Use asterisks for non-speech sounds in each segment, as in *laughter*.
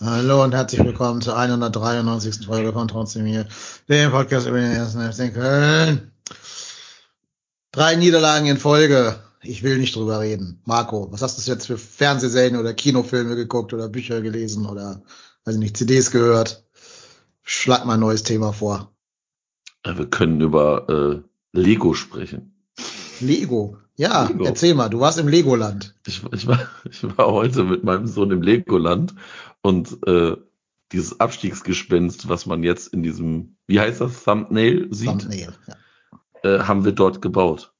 Hallo und herzlich willkommen zur 193. Folge von Trotzdem hier, dem Podcast über den ersten FC Köln. Drei Niederlagen in Folge. Ich will nicht drüber reden. Marco, was hast du jetzt für Fernsehserien oder Kinofilme geguckt oder Bücher gelesen oder, weiß ich nicht, CDs gehört? Schlag mal ein neues Thema vor. Ja, Wir können über äh, Lego sprechen. Lego. Ja, Lego. erzähl mal, du warst im Legoland. Ich, ich, war, ich war heute mit meinem Sohn im Legoland und äh, dieses Abstiegsgespenst, was man jetzt in diesem, wie heißt das, Thumbnail sieht, Thumbnail. Ja. äh, haben wir dort gebaut.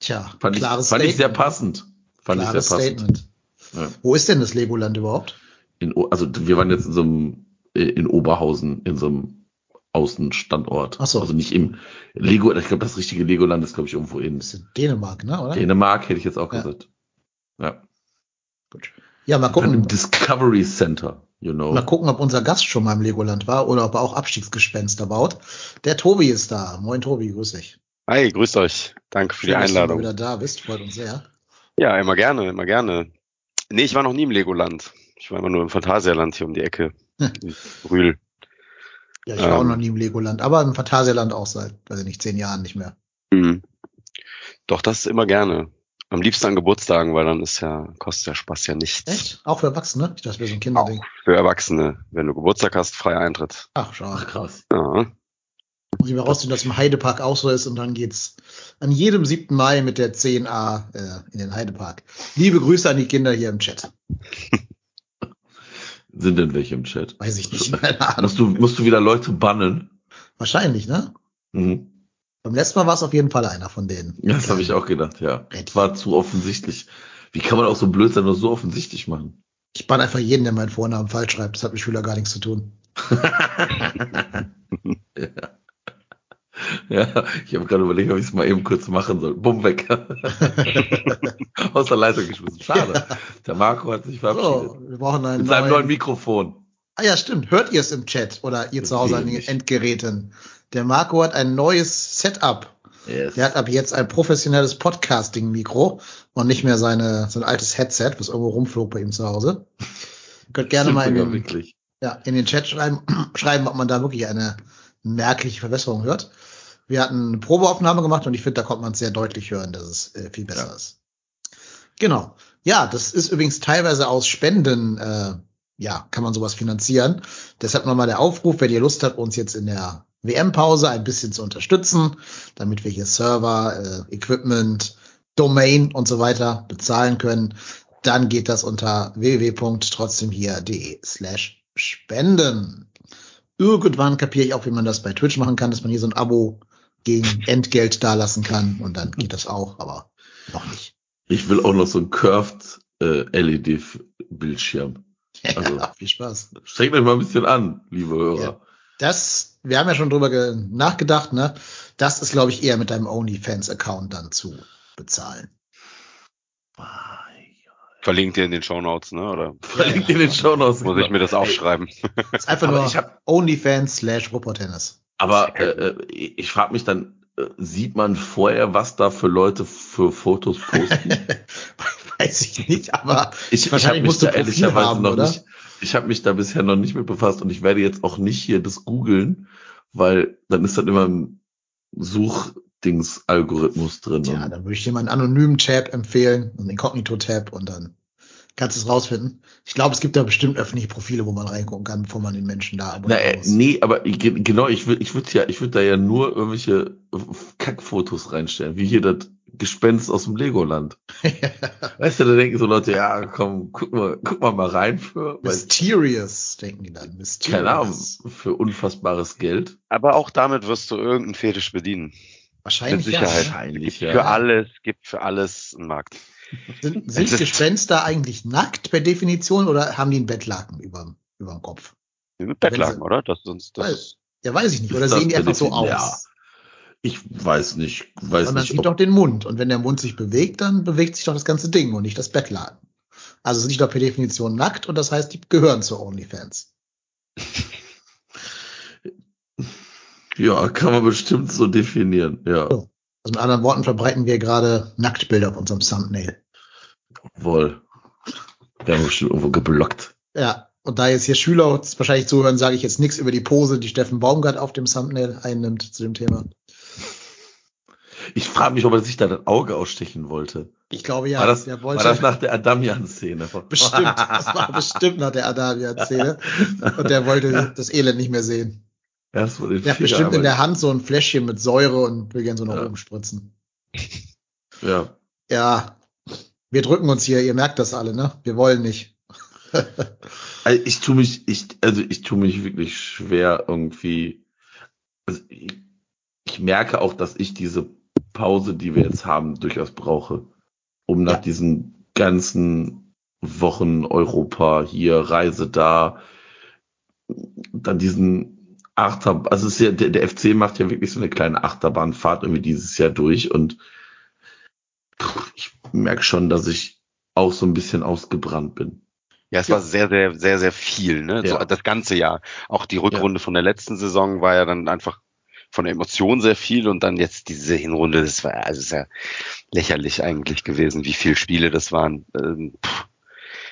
Tja, Fand, ich, klares fand ich sehr Statement. passend. Fand Klares ich sehr passend. Statement. Ja. Wo ist denn das Legoland überhaupt? In, also wir waren jetzt in so einem, äh, in Oberhausen, in so einem Außenstandort. Ach so. Also nicht im Lego, ich glaube, das richtige Legoland ist, glaube ich, irgendwo in Das ist in Dänemark, ne, oder? Dänemark, hätte ich jetzt auch Ja. gesagt. Ja. Gut. Ja, mal gucken, im Discovery Center, you know. mal gucken, ob unser Gast schon mal im Legoland war oder ob er auch Abstiegsgespenster baut. Der Tobi ist da. Moin Tobi, grüß dich. Hi, grüßt euch. Danke für die Schön, dass du Einladung. wieder da bist, freut uns sehr. Ja, immer gerne, immer gerne. Nee, ich war noch nie im Legoland. Ich war immer nur im Phantasialand hier um die Ecke. Hm. In Brühl. Ja, ich war auch Ähm. noch nie im Legoland, aber im Phantasialand auch seit, weiß ich nicht, zehn Jahren nicht mehr. Mhm. Doch, das immer gerne. Am liebsten an Geburtstagen, weil dann ist ja, kostet der Spaß ja nichts. Echt? Auch für Erwachsene? Ich dachte, das wäre so ein Kinderding. Für Erwachsene. Wenn du Geburtstag hast, freier Eintritt. Ach, Ach, schade. krass. Ja. Muss ich mal rausziehen, dass im Heidepark auch so ist und dann geht's an jedem 7. Mai mit der 10a äh, in den Heidepark. Liebe Grüße an die Kinder hier im Chat. *laughs* Sind denn welche im Chat? Weiß ich nicht, keine Ahnung. Musst du, musst du wieder Leute bannen? Wahrscheinlich, ne? Mhm. Beim letzten Mal war es auf jeden Fall einer von denen. Ja, das habe ich auch gedacht, ja. Red. Es war zu offensichtlich. Wie kann man auch so blöd sein und so offensichtlich machen? Ich bann einfach jeden, der meinen Vornamen falsch schreibt. Das hat mit Schüler gar nichts zu tun. *laughs* ja. ja, ich habe gerade überlegt, ob ich es mal eben kurz machen soll. Bumm, weg. *laughs* Aus der Leitung geschmissen. Schade. Der Marco hat sich verabschiedet. So, wir brauchen einen Mit seinem neuen neuen. Mikrofon. Ah ja, stimmt. Hört ihr es im Chat oder ihr zu Hause an den. Endgeräten? Der Marco hat ein neues Setup. Yes. Der hat ab jetzt ein professionelles Podcasting-Mikro und nicht mehr seine, sein altes Headset, was irgendwo rumflog bei ihm zu Hause. Ihr könnt gerne mal in den, ja, in den Chat schreiben, *clears throat* schreiben, ob man da wirklich eine merkliche Verbesserung hört. Wir hatten eine Probeaufnahme gemacht und ich finde, da konnte man sehr deutlich hören, dass es äh, viel besser Ja. ist. Genau. Ja, das ist übrigens teilweise aus Spenden, äh, ja, kann man sowas finanzieren. Deshalb nochmal der Aufruf, wenn ihr Lust habt, uns jetzt in der WM-Pause ein bisschen zu unterstützen, damit wir hier Server, äh, Equipment, Domain und so weiter bezahlen können, dann geht das unter www.trotzdemhier.de slash spenden. Irgendwann kapiere ich auch, wie man das bei Twitch machen kann, dass man hier so ein Abo gegen Entgelt dalassen kann und dann geht das auch, aber noch nicht. Ich will auch noch so einen curved äh, LED-Bildschirm. *laughs* Also- ja, viel Spaß. Strengt euch mal ein bisschen an, liebe Hörer. Ja. Das, wir haben ja schon drüber ge- nachgedacht, ne? Das ist, glaube ich, eher mit deinem OnlyFans-Account dann zu bezahlen. Verlinkt ihr in den Shownotes, ne? Oder Verlinkt in den Shownotes. muss ich mir das aufschreiben? Das ist einfach nur ich hab- OnlyFans slash Ruhrpott-Tennis. Aber äh, äh, ich frage mich dann, äh, sieht man vorher, was da für Leute für Fotos posten? *laughs* Weiß ich nicht, aber Ich, ich Wahrscheinlich habe mich musst du da Profil ehrlicherweise haben, noch oder? nicht, ich habe mich da bisher noch nicht mit befasst und ich werde jetzt auch nicht hier das googeln, weil dann ist dann immer ein Suchdings-Algorithmus drin. ja, dann würde ich dir mal einen anonymen Tab empfehlen, einen Inkognito-Tab und dann kannst du es rausfinden. Ich glaube, es gibt da bestimmt öffentliche Profile, wo man reingucken kann, bevor man den Menschen da Na, abonnieren äh, nee, aber genau, ich würde ich würde ja, ich würde da ja nur irgendwelche Kackfotos reinstellen, wie hier das Gespenst aus dem Legoland. *laughs* Weißt du, da denken so Leute, ja, komm, guck mal, guck mal mal rein für, weil, Mysterious, denken die dann. Mysterious. keine Ahnung, für unfassbares Geld. Aber auch damit wirst du irgendeinen Fetisch bedienen. Wahrscheinlich Mit Sicherheit. ja. Wahrscheinlich, Für ja. alles, gibt für alles einen Markt. Sind, sind Gespenster eigentlich nackt per Definition oder haben die einen Bettlaken über, über dem Kopf? Mit Bettlaken, sie- oder? Das, sonst, das Ja, weiß ich nicht. Oder sehen die einfach so aus? Ja. Ich weiß nicht, weiß Und man nicht, sieht doch den Mund. Und wenn der Mund sich bewegt, dann bewegt sich doch das ganze Ding und nicht das Bettlaken. Also sind die doch per Definition nackt und das heißt, die gehören zu OnlyFans. *laughs* ja, kann man bestimmt so definieren, ja, So. Also mit anderen Worten verbreiten wir gerade Nacktbilder auf unserem Thumbnail. wohl. Wir haben bestimmt irgendwo geblockt. Ja. Und da jetzt hier Schüler wahrscheinlich zuhören, sage ich jetzt nichts über die Pose, die Steffen Baumgart auf dem Thumbnail einnimmt zu dem Thema. Ich frage mich, ob er sich da das Auge ausstechen wollte. Ich glaube ja, war, das, der war wollte das nach der Adamian-Szene? *laughs* bestimmt, das war bestimmt nach der Adamia-Szene. Und der wollte das Elend nicht mehr sehen. Erst vor den Der hat bestimmt in einmal- der Hand so ein Fläschchen mit Säure und will gern so nach Ja. oben spritzen. Ja, Ja, wir drücken uns hier, ihr merkt das alle, ne? Wir wollen nicht. Also ich tue mich, ich, also ich tue mich wirklich schwer irgendwie. Also ich, ich merke auch, dass ich diese Pause, die wir jetzt haben, durchaus brauche, um nach Ja. diesen ganzen Wochen Europa hier, Reise da, dann diesen Achterbahn, also es ist ja, der, der FC macht ja wirklich so eine kleine Achterbahnfahrt irgendwie dieses Jahr durch und ich merke schon, dass ich auch so ein bisschen ausgebrannt bin. Ja, es Ja. war sehr, sehr, sehr, sehr viel, ne? So, Ja. das ganze Jahr. Auch die Rückrunde von der letzten Saison war ja dann einfach von der Emotion sehr viel und dann jetzt diese Hinrunde, das war also ja lächerlich eigentlich gewesen, wie viele Spiele das waren. Ähm,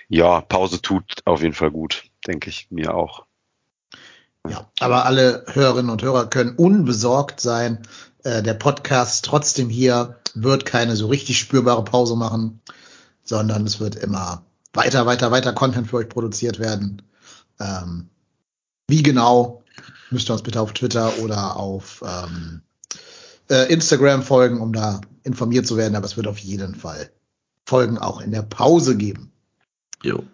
ja, Pause tut auf jeden Fall gut, denke ich mir auch. Ja, aber alle Hörerinnen und Hörer können unbesorgt sein. Äh, der Podcast trotzdem hier wird keine so richtig spürbare Pause machen, sondern es wird immer weiter, weiter, weiter Content für euch produziert werden. Ähm, wie genau, müsst ihr uns bitte auf Twitter oder auf ähm, äh, Instagram folgen, um da informiert zu werden. Aber es wird auf jeden Fall Folgen auch in der Pause geben. Jo.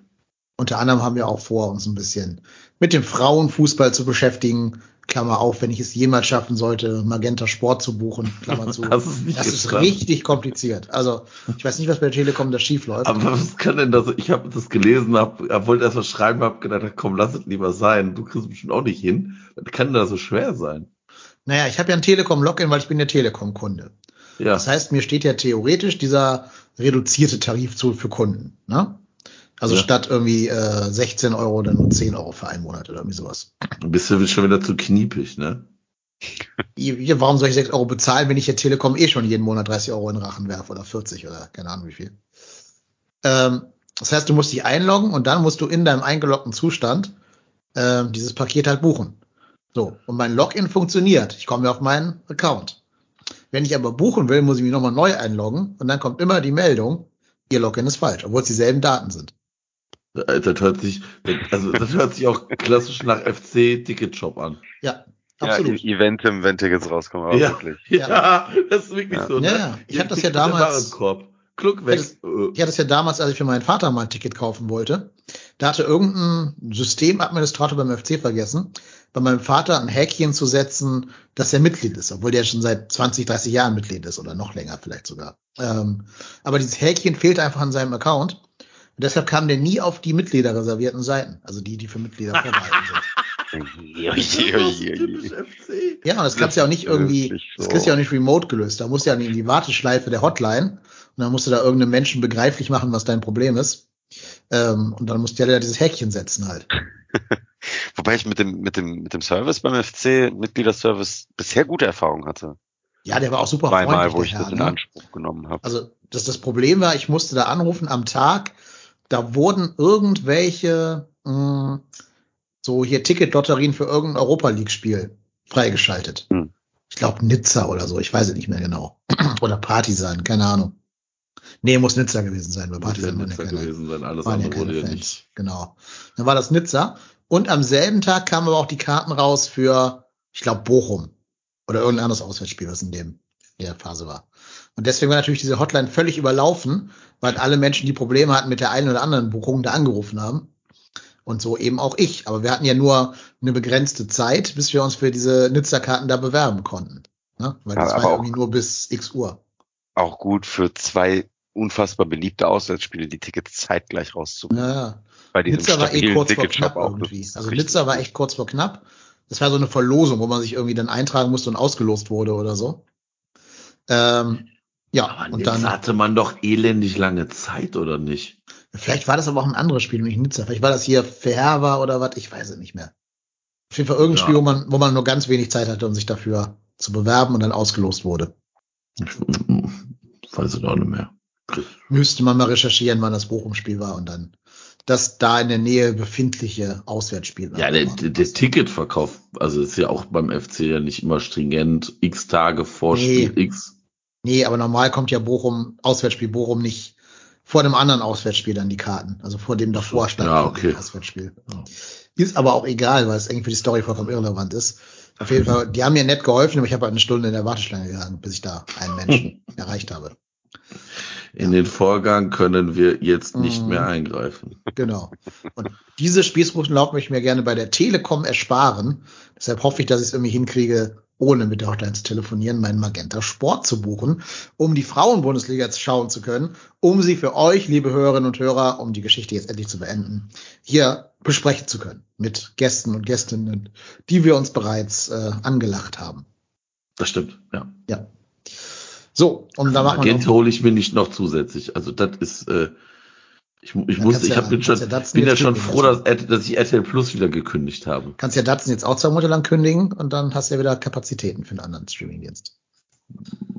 Unter anderem haben wir auch vor, uns ein bisschen mit dem Frauenfußball zu beschäftigen. Klammer auf, wenn ich es jemals schaffen sollte, Magenta Sport zu buchen. Klammer *laughs* zu. Das ist nicht das ist richtig kompliziert. Also ich weiß nicht, was bei der Telekom da schief läuft. Aber was kann denn das? Ich habe das gelesen, hab, wollte erst was schreiben, hab gedacht, komm, lass es lieber sein. Du kriegst es bestimmt auch nicht hin. Das kann da so schwer sein. Naja, ich habe ja ein Telekom-Login, weil ich bin der Telekom-Kunde. Ja. Das heißt, mir steht ja theoretisch dieser reduzierte Tarif zu für Kunden. Ne? Also Ja. statt irgendwie äh, 16 Euro dann nur 10 Euro für einen Monat oder irgendwie sowas. Du bist ja schon wieder zu kniepig, ne? Ja, warum soll ich 6 Euro bezahlen, wenn ich der Telekom eh schon jeden Monat 30 Euro in den Rachen werfe oder 40 oder keine Ahnung wie viel. Ähm, das heißt, du musst dich einloggen und dann musst du in deinem eingeloggten Zustand ähm, dieses Paket halt buchen. So, und mein Login funktioniert. Ich komme auf meinen Account. Wenn ich aber buchen will, muss ich mich nochmal neu einloggen und dann kommt immer die Meldung, Ihr Login ist falsch, obwohl es dieselben Daten sind. Das hört sich, also das hört sich auch klassisch nach FC-Ticketshop an. Ja, Ja, absolut. E- Eventim, wenn Tickets rauskommen, aber Ja. wirklich. Ja, das ist wirklich Ja. so. Ne? Ja, ja. Ich hab das ja damals-. Kluck weg. Äh, Ich hatte es ja damals, als ich für meinen Vater mal ein Ticket kaufen wollte. Da hatte irgendein Systemadministrator beim FC vergessen, bei meinem Vater ein Häkchen zu setzen, dass er Mitglied ist, obwohl der schon seit 20, 30 Jahren Mitglied ist oder noch länger vielleicht sogar. Ähm, aber dieses Häkchen fehlte einfach an seinem Account. Und deshalb kam der nie auf die Mitglieder reservierten Seiten, also die, die für Mitglieder *laughs* vorbehalten sind. Ja, und das kannst du ja auch nicht irgendwie, das kriegst du ja auch nicht remote gelöst. Da musst du ja in die Warteschleife der Hotline und dann musst du da irgendeinem Menschen begreiflich machen, was dein Problem ist. Ähm, und dann musst du ja dieses Häkchen setzen halt. *laughs* Wobei ich mit dem, mit dem, mit dem Service beim FC, Mitgliederservice, bisher gute Erfahrungen hatte. Ja, der war auch super Zweimal, freundlich, wo ich Herr, das in ne? Anspruch genommen habe. Also das, das Problem war, ich musste da anrufen am Tag, da wurden irgendwelche mh, so hier Ticketlotterien für irgendein Europa League-Spiel freigeschaltet. Hm. Ich glaube Nizza oder so, ich weiß es nicht mehr genau. *clears throat* oder Partisan, keine Ahnung. Nee, muss Nizza gewesen sein, weil Muss Partisan ja Nizza keine, gewesen sein. Alles waren ja andere wurde ja nicht. Genau. Dann war das Nizza. Und am selben Tag kamen aber auch die Karten raus für, ich glaube, Bochum. Oder irgendein anderes Auswärtsspiel, was in dem in der Phase war. Und deswegen war natürlich diese Hotline völlig überlaufen, weil alle Menschen, die Probleme hatten mit der einen oder anderen Buchung, da angerufen haben. Und so eben auch ich. Aber wir hatten ja nur eine begrenzte Zeit, bis wir uns für diese Nizza-Karten da bewerben konnten. Ne? Weil Ja, das war ja irgendwie nur bis x Uhr. Auch gut für zwei unfassbar beliebte Auswärtsspiele, die Tickets zeitgleich rauszubringen. Ja, Bei diesem Nizza war eh kurz vor knapp irgendwie. Also Nizza war echt kurz vor knapp. Das war so eine Verlosung, wo man sich irgendwie dann eintragen musste und ausgelost wurde oder so. Ähm, ja, Aber und dann, hatte man doch elendig lange Zeit, oder nicht? vielleicht war das aber auch ein anderes Spiel, nämlich Nizza. Vielleicht war das hier Verherber oder was, ich weiß es nicht mehr. Auf jeden Fall irgendein Ja. Spiel, wo man, wo man nur ganz wenig Zeit hatte, um sich dafür zu bewerben und dann ausgelost wurde. Ich weiß es auch nicht mehr. Müsste man mal recherchieren, wann das Bochum-Spiel war und dann das da in der Nähe befindliche Auswärtsspiel. Ja, der, der, der Ticketverkauf, also ist ja auch beim FC ja nicht immer stringent, x Tage vor Nee. Spiel X. Nee, aber normal kommt ja Bochum, Auswärtsspiel Bochum nicht vor dem anderen Auswärtsspiel dann die Karten. Also vor dem davor Ja, stattfindenden okay. Auswärtsspiel. Ja. Ist aber auch egal, weil es irgendwie für die Story vollkommen irrelevant ist. Auf jeden Fall, die haben mir nett geholfen, aber ich habe halt eine Stunde in der Warteschlange gehangen, bis ich da einen Menschen *laughs* erreicht habe. In den Vorgang können wir jetzt nicht Mhm. mehr eingreifen. Genau. Und diese Spießrutenlaub möchte ich mir gerne bei der Telekom ersparen. Deshalb hoffe ich, dass ich es irgendwie hinkriege, ohne mit der Hotline zu telefonieren, meinen Magenta Sport zu buchen, um die Frauenbundesliga schauen zu können, um sie für euch, liebe Hörerinnen und Hörer, um die Geschichte jetzt endlich zu beenden, hier besprechen zu können mit Gästen und Gästinnen, die wir uns bereits äh, angelacht haben. Das stimmt, ja. Ja. So, und da machen wir Agent hole ich mir nicht noch zusätzlich. Also das ist, äh, ich, ich Ja, kannst ich ja- hab, bin schon, ja bin ja schon froh, dass. RT dass ich RTL Plus wieder gekündigt habe. kannst ja Datsen jetzt auch zwei Monate lang kündigen und dann hast du ja wieder Kapazitäten für einen anderen Streamingdienst.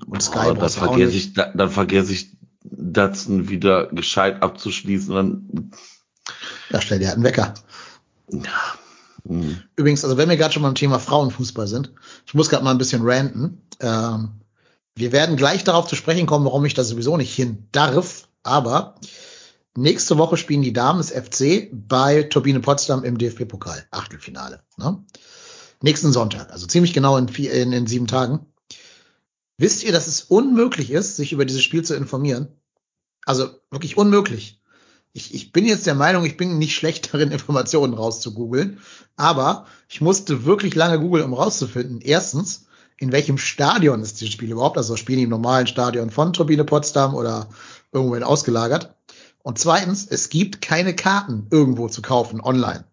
Und Sky Boah, dann vergesse ich, da- dann vergesse ich Datsun wieder gescheit abzuschließen. Dann, Ja, stell dir halt einen Wecker. hm. Übrigens, also wenn wir gerade schon beim Thema Frauenfußball sind, ich muss gerade mal ein bisschen ranten. Ähm, wir werden gleich darauf zu sprechen kommen, warum ich da sowieso nicht hin darf. Aber nächste Woche spielen die Damen des FC bei Turbine Potsdam im DFB-Pokal, Achtelfinale. Ne? Nächsten Sonntag, also ziemlich genau in, vier, in, in sieben Tagen. Wisst ihr, dass es unmöglich ist, sich über dieses Spiel zu informieren? Also wirklich unmöglich. Ich, ich bin jetzt der Meinung, ich bin nicht schlecht *laughs* darin, Informationen rauszugoogeln. Aber ich musste wirklich lange googeln, um rauszufinden. Erstens, in welchem Stadion ist dieses Spiel überhaupt? Also spielen die im normalen Stadion von Turbine Potsdam oder irgendwohin ausgelagert? Und zweitens, es gibt keine Karten irgendwo zu kaufen online.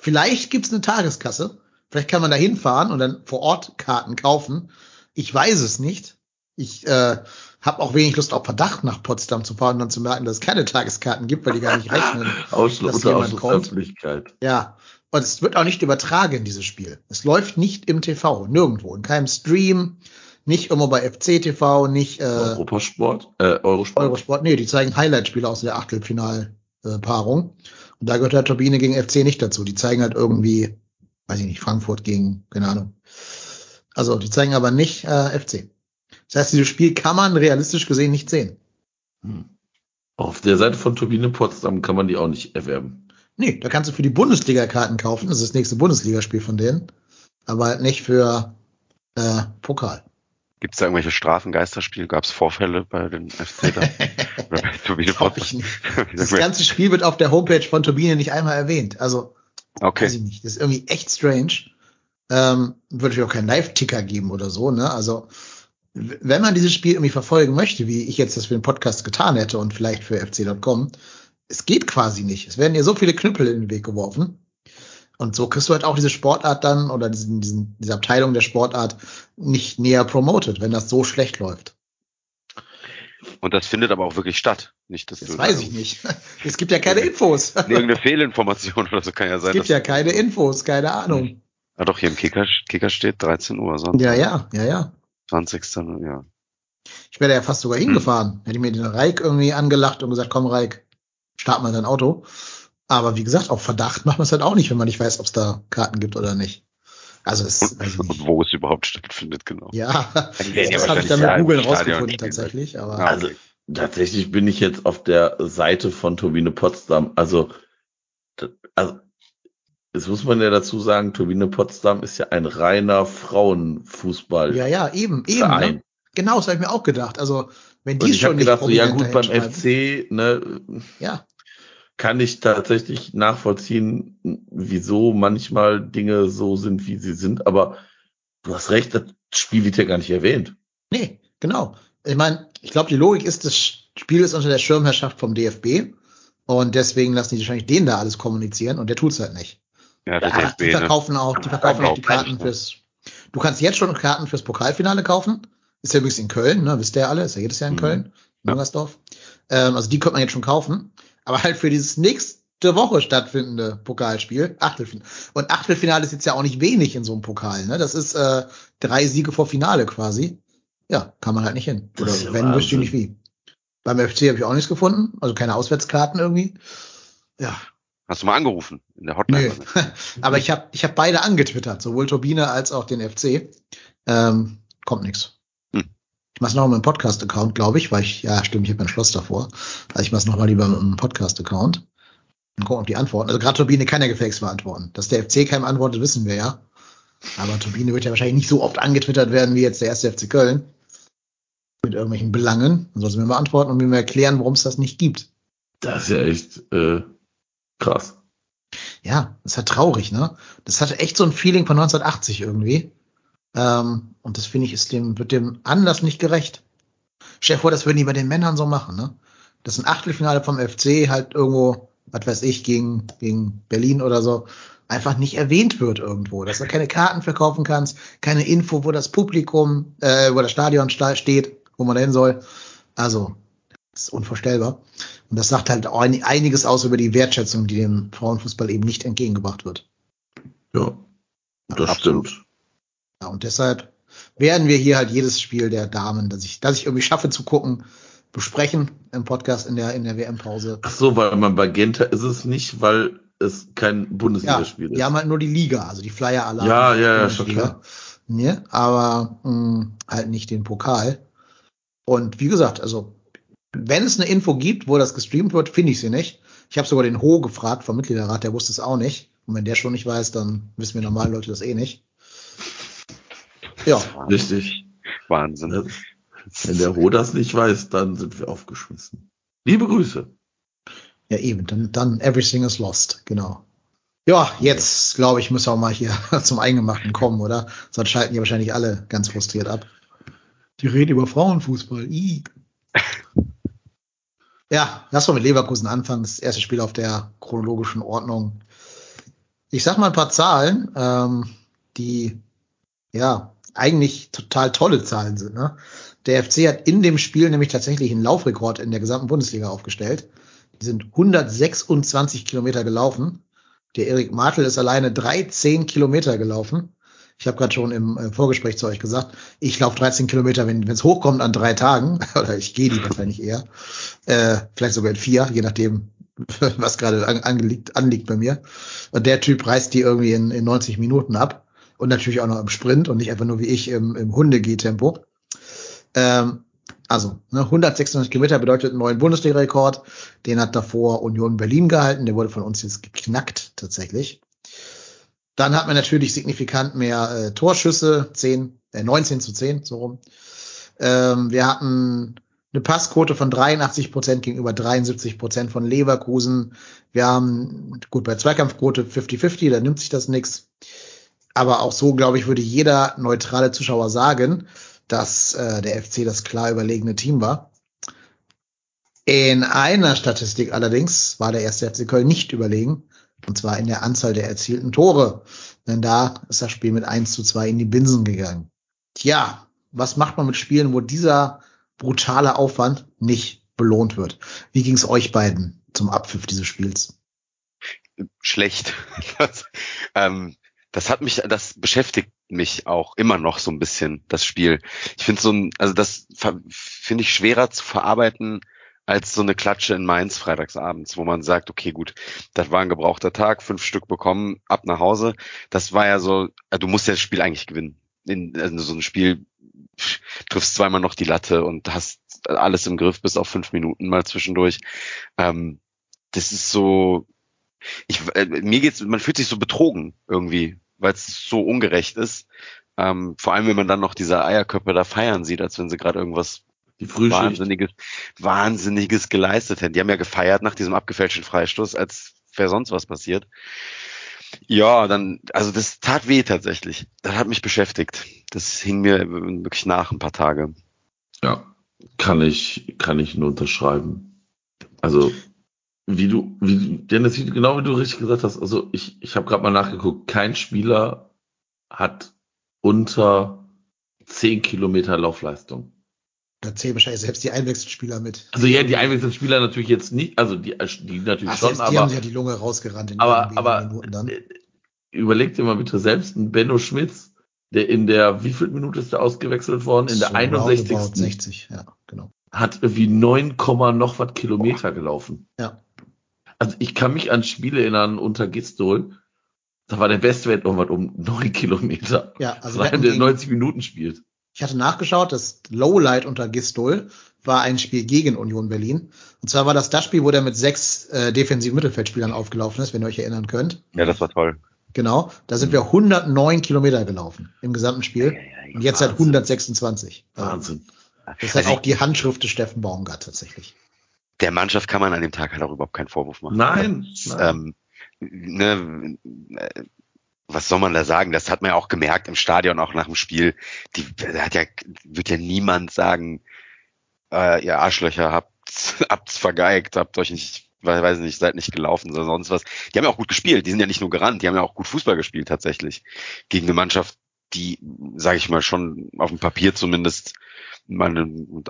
Vielleicht gibt's eine Tageskasse. Vielleicht kann man da hinfahren und dann vor Ort Karten kaufen. Ich weiß es nicht. Ich äh, habe auch wenig Lust auf Verdacht nach Potsdam zu fahren und dann zu merken, dass es keine Tageskarten gibt, weil die gar nicht rechnen. Ausschluss, dass jemand kommt. Ja. Und es wird auch nicht übertragen, dieses Spiel. Es läuft nicht im TV, nirgendwo, in keinem Stream, nicht immer bei FC TV, nicht äh, Europasport, äh, Eurosport. Eurosport. Nee, die zeigen Highlight-Spiele aus der Achtelfinal-Paarung. Und da gehört der Turbine gegen FC nicht dazu. Die zeigen halt irgendwie, weiß ich nicht, Frankfurt gegen, keine Ahnung. Also, die zeigen aber nicht äh, FC. Das heißt, dieses Spiel kann man realistisch gesehen nicht sehen. Hm. Auf der Seite von Turbine Potsdam kann man die auch nicht erwerben. Nee, da kannst du für die Bundesliga Karten kaufen. Das ist das nächste Bundesligaspiel von denen. Aber halt nicht für äh, Pokal. Gibt es da irgendwelche Strafen, Geisterspiele? Gab es Vorfälle bei den FC da? *laughs* Oder bei Turbine. *laughs* Das ganze Spiel wird auf der Homepage von Turbine nicht einmal erwähnt. Also, weiß Okay. ich nicht. Das ist irgendwie echt strange. Ähm, würde ich auch keinen Live-Ticker geben oder so, ne? Also, wenn man dieses Spiel irgendwie verfolgen möchte, wie ich jetzt das für den Podcast getan hätte und vielleicht für fc.com, es geht quasi nicht. Es werden ihr so viele Knüppel in den Weg geworfen. Und so kriegst du halt auch diese Sportart dann oder diesen, diesen, diese Abteilung der Sportart nicht näher promoted, wenn das so schlecht läuft. Und das findet aber auch wirklich statt. Nicht, dass Das du weiß ich nicht. *laughs* Es gibt ja keine Infos. *laughs* Irgendeine Fehlinformation oder so kann ja Es sein. gibt dass- ja keine Infos, keine Ahnung. Ah, doch, hier im Kicker, Kicker steht 13 Uhr, sonst Ja, ja, ja, ja. 20. Ja. Ich wäre ja fast sogar hingefahren. Hätte ich mir den Reik irgendwie angelacht und gesagt, komm Reik, start mal dein Auto. Aber wie gesagt, auf Verdacht macht man es halt auch nicht, wenn man nicht weiß, ob es da Karten gibt oder nicht. Also es weiß ich Und nicht. wo es überhaupt stattfindet, genau. Ja, *laughs* ja das habe ich dann mit Google Stadion rausgefunden tatsächlich. Aber. Also tatsächlich bin ich jetzt auf der Seite von Turbine Potsdam. Also, also jetzt muss man ja dazu sagen, Turbine Potsdam ist ja ein reiner Frauenfußball. ja, ja, eben, eben. Ne? Genau, das habe ich mir auch gedacht. Also wenn Und die ich schon gedacht, so, ja gut, beim FC, ne, Ja, kann ich tatsächlich nachvollziehen, wieso manchmal Dinge so sind, wie sie sind. Aber du hast recht, das Spiel wird ja gar nicht erwähnt. Nee, genau. Ich meine, ich glaube, die Logik ist, das Spiel ist unter der Schirmherrschaft vom DFB und deswegen lassen die wahrscheinlich den da alles kommunizieren und der tut's halt nicht. Ja, der DFB, die ne? verkaufen auch, die verkaufen auch die Karten ne? fürs. Du kannst jetzt schon Karten fürs Pokalfinale kaufen. Ist ja übrigens in Köln, ne? Wisst ihr ja alle, ist ja jedes Jahr in Mhm. Köln, Ja. Jungersdorf. Ähm, also die könnte man jetzt schon kaufen. Aber halt für dieses nächste Woche stattfindende Pokalspiel, Achtelfinale. Und Achtelfinale ist jetzt ja auch nicht wenig in so einem Pokal, ne? Das ist äh, drei Siege vor Finale quasi. Ja, kann man halt nicht hin. Oder ja wenn, wüsste ich nicht wie. Beim FC habe ich auch nichts gefunden, also keine Auswärtskarten irgendwie. Ja, Hast du mal angerufen in der Hotline? Nö. *laughs* Aber ich habe ich hab beide angetwittert, sowohl Turbine als auch den FC. Ähm, kommt nix. Ich mach's noch mit meinem Podcast-Account, glaube ich, weil ich, ja, stimmt, ich habe ein Schloss davor. Also ich mach's noch mal lieber mit einem Podcast-Account. Und gucken, ob die antworten. Also gerade Turbine kann ja gefälligst beantworten. Dass der FC keinem antwortet, wissen wir ja. Aber Turbine wird ja wahrscheinlich nicht so oft angetwittert werden wie jetzt der erste FC Köln. Mit irgendwelchen Belangen. Dann soll sie mir mal antworten und mir mal erklären, warum es das nicht gibt. Das ist ja echt äh, krass. Ja, das ist halt traurig, ne? Das hatte echt so ein Feeling von 1980 irgendwie. Ähm, und das finde ich, ist dem, wird dem Anlass nicht gerecht. Stell dir vor, das würden die bei den Männern so machen, ne? Dass ein Achtelfinale vom FC halt irgendwo, was weiß ich, gegen, gegen Berlin oder so, einfach nicht erwähnt wird irgendwo. Dass du keine Karten verkaufen kannst, keine Info, wo das Publikum, äh, wo das Stadion sta steht, wo man da hin soll. Also, das ist unvorstellbar. Und das sagt halt einiges aus über die Wertschätzung, die dem Frauenfußball eben nicht entgegengebracht wird. Ja, das absolut. stimmt. Ja, und deshalb werden wir hier halt jedes Spiel der Damen, das ich, das ich irgendwie schaffe zu gucken, besprechen im Podcast in der, in der WM-Pause. Ach so, weil man bei Genta ist es nicht, weil es kein Ja, Bundesligaspiel ist. die haben halt nur die Liga, also die Flyer-Alarm. Ja, ja, ja, schon Bundesliga. Ne, aber mh, halt nicht den Pokal. Und wie gesagt, also wenn es eine Info gibt, wo das gestreamt wird, finde ich sie nicht. Ich habe sogar den Ho gefragt vom Mitgliederrat, der wusste es auch nicht. Und wenn der schon nicht weiß, dann wissen wir normalen Leute das eh nicht. Ja, Richtig. Wahnsinn. Ja. Wenn der Ho das nicht weiß, dann sind wir aufgeschmissen. Liebe Grüße. ja eben, dann, dann everything is lost, genau. Ja, jetzt glaube ich, müssen wir auch mal hier *laughs* zum Eingemachten kommen, oder? Sonst schalten die wahrscheinlich alle ganz frustriert ab. Die reden über Frauenfußball. I. *laughs* Ja, lass mal mit Leverkusen anfangen. Das erste Spiel auf der chronologischen Ordnung. Ich sag mal ein paar Zahlen, ähm, die ja eigentlich total tolle Zahlen sind. Ne? Der FC hat in dem Spiel nämlich tatsächlich einen Laufrekord in der gesamten Bundesliga aufgestellt. Die sind 126 Kilometer gelaufen. Der Erik Martel ist alleine 13 Kilometer gelaufen. Ich habe gerade schon im äh, Vorgespräch zu euch gesagt, ich laufe 13 Kilometer, wenn es hochkommt an drei Tagen, *laughs* oder ich gehe die wahrscheinlich eher, äh, vielleicht sogar in vier, je nachdem, *laughs* was gerade an, angelegt, anliegt bei mir. Und der Typ reißt die irgendwie in, in 90 Minuten ab und natürlich auch noch im Sprint und nicht einfach nur wie ich im, im Hundegeh-Tempo. Ähm, also ne, 196 Kilometer bedeutet einen neuen Bundesliga-Rekord. Den hat davor Union Berlin gehalten. Der wurde von uns jetzt geknackt tatsächlich. Dann hat man natürlich signifikant mehr äh, Torschüsse, 10, äh, 19 zu 10, so rum. Ähm, wir hatten eine Passquote von 83 Prozent gegenüber 73 Prozent von Leverkusen. Wir haben, gut, bei Zweikampfquote 50-50, da nimmt sich das nix. Aber auch so, glaube ich, würde jeder neutrale Zuschauer sagen, dass äh, der FC das klar überlegene Team war. In einer Statistik allerdings war der erste FC Köln nicht überlegen. Und zwar in der Anzahl der erzielten Tore. Denn da ist das Spiel mit 1 zu 2 in die Binsen gegangen. Tja, was macht man mit Spielen, wo dieser brutale Aufwand nicht belohnt wird? Wie ging es euch beiden zum Abpfiff dieses Spiels? schlecht. *laughs* Das, ähm, das hat mich, das beschäftigt mich auch immer noch so ein bisschen, das Spiel. Ich finde so ein, also das finde ich schwerer zu verarbeiten als so eine Klatsche in Mainz freitagsabends, wo man sagt, okay, gut, das war ein gebrauchter Tag, fünf Stück bekommen, ab nach Hause. Das war ja so, äh, du musst ja das Spiel eigentlich gewinnen. In, also so ein Spiel triffst zweimal noch die Latte und hast alles im Griff bis auf fünf Minuten mal zwischendurch. Ähm, das ist so, ich, äh, mir geht's, man fühlt sich so betrogen irgendwie, weil es so ungerecht ist. Ähm, vor allem, wenn man dann noch diese Eierköpfe da feiern sieht, als wenn sie gerade irgendwas. Wahnsinniges, Wahnsinniges geleistet hätten. Die haben ja gefeiert nach diesem abgefälschten Freistoß, als wäre sonst was passiert. Ja, dann, also das tat weh tatsächlich. Das hat mich beschäftigt. Das hing mir wirklich nach ein paar Tage. Ja. Kann ich, kann ich nur unterschreiben. Also, wie du, wie, Dennis, wie, genau wie du richtig gesagt hast, also ich, ich habe gerade mal nachgeguckt, kein Spieler hat unter 10 Kilometer Laufleistung. Da zählen wahrscheinlich selbst die Einwechselspieler mit. Also ja, die Einwechselspieler natürlich jetzt nicht, also die, die natürlich Ach, schon, selbst die haben aber, ja die Lunge rausgerannt in aber, wenigen aber Minuten dann. äh, überleg dir mal bitte selbst, ein Benno Schmitz, der in der, wie viel Minute ist der ausgewechselt worden? In der So 61. roundabout 60, ja, genau. hat irgendwie 9, Komma noch was Kilometer gelaufen. Ja. Also ich kann mich an Spiele erinnern unter Gistol, da war der Bestwert irgendwas um 9 Kilometer. Ja, also einem, hatten der gegen, 90 Minuten spielt. ich hatte nachgeschaut, das Lowlight unter Gistol war ein Spiel gegen Union Berlin. Und zwar war das das Spiel, wo der mit sechs äh, defensiven Mittelfeldspielern aufgelaufen ist, wenn ihr euch erinnern könnt. Ja, das war toll. Genau, da sind wir 109 Kilometer gelaufen im gesamten Spiel. Und jetzt halt 126. Also, Wahnsinn. Das ist halt Also auch die Handschrift des Steffen Baumgart tatsächlich. Der Mannschaft kann man an dem Tag halt auch überhaupt keinen Vorwurf machen. Nein, Das, nein. Ähm, ne, äh, was soll man da sagen? Das hat man ja auch gemerkt im Stadion, auch nach dem Spiel. Die da hat ja, wird ja niemand sagen, äh, ihr Arschlöcher habt, *laughs* habt's vergeigt, habt euch nicht, weiß weiß nicht, seid nicht gelaufen oder sonst was. Die haben ja auch gut gespielt. Die sind ja nicht nur gerannt, die haben ja auch gut Fußball gespielt tatsächlich. Gegen eine Mannschaft, die, sage ich mal, schon auf dem Papier zumindest mal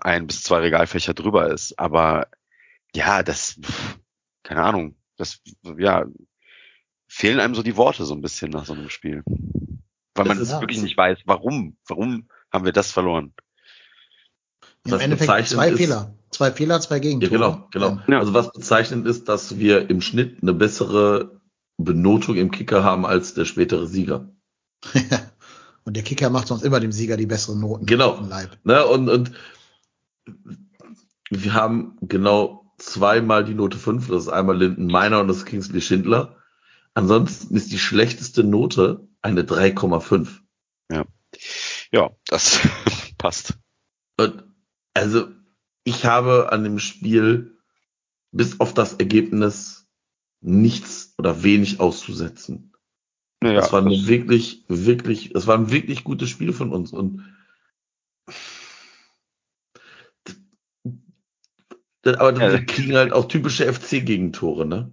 ein bis zwei Regalfächer drüber ist. Aber ja, das, keine Ahnung, das, ja, fehlen einem so die Worte so ein bisschen nach so einem Spiel. Weil Das man ist- wirklich nicht weiß, warum, warum haben wir das verloren? Im Was Endeffekt bezeichnend zwei ist- Fehler. Zwei Fehler, zwei Ja, Gegentore. genau, genau. Ja. Also was bezeichnend ist, dass wir im Schnitt eine bessere Benotung im Kicker haben als der spätere Sieger. *laughs* Und der Kicker macht sonst immer dem Sieger die besseren Noten Genau. Ne? Und, und wir haben genau zweimal die Note 5, das ist einmal Linden Meiner und das ist Kingsley Schindler. Ansonsten ist die schlechteste Note eine 3,5. Ja, das *laughs* passt. Und also ich habe an dem Spiel bis auf das Ergebnis nichts oder wenig auszusetzen. Naja, das war das- ein wirklich, wirklich, das war ein wirklich gutes Spiel von uns und aber Ja. wir kriegen halt auch typische FC-Gegentore, ne?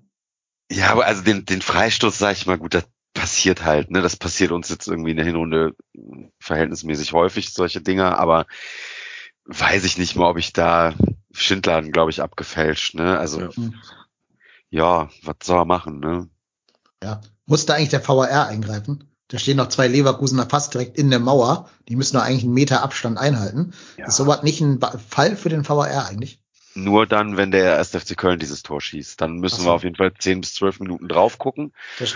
Ja, aber also den, den Freistoß, sag ich mal, gut, das passiert halt, ne? Das passiert uns jetzt irgendwie in der Hinrunde verhältnismäßig häufig, solche Dinger, aber weiß ich nicht mal, ob ich da Schindler, glaube ich, abgefälscht, ne? Also, Ja. ja, was soll er machen, ne? Ja. Musste eigentlich der VAR eingreifen. Da stehen noch zwei Leverkusener fast direkt in der Mauer. Die müssen doch eigentlich einen Meter Abstand einhalten. Ja. Ist sowas nicht ein Fall für den VAR eigentlich? Nur dann, wenn der 1. FC Köln dieses Tor schießt. Dann müssen so. wir auf jeden Fall 10 bis 12 Minuten drauf gucken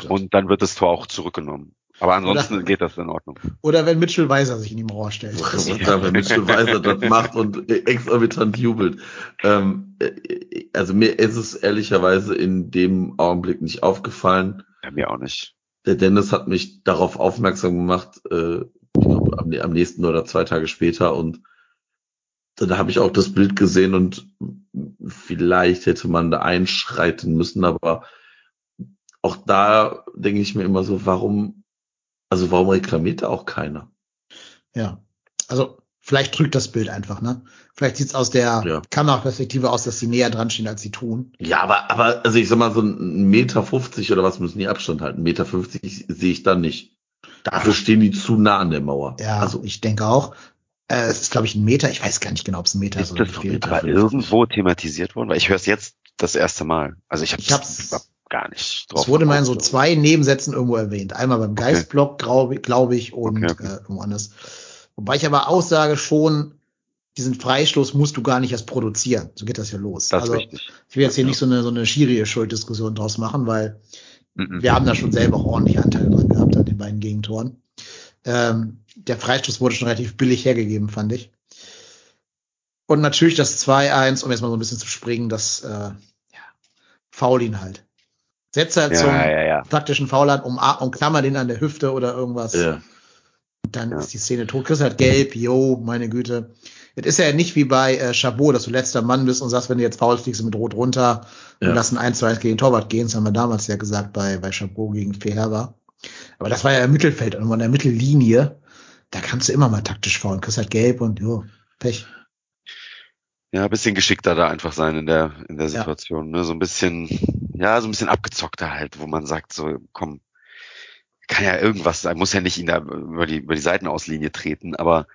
und dann wird das Tor auch zurückgenommen. Aber ansonsten Oder- geht das in Ordnung. Oder wenn Mitchell Weiser sich in die Mauer stellt. Ja, wenn Mitchell Weiser das macht und exorbitant jubelt. Ähm, äh, also mir ist es ehrlicherweise in dem Augenblick nicht aufgefallen. Ja, mir auch nicht. Der Dennis hat mich darauf aufmerksam gemacht, äh, ich glaube am, am nächsten oder zwei Tage später und da habe ich auch das Bild gesehen und vielleicht hätte man da einschreiten müssen, aber auch da denke ich mir immer so, warum, also warum reklamiert da auch keiner? Ja. Also vielleicht trügt das Bild einfach, ne? Vielleicht sieht's aus der Ja. Kameraperspektive aus, dass sie näher dran stehen, als sie tun. Ja, aber, aber, also ich sag mal, so ein Meter 50 oder was müssen die Abstand halten? Meter 50 sehe ich dann nicht. Dafür stehen die zu nah an der Mauer. Ja, also, ich denke auch. Äh, es ist, glaube ich, ein Meter. Ich weiß gar nicht genau, ob es ein Meter ist Ist oder das. Meter? aber 50. irgendwo thematisiert worden? Weil ich höre es jetzt das erste Mal. Also ich habe Ich hab's- gar nicht drauf Es wurde mal in so zwei Nebensätzen irgendwo erwähnt. Einmal beim Geistblock, glaube glaub ich, und Okay, okay. Äh, irgendwo anders. Wobei ich aber aussage schon, diesen Freistoß musst du gar nicht erst produzieren. So geht das ja los. Das also richtig. ich will jetzt hier Ja. nicht so eine, so eine Schiri-Schulddiskussion draus machen, weil Mhm. wir haben da schon selber auch ordentlich Anteile dran gehabt an den beiden Gegentoren. Ähm, der Freistoß wurde schon relativ billig hergegeben, fand ich. Und natürlich das 2-1, um jetzt mal so ein bisschen zu springen, das äh, ja, Foul ihn halt. Setze halt zum Ja, ja, ja. taktischen Foul an, um, umklammer den an der Hüfte oder irgendwas. ja. Und dann Ja. ist die Szene tot. Chris halt gelb, yo, meine Güte. Es ist ja nicht wie bei äh, Chabot, dass du letzter Mann bist und sagst, wenn du jetzt faul fliegst, mit Rot runter und Ja. lassen 1 zu 1 gegen Torwart gehen. Das haben wir damals ja gesagt bei, bei Chabot gegen Feherber. Aber das war ja im Mittelfeld und an der Mittellinie. Da kannst du immer mal taktisch faulen. Chris halt gelb und jo, Pech. ja, ein bisschen geschickter da einfach sein in der, in der Ja. Situation. Ne? So ein bisschen, ja, so ein bisschen abgezockter halt, wo man sagt, so, komm, kann ja irgendwas sein, muss ja nicht ihn da über die, über die Seitenauslinie treten, aber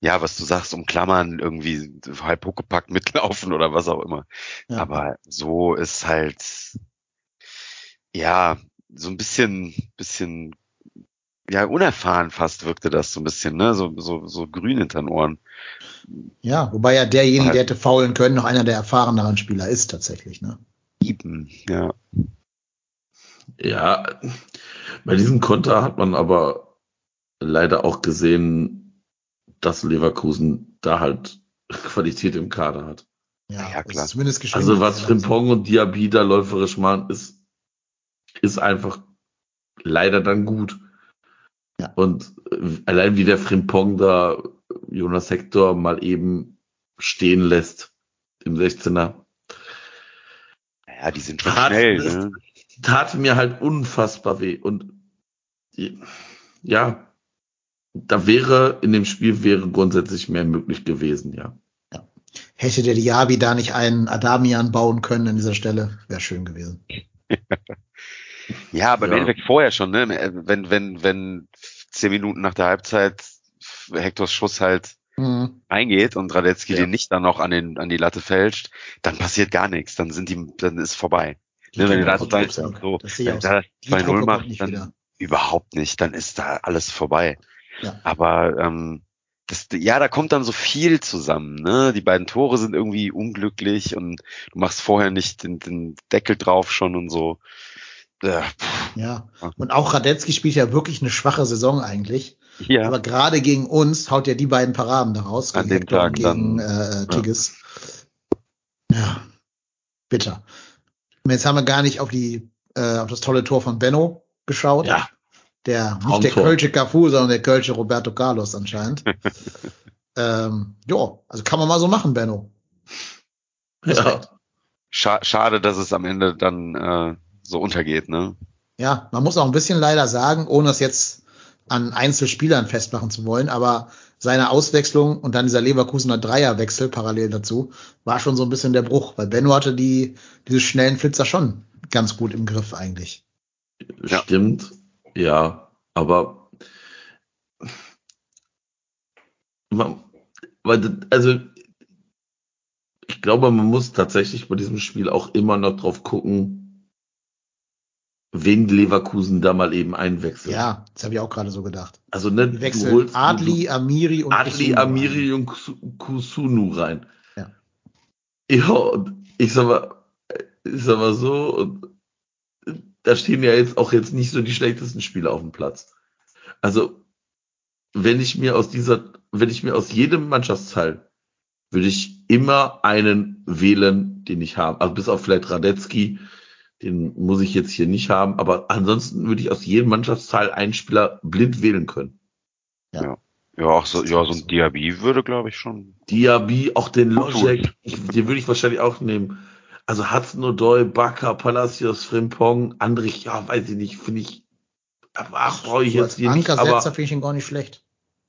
ja, was du sagst, umklammern, irgendwie halb huckepackt *laughs* mitlaufen oder was auch immer. Ja. Aber so ist halt, ja, so ein bisschen, bisschen, ja, unerfahren fast wirkte das so ein bisschen, ne, so, so, so grün hinter den Ohren. Ja, wobei ja derjenige, Halt. der hätte faulen können, noch einer der erfahreneren Spieler ist tatsächlich, ne? Eben, ja. Ja, bei diesem Konter hat man aber leider auch gesehen, dass Leverkusen da halt *laughs* Qualität im Kader hat. Ja, Ja, klar. Zumindest. Also was Frimpong und Diaby da läuferisch machen, ist, ist einfach leider dann gut. Ja. Und äh, allein wie der Frimpong da Jonas Hector mal eben stehen lässt im 16er, Ja, die sind schon Tat, schnell, das ne? tat mir halt unfassbar weh. Und ja, da wäre in dem Spiel wäre grundsätzlich mehr möglich gewesen, ja. Hätte der Diaby da nicht einen Adamian bauen können an dieser Stelle, wäre schön gewesen. *laughs* Ja, aber im Ja. Endeffekt vorher schon, ne? Wenn, wenn, wenn zehn Minuten nach der Halbzeit Hektors Schuss halt Mhm. reingeht und Radetzky Ja. den nicht dann noch an den, an die Latte fälscht, dann passiert gar nichts. Dann sind die, dann ist vorbei. Ne, wenn Truppe zwei, kommt zurück. so, wenn da so. Die 2-0 Truppe machst, kommt nicht dann wieder. überhaupt nicht. Dann ist da alles vorbei. Ja. Aber ähm, das, ja, da kommt dann so viel zusammen. Ne? Die beiden Tore sind irgendwie unglücklich und du machst vorher nicht den, den Deckel drauf schon und so. Pff, Ja. Und auch Radetzky spielt ja wirklich eine schwache Saison eigentlich. ja, Aber gerade gegen uns haut er die beiden Paraden daraus. An Gegen Tag gegen äh, Tigges. Ja. Bitter. Und jetzt haben wir gar nicht auf die, äh, auf das tolle Tor von Benno geschaut. Ja. Der, nicht der. Kölsche Cafu, sondern der Kölsche Roberto Carlos anscheinend. *laughs* ähm, jo, also kann man mal so machen, Benno. Ja, schade, dass es am Ende dann äh, so untergeht. Ne? Ja, man muss auch ein bisschen leider sagen, ohne es jetzt an Einzelspielern festmachen zu wollen, aber seine Auswechslung und dann dieser Leverkusener Dreierwechsel parallel dazu war schon so ein bisschen der Bruch, weil Benno hatte die, diese schnellen Flitzer schon ganz gut im Griff eigentlich. Ja. stimmt. Ja, aber man, weil, das- also ich glaube, man muss tatsächlich bei diesem Spiel auch immer noch drauf gucken, wen Leverkusen da mal eben einwechselt. Ja, das habe ich auch gerade so gedacht. Also ne, Die du wechseln holst Adli, Amiri und Adli, Kusunu Amiri und Kus- Kusunu rein. Ja. Ja, und ich sag mal, ich sag mal so, und da stehen ja jetzt auch jetzt nicht so die schlechtesten Spieler auf dem Platz. Also, wenn ich mir aus dieser, wenn ich mir aus jedem Mannschaftsteil würde ich immer einen wählen, den ich habe. Also bis auf vielleicht Radetzky, den muss ich jetzt hier nicht haben, aber ansonsten würde ich aus jedem Mannschaftsteil einen Spieler blind wählen können. Ja, auch so, ja, so ein Diaby würde, glaube ich, schon. Diaby, auch den ich, den würde ich wahrscheinlich auch nehmen. Also Hudson O'Doy, Bakker, Palacios, Frimpong, Andrich, ja, weiß ich nicht, finde ich, ach, brauche ich jetzt hier nicht, Ankersetzer aber, finde ich ihn gar nicht schlecht.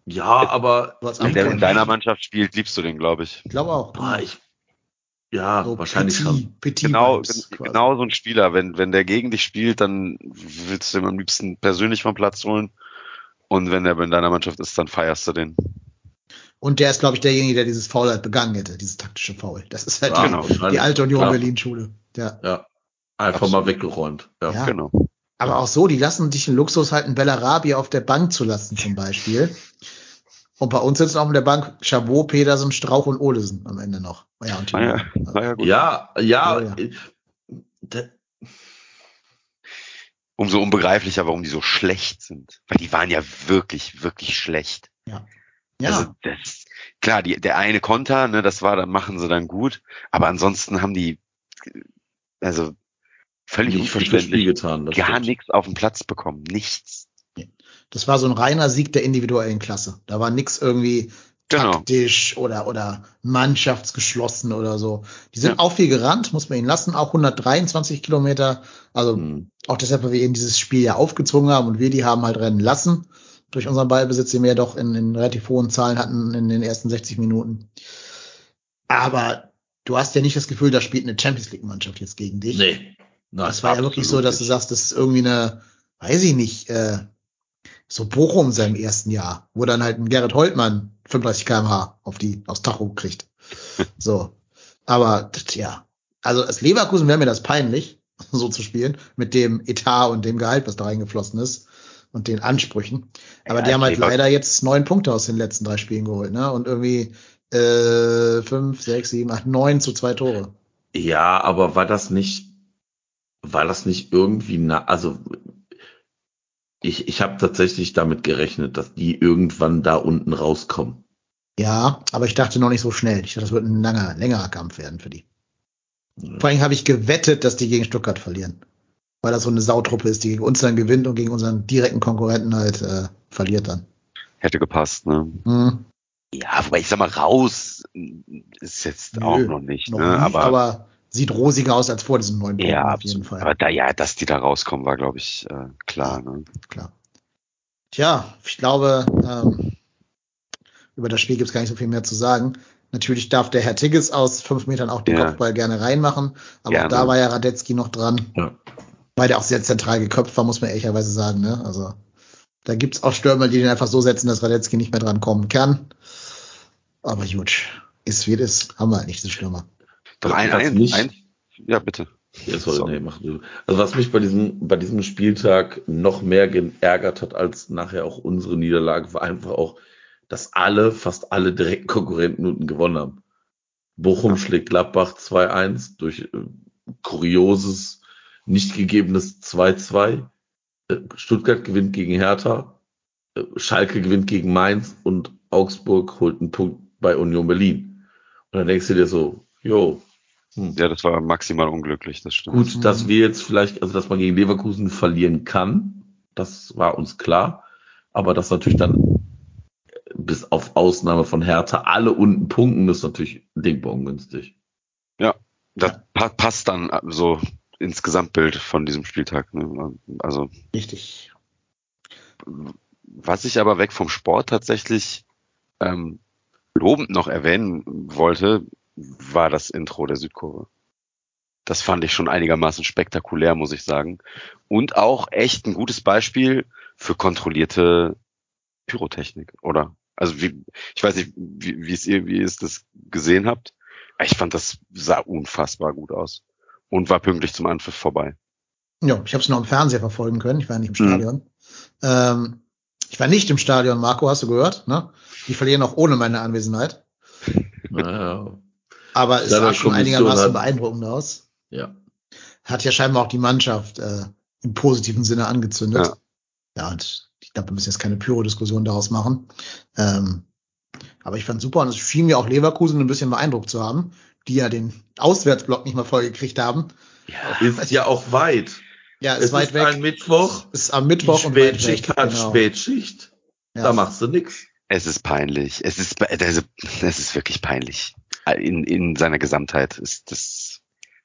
ja, aber, Wenn der in deiner Mannschaft spielt, liebst du den, glaube ich. Ich glaube auch. boah, ich, ja, so wahrscheinlich Petit, schon. Petit Genau, genau so ein Spieler. Wenn, wenn der gegen dich spielt, dann willst du ihn am liebsten persönlich vom Platz holen. Und wenn der in deiner Mannschaft ist, dann feierst du den. Und der ist, glaube ich, derjenige, der dieses Foul halt begangen hätte, dieses taktische Foul. Das ist halt Ja, die, genau. die alte Union. Berlin-Schule. Ja. Ja, einfach Absolut. mal weggeräumt. Ja. Ja. Genau. Aber auch so, die lassen sich den Luxus halt einen Bellarabi auf der Bank zu lassen, zum Beispiel. Und bei uns sitzen auf der Bank Chabot, Pedersen, Strauch und Olesen am Ende noch. Ja, und Ah ja, *laughs* ah ja, gut. Ja, ja, Ja, ja. äh, Umso unbegreiflicher, warum die so schlecht sind. Weil die waren ja wirklich, wirklich schlecht. ja. Also das, klar, die, der eine Konter, ne, das war, dann machen sie dann gut. Aber ansonsten haben die, also völlig unverständlich, getan. gar nichts auf den Platz bekommen. Nichts. Das war so ein reiner Sieg der individuellen Klasse. Da war nix irgendwie Genau. taktisch oder, oder mannschaftsgeschlossen oder so. Die sind Ja. auch viel gerannt, muss man ihnen lassen, auch 123 Kilometer. Also Hm. auch deshalb, weil wir ihnen dieses Spiel ja aufgezwungen haben und wir die haben halt rennen lassen durch unseren Ballbesitz, den wir ja doch in, in relativ hohen Zahlen hatten in den ersten 60 Minuten. Aber du hast ja nicht das Gefühl, da spielt eine Champions League Mannschaft jetzt gegen dich. Nee. Nein, Das war ja wirklich so, dass du sagst, das ist irgendwie eine, weiß ich nicht, äh, so Bochum in seinem ersten Jahr, wo dann halt ein Gerrit Holtmann 35 kmh auf die, aufs Tacho kriegt. *laughs* So. Aber, ja. Also, als Leverkusen wäre mir das peinlich, *laughs* so zu spielen, mit dem Etat und dem Gehalt, was da reingeflossen ist und den Ansprüchen. Aber Ja, die haben halt Lever- leider jetzt neun Punkte aus den letzten drei Spielen geholt, ne? Und irgendwie, äh, fünf, sechs, sieben, acht, neun zu zwei Tore. Ja, aber war das nicht, war das nicht irgendwie, na, also ich, ich habe tatsächlich damit gerechnet, dass die irgendwann da unten rauskommen. Ja, aber ich dachte noch nicht so schnell. Ich dachte, das wird ein langer, längerer Kampf werden für die. Vor allem habe ich gewettet, dass die gegen Stuttgart verlieren. Weil das so eine Sautruppe ist, die gegen uns dann gewinnt und gegen unseren direkten Konkurrenten halt äh, verliert dann. Hätte gepasst, ne? Hm, Ja, wobei ich sag mal, raus ist jetzt Nö, auch noch nicht, noch ne? nicht, aber, aber, sieht rosiger aus als vor diesen neun Punkten ja, auf jeden. Fall. aber da, ja, dass die da rauskommen, war, glaube ich, äh, klar, ne? Klar. Tja, ich glaube, ähm, über das Spiel gibt es gar nicht so viel mehr zu sagen. Natürlich darf der Herr Tigges aus fünf Metern auch den Ja. Kopfball gerne reinmachen, aber Gerne. auch da war ja Radetzky noch dran. Ja. weil der auch sehr zentral geköpft war, muss man ehrlicherweise sagen. Ne? Also da gibt's auch Stürmer, die den einfach so setzen, dass Radetzky nicht mehr dran kommen kann. Aber gut, ist wie es ist, haben wir halt nicht, diese Stürmer. Doch ein, Was ein, nicht- ein, ja, bitte. Ja, sorry, Sorry. nee, mach du. Also was mich bei diesem, bei diesem Spieltag noch mehr geärgert hat als nachher auch unsere Niederlage, war einfach auch, dass alle, fast alle direkten Konkurrenten unten gewonnen haben. Bochum schlägt Gladbach 2-1 durch äh, kurioses, nicht gegebenes 2-2. Äh, Stuttgart gewinnt gegen Hertha. Äh, Schalke gewinnt gegen Mainz und Augsburg holt einen Punkt bei Union Berlin. Und dann denkst du dir so, jo, hm. Ja, das war maximal unglücklich, das stimmt. Gut, dass wir jetzt vielleicht, also dass man gegen Leverkusen verlieren kann, das war uns klar. Aber dass natürlich dann bis auf Ausnahme von Hertha alle unten punkten, ist natürlich denkbar ungünstig. Das pa passt dann so ins Gesamtbild von diesem Spieltag. Ne? Also, Richtig. was ich aber weg vom Sport tatsächlich ähm, lobend noch erwähnen wollte, war das Intro der Südkurve. Das fand ich schon einigermaßen spektakulär, muss ich sagen. Und auch echt ein gutes Beispiel für kontrollierte Pyrotechnik, oder? Also wie, ich weiß nicht, wie, wie es ihr, wie ihr es das gesehen habt. Ich fand, das sah unfassbar gut aus. Und war pünktlich zum Anpfiff vorbei. Ja, ich habe es noch im Fernseher verfolgen können. Ich war nicht im Mhm. Stadion. Ähm, ich war nicht im Stadion, Marco, hast du gehört? Ne? Die verlieren auch ohne meine Anwesenheit. *laughs* Naja, Aber es Ja, sah schon einigermaßen hat- beeindruckend aus. ja. Hat ja scheinbar auch die Mannschaft äh, im positiven Sinne angezündet. Ja. Ja, und ich glaube, wir müssen jetzt keine Pyro-Diskussion daraus machen. Ähm, aber ich fand super und es schien mir auch Leverkusen ein bisschen beeindruckt zu haben, die ja den Auswärtsblock nicht mal voll gekriegt haben. Ist ja auch weit. Ja, ist Es weit ist weg. ein Mittwoch. ist am Mittwoch die und weit weg. Spätschicht hat Genau. Spätschicht. Ja. Da machst du nix. Es ist peinlich. Es ist, also, es ist wirklich peinlich. In, in seiner Gesamtheit ist das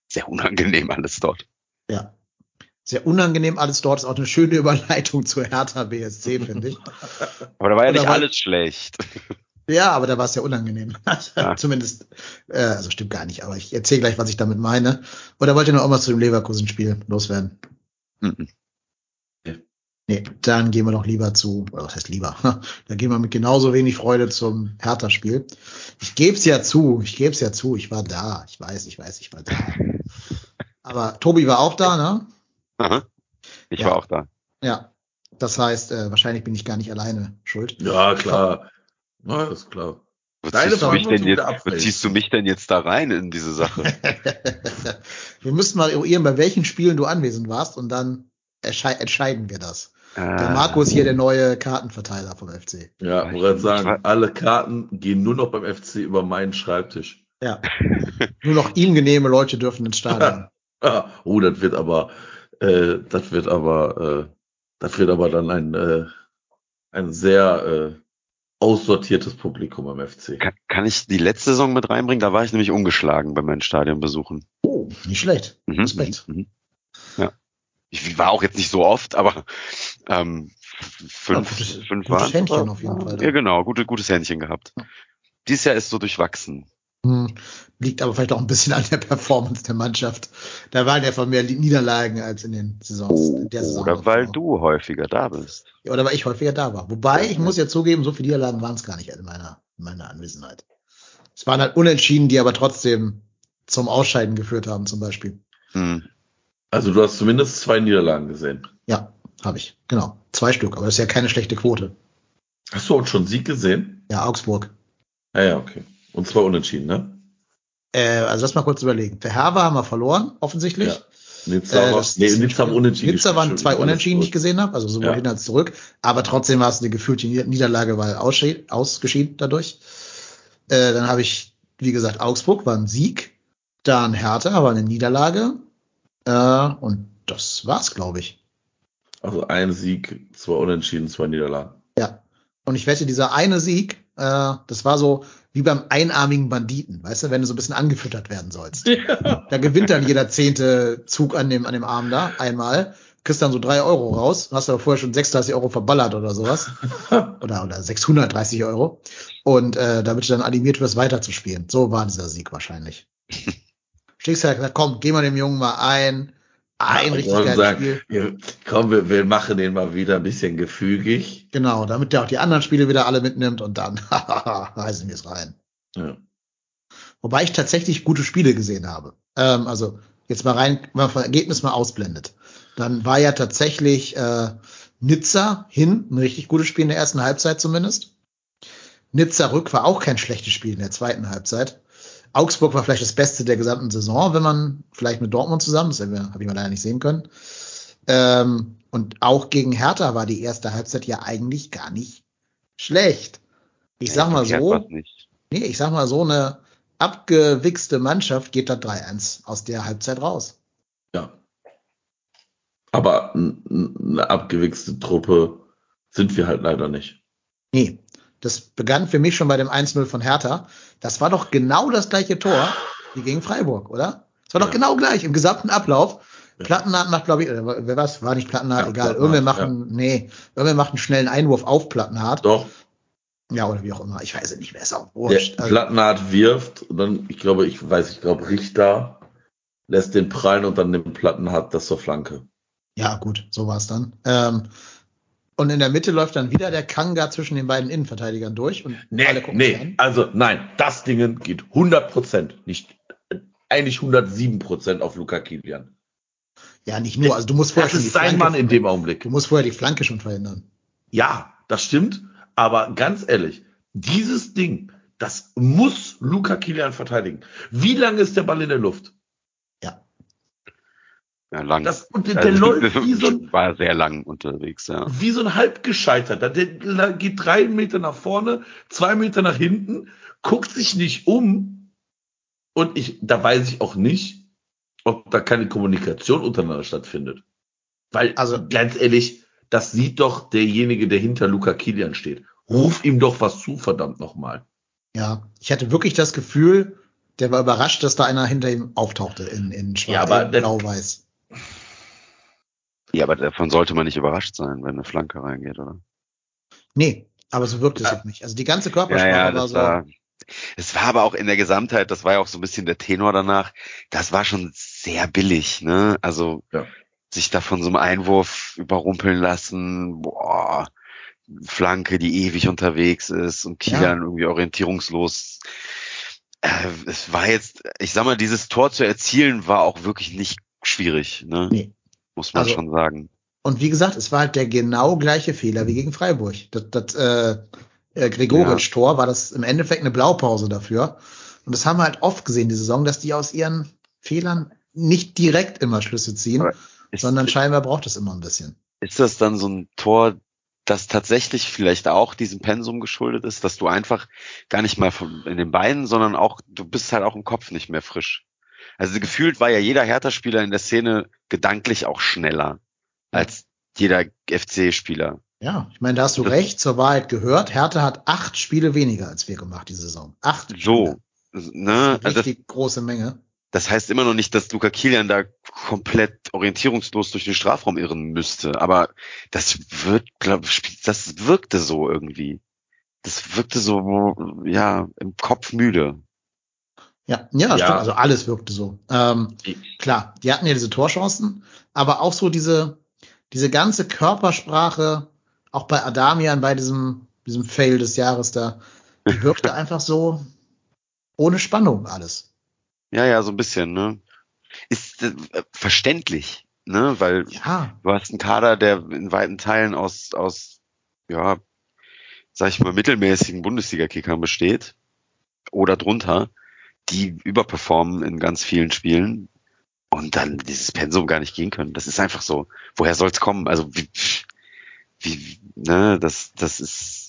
sehr unangenehm alles dort. Ja. Sehr unangenehm alles dort. Ist auch eine schöne Überleitung zur Hertha BSC, finde ich. *laughs* Aber da war ja nicht war- alles schlecht. *laughs* Ja, aber da war es ja unangenehm. *laughs* Ja. Zumindest, äh, also stimmt gar nicht, aber ich erzähle gleich, was ich damit meine. Oder wollt ihr noch irgendwas zu dem Leverkusen-Spiel loswerden? Mhm. Nee, dann gehen wir doch lieber zu, oder was heißt lieber? Da gehen wir mit genauso wenig Freude zum Hertha-Spiel. Ich geb's ja zu, ich geb's ja zu, ich war da. Ich weiß, ich weiß, ich war da. Aber Tobi war auch da, ne? Aha. Ich Ja. war auch da. Ja. Das heißt, äh, wahrscheinlich bin ich gar nicht alleine schuld. Ja, klar. Ja, ist klar. Wo Deine ziehst, du mich denn jetzt, wo abwälzen. ziehst du mich denn jetzt da rein in diese Sache? *laughs* wir müssten mal eruieren, bei welchen Spielen du anwesend warst und dann entscheiden wir das. Der Marco ist hier der neue Kartenverteiler vom FC. Ja, Ich- wollte ich sagen, alle Karten gehen nur noch beim FC über meinen Schreibtisch. Ja. *laughs* Nur noch ihm genehme Leute dürfen ins Stadion. *laughs* Ah, oh, das wird aber, äh, das wird aber, äh, das wird aber dann ein, äh, ein sehr äh, aussortiertes Publikum am FC. kann, kann ich die letzte Saison mit reinbringen? Da war ich nämlich ungeschlagen bei meinen Stadionbesuchen. Oh, nicht schlecht. Mhm, Respekt. mhm, mhm. Ja. Ich war auch jetzt nicht so oft, aber ähm, fünf, Ja, gutes- fünf gutes waren. Händchen auf jeden Fall. Ja, genau, gute, gutes Händchen gehabt. Ja. Dieses Jahr ist so durchwachsen. Hm, liegt aber vielleicht auch ein bisschen an der Performance der Mannschaft. Da waren ja von mehr Niederlagen als in den Saisons. Oh, in der Saison oder weil du häufiger da bist. Ja, Oder weil ich häufiger da war. Wobei, ich muss ja zugeben, so viele Niederlagen waren es gar nicht in meiner, in meiner Anwesenheit. Es waren halt Unentschieden, die aber trotzdem zum Ausscheiden geführt haben, zum Beispiel. Hm. Also du hast zumindest zwei Niederlagen gesehen. Ja, habe ich. Genau. Zwei Stück, aber das ist ja keine schlechte Quote. Hast du auch schon Sieg gesehen? Ja, Augsburg. Ah ja, okay. Und zwar unentschieden, ne? Äh, also lass mal kurz überlegen. Für Herber haben wir verloren, offensichtlich. Ja. Nizza, Äh, war- das- nee, Nizza haben unentschieden. Nizza waren zwei Unentschieden, die ich gesehen habe, also sowohl Ja. hin als zurück. Aber trotzdem war es eine gefühlte Nieder- Niederlage, weil ausgeschieden dadurch. Äh, dann habe ich, wie gesagt, Augsburg war ein Sieg. Dann Hertha war eine Niederlage. Äh, und das war's, glaube ich. Also ein Sieg, zwei Unentschieden, zwei Niederlagen. Ja. Und ich wette, dieser eine Sieg, äh, das war so wie beim einarmigen Banditen, weißt du, wenn du so ein bisschen angefüttert werden sollst. Da gewinnt dann jeder zehnte Zug an dem, an dem Arm da einmal, kriegst dann so drei Euro raus, hast aber vorher schon 36 Euro verballert oder sowas. *laughs* oder, oder 630 Euro. Und äh, damit du dann animiert wirst, weiterzuspielen. So war dieser Sieg wahrscheinlich. *laughs* Schicksal hat gesagt, komm, geh mal dem Jungen mal ein. Ein richtig Und geiles sagen, Spiel. ja, komm, wir, wir machen den mal wieder ein bisschen gefügig. Genau, damit der auch die anderen Spiele wieder alle mitnimmt und dann *laughs* reißen wir es rein. Ja. Wobei ich tatsächlich gute Spiele gesehen habe. Ähm, also jetzt mal rein, wenn man das Ergebnis mal ausblendet. Dann war ja tatsächlich äh, Nizza hin ein richtig gutes Spiel in der ersten Halbzeit zumindest. Nizza rück war auch kein schlechtes Spiel in der zweiten Halbzeit. Augsburg war vielleicht das Beste der gesamten Saison, wenn man vielleicht mit Dortmund zusammen, das habe ich mal leider nicht sehen können. Ähm, und auch gegen Hertha war die erste Halbzeit ja eigentlich gar nicht schlecht. Ich sag mal so. Nee, ich sag mal, so eine abgewichste Mannschaft geht da 3-1 aus der Halbzeit raus. ja. Aber eine abgewichste Truppe sind wir halt leider nicht. Nee, das begann für mich schon bei dem 1-0 von Hertha. Das war doch genau das gleiche Tor wie gegen Freiburg, oder? Das war doch Ja. genau gleich im gesamten Ablauf. Ja. Plattenhardt macht, glaube ich, oder wer was, war nicht Plattenhardt, Ja, egal. Plattenhardt, Irgendwer macht einen, nee, irgendwer macht einen schnellen Einwurf auf Plattenhardt. Doch, Ja, oder wie auch immer. Ich weiß es nicht mehr, ist auch der wurscht. Also, Plattenhardt wirft und dann, ich glaube, ich weiß, ich glaube, Richter lässt den prallen und dann nimmt Plattenhardt das zur Flanke. ja, gut, so war es dann. Ähm, und in der Mitte läuft dann wieder der Kanga zwischen den beiden Innenverteidigern durch und alle Nee, gucken sich nee, an. also nein, das Ding geht 100 Prozent, nicht, äh, eigentlich 107 Prozent auf Luca Kilian. Ja, nicht nur. Also du musst vorher Das schon die ist sein Flanke, Mann in dem Augenblick. du musst vorher die Flanke schon verhindern. Ja, das stimmt, aber ganz ehrlich, dieses Ding, das muss Luca Kilian verteidigen. Wie lange ist der Ball in der Luft? Ja. Lang. Das, und der, der Also, läuft wie so, ein, *laughs* war sehr lang unterwegs, ja. wie so ein halbgescheiterter. Der geht drei Meter nach vorne, zwei Meter nach hinten, guckt sich nicht um. Und ich, da weiß ich auch nicht, ob da keine Kommunikation untereinander stattfindet. Weil, Also- ganz ehrlich, das sieht doch derjenige, der hinter Luca Kilian steht. Ruf ihm doch was zu, verdammt nochmal. Ja. Ich hatte wirklich das Gefühl, der war überrascht, dass da einer hinter ihm auftauchte in, in schwarz, Ja, aber in der- blau-weiß. Ja, aber davon sollte man nicht überrascht sein, wenn eine Flanke reingeht, oder? Nee, aber so wirkt es Ja. nicht. Also die ganze Ja, Körpersprache ja, war das so. war, es war aber auch in der Gesamtheit, das war ja auch so ein bisschen der Tenor danach, das war schon sehr billig, ne? Also, Ja. sich da von so einem Einwurf überrumpeln lassen, boah, Flanke, die ewig unterwegs ist und Kilian irgendwie orientierungslos. Äh, es war jetzt, ich sag mal, dieses Tor zu erzielen war auch wirklich nicht schwierig, ne? Nee. Muss man Also- schon sagen. Und wie gesagt, es war halt der genau gleiche Fehler wie gegen Freiburg. Das, das äh, äh, Gregoritsch-Tor war das im Endeffekt eine Blaupause dafür. Und das haben wir halt oft gesehen, die Saison, dass die aus ihren Fehlern nicht direkt immer Schlüsse ziehen, Ist, sondern scheinbar braucht es immer ein bisschen. ist das dann so ein Tor, das tatsächlich vielleicht auch diesem Pensum geschuldet ist, dass du einfach gar nicht mal von, in den Beinen, sondern auch, du bist halt auch im Kopf nicht mehr frisch. Also gefühlt war ja jeder Hertha-Spieler in der Szene gedanklich auch schneller als jeder FC-Spieler. Ja, ich meine, da hast du Das- recht, zur Wahrheit gehört. Hertha hat acht Spiele weniger als wir gemacht, die Saison. Acht So, Spiele. ne? Eine Also das, richtig große Menge. das heißt immer noch nicht, dass Luca Kilian da komplett orientierungslos durch den Strafraum irren müsste, aber das wird, glaub, ich, das wirkte so irgendwie. Das wirkte so, ja, im Kopf müde. Ja, ja, Ja. stimmt. Also alles wirkte so. Ähm, klar, die hatten ja diese Torchancen, aber auch so diese, diese ganze Körpersprache, auch bei Adamian, bei diesem, diesem Fail des Jahres da, die *laughs* wirkte einfach so ohne Spannung alles. Ja, ja, so ein bisschen, ne? Ist äh, verständlich, ne? Weil Ja, du hast einen Kader, der in weiten Teilen aus, aus, ja, sag ich mal, mittelmäßigen Bundesliga-Kickern besteht oder drunter, die überperformen in ganz vielen Spielen und dann dieses Pensum gar nicht gehen können. Das ist einfach so. Woher soll's kommen? Also wie, wie ne, das, das ist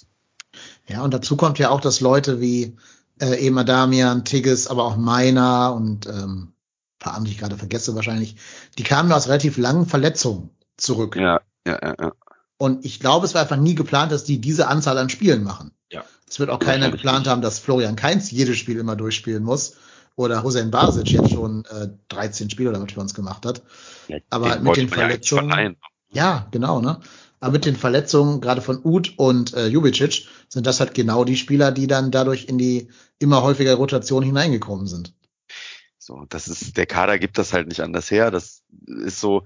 ja, und dazu kommt ja auch, dass Leute wie äh, eben Adamian, Tigges, aber auch Meiner und ähm, paar andere, die ich gerade vergesse wahrscheinlich, die kamen aus relativ langen Verletzungen zurück. ja, ja, ja, ja. Und ich glaube, es war einfach nie geplant, dass die diese Anzahl an Spielen machen. Ja. Es wird auch keiner geplant haben, dass Florian Kainz jedes Spiel immer durchspielen muss. Oder Hussein Basic jetzt schon äh, 13 Spiele oder was für uns gemacht hat. ja Aber mit den ja eigentlich Verletzungen- verleihen. Ja, genau, ne? Aber mit den Verletzungen, gerade von Uth und äh, Jubicic, sind das halt genau die Spieler, die dann dadurch in die immer häufiger Rotation hineingekommen sind. So, das ist, der Kader gibt das halt nicht anders her. Das ist so,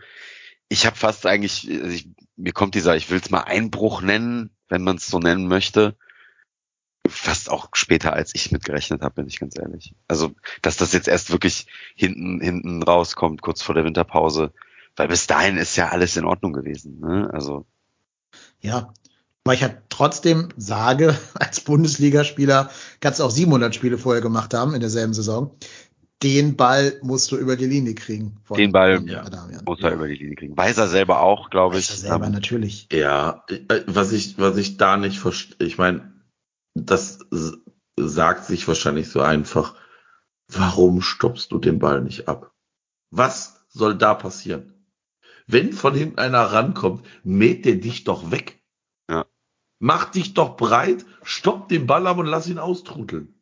ich habe fast eigentlich, also ich, mir kommt dieser, ich will es mal Einbruch nennen, wenn man es so nennen möchte, fast auch später, als ich mit gerechnet habe, bin ich ganz ehrlich. Also, dass das jetzt erst wirklich hinten, hinten rauskommt, kurz vor der Winterpause, weil bis dahin ist ja alles in Ordnung gewesen. Ne? Also, Ja, weil ich halt trotzdem sage, *laughs* als Bundesligaspieler kannst du auch 700 Spiele vorher gemacht haben in derselben Saison. Den Ball musst du über die Linie kriegen. Von, Den Ball, ja. Muss er über die Linie kriegen. Weiß er selber auch, glaube Weiß ich. er selber Ähm, natürlich. Ja, äh, was ich, was ich da nicht verstehe, ich meine, das sagt sich wahrscheinlich so einfach. Warum stoppst du den Ball nicht ab? Was soll da passieren? Wenn von hinten einer rankommt, mäht der dich doch weg. Ja. Mach dich doch breit, stopp den Ball ab und lass ihn austrudeln.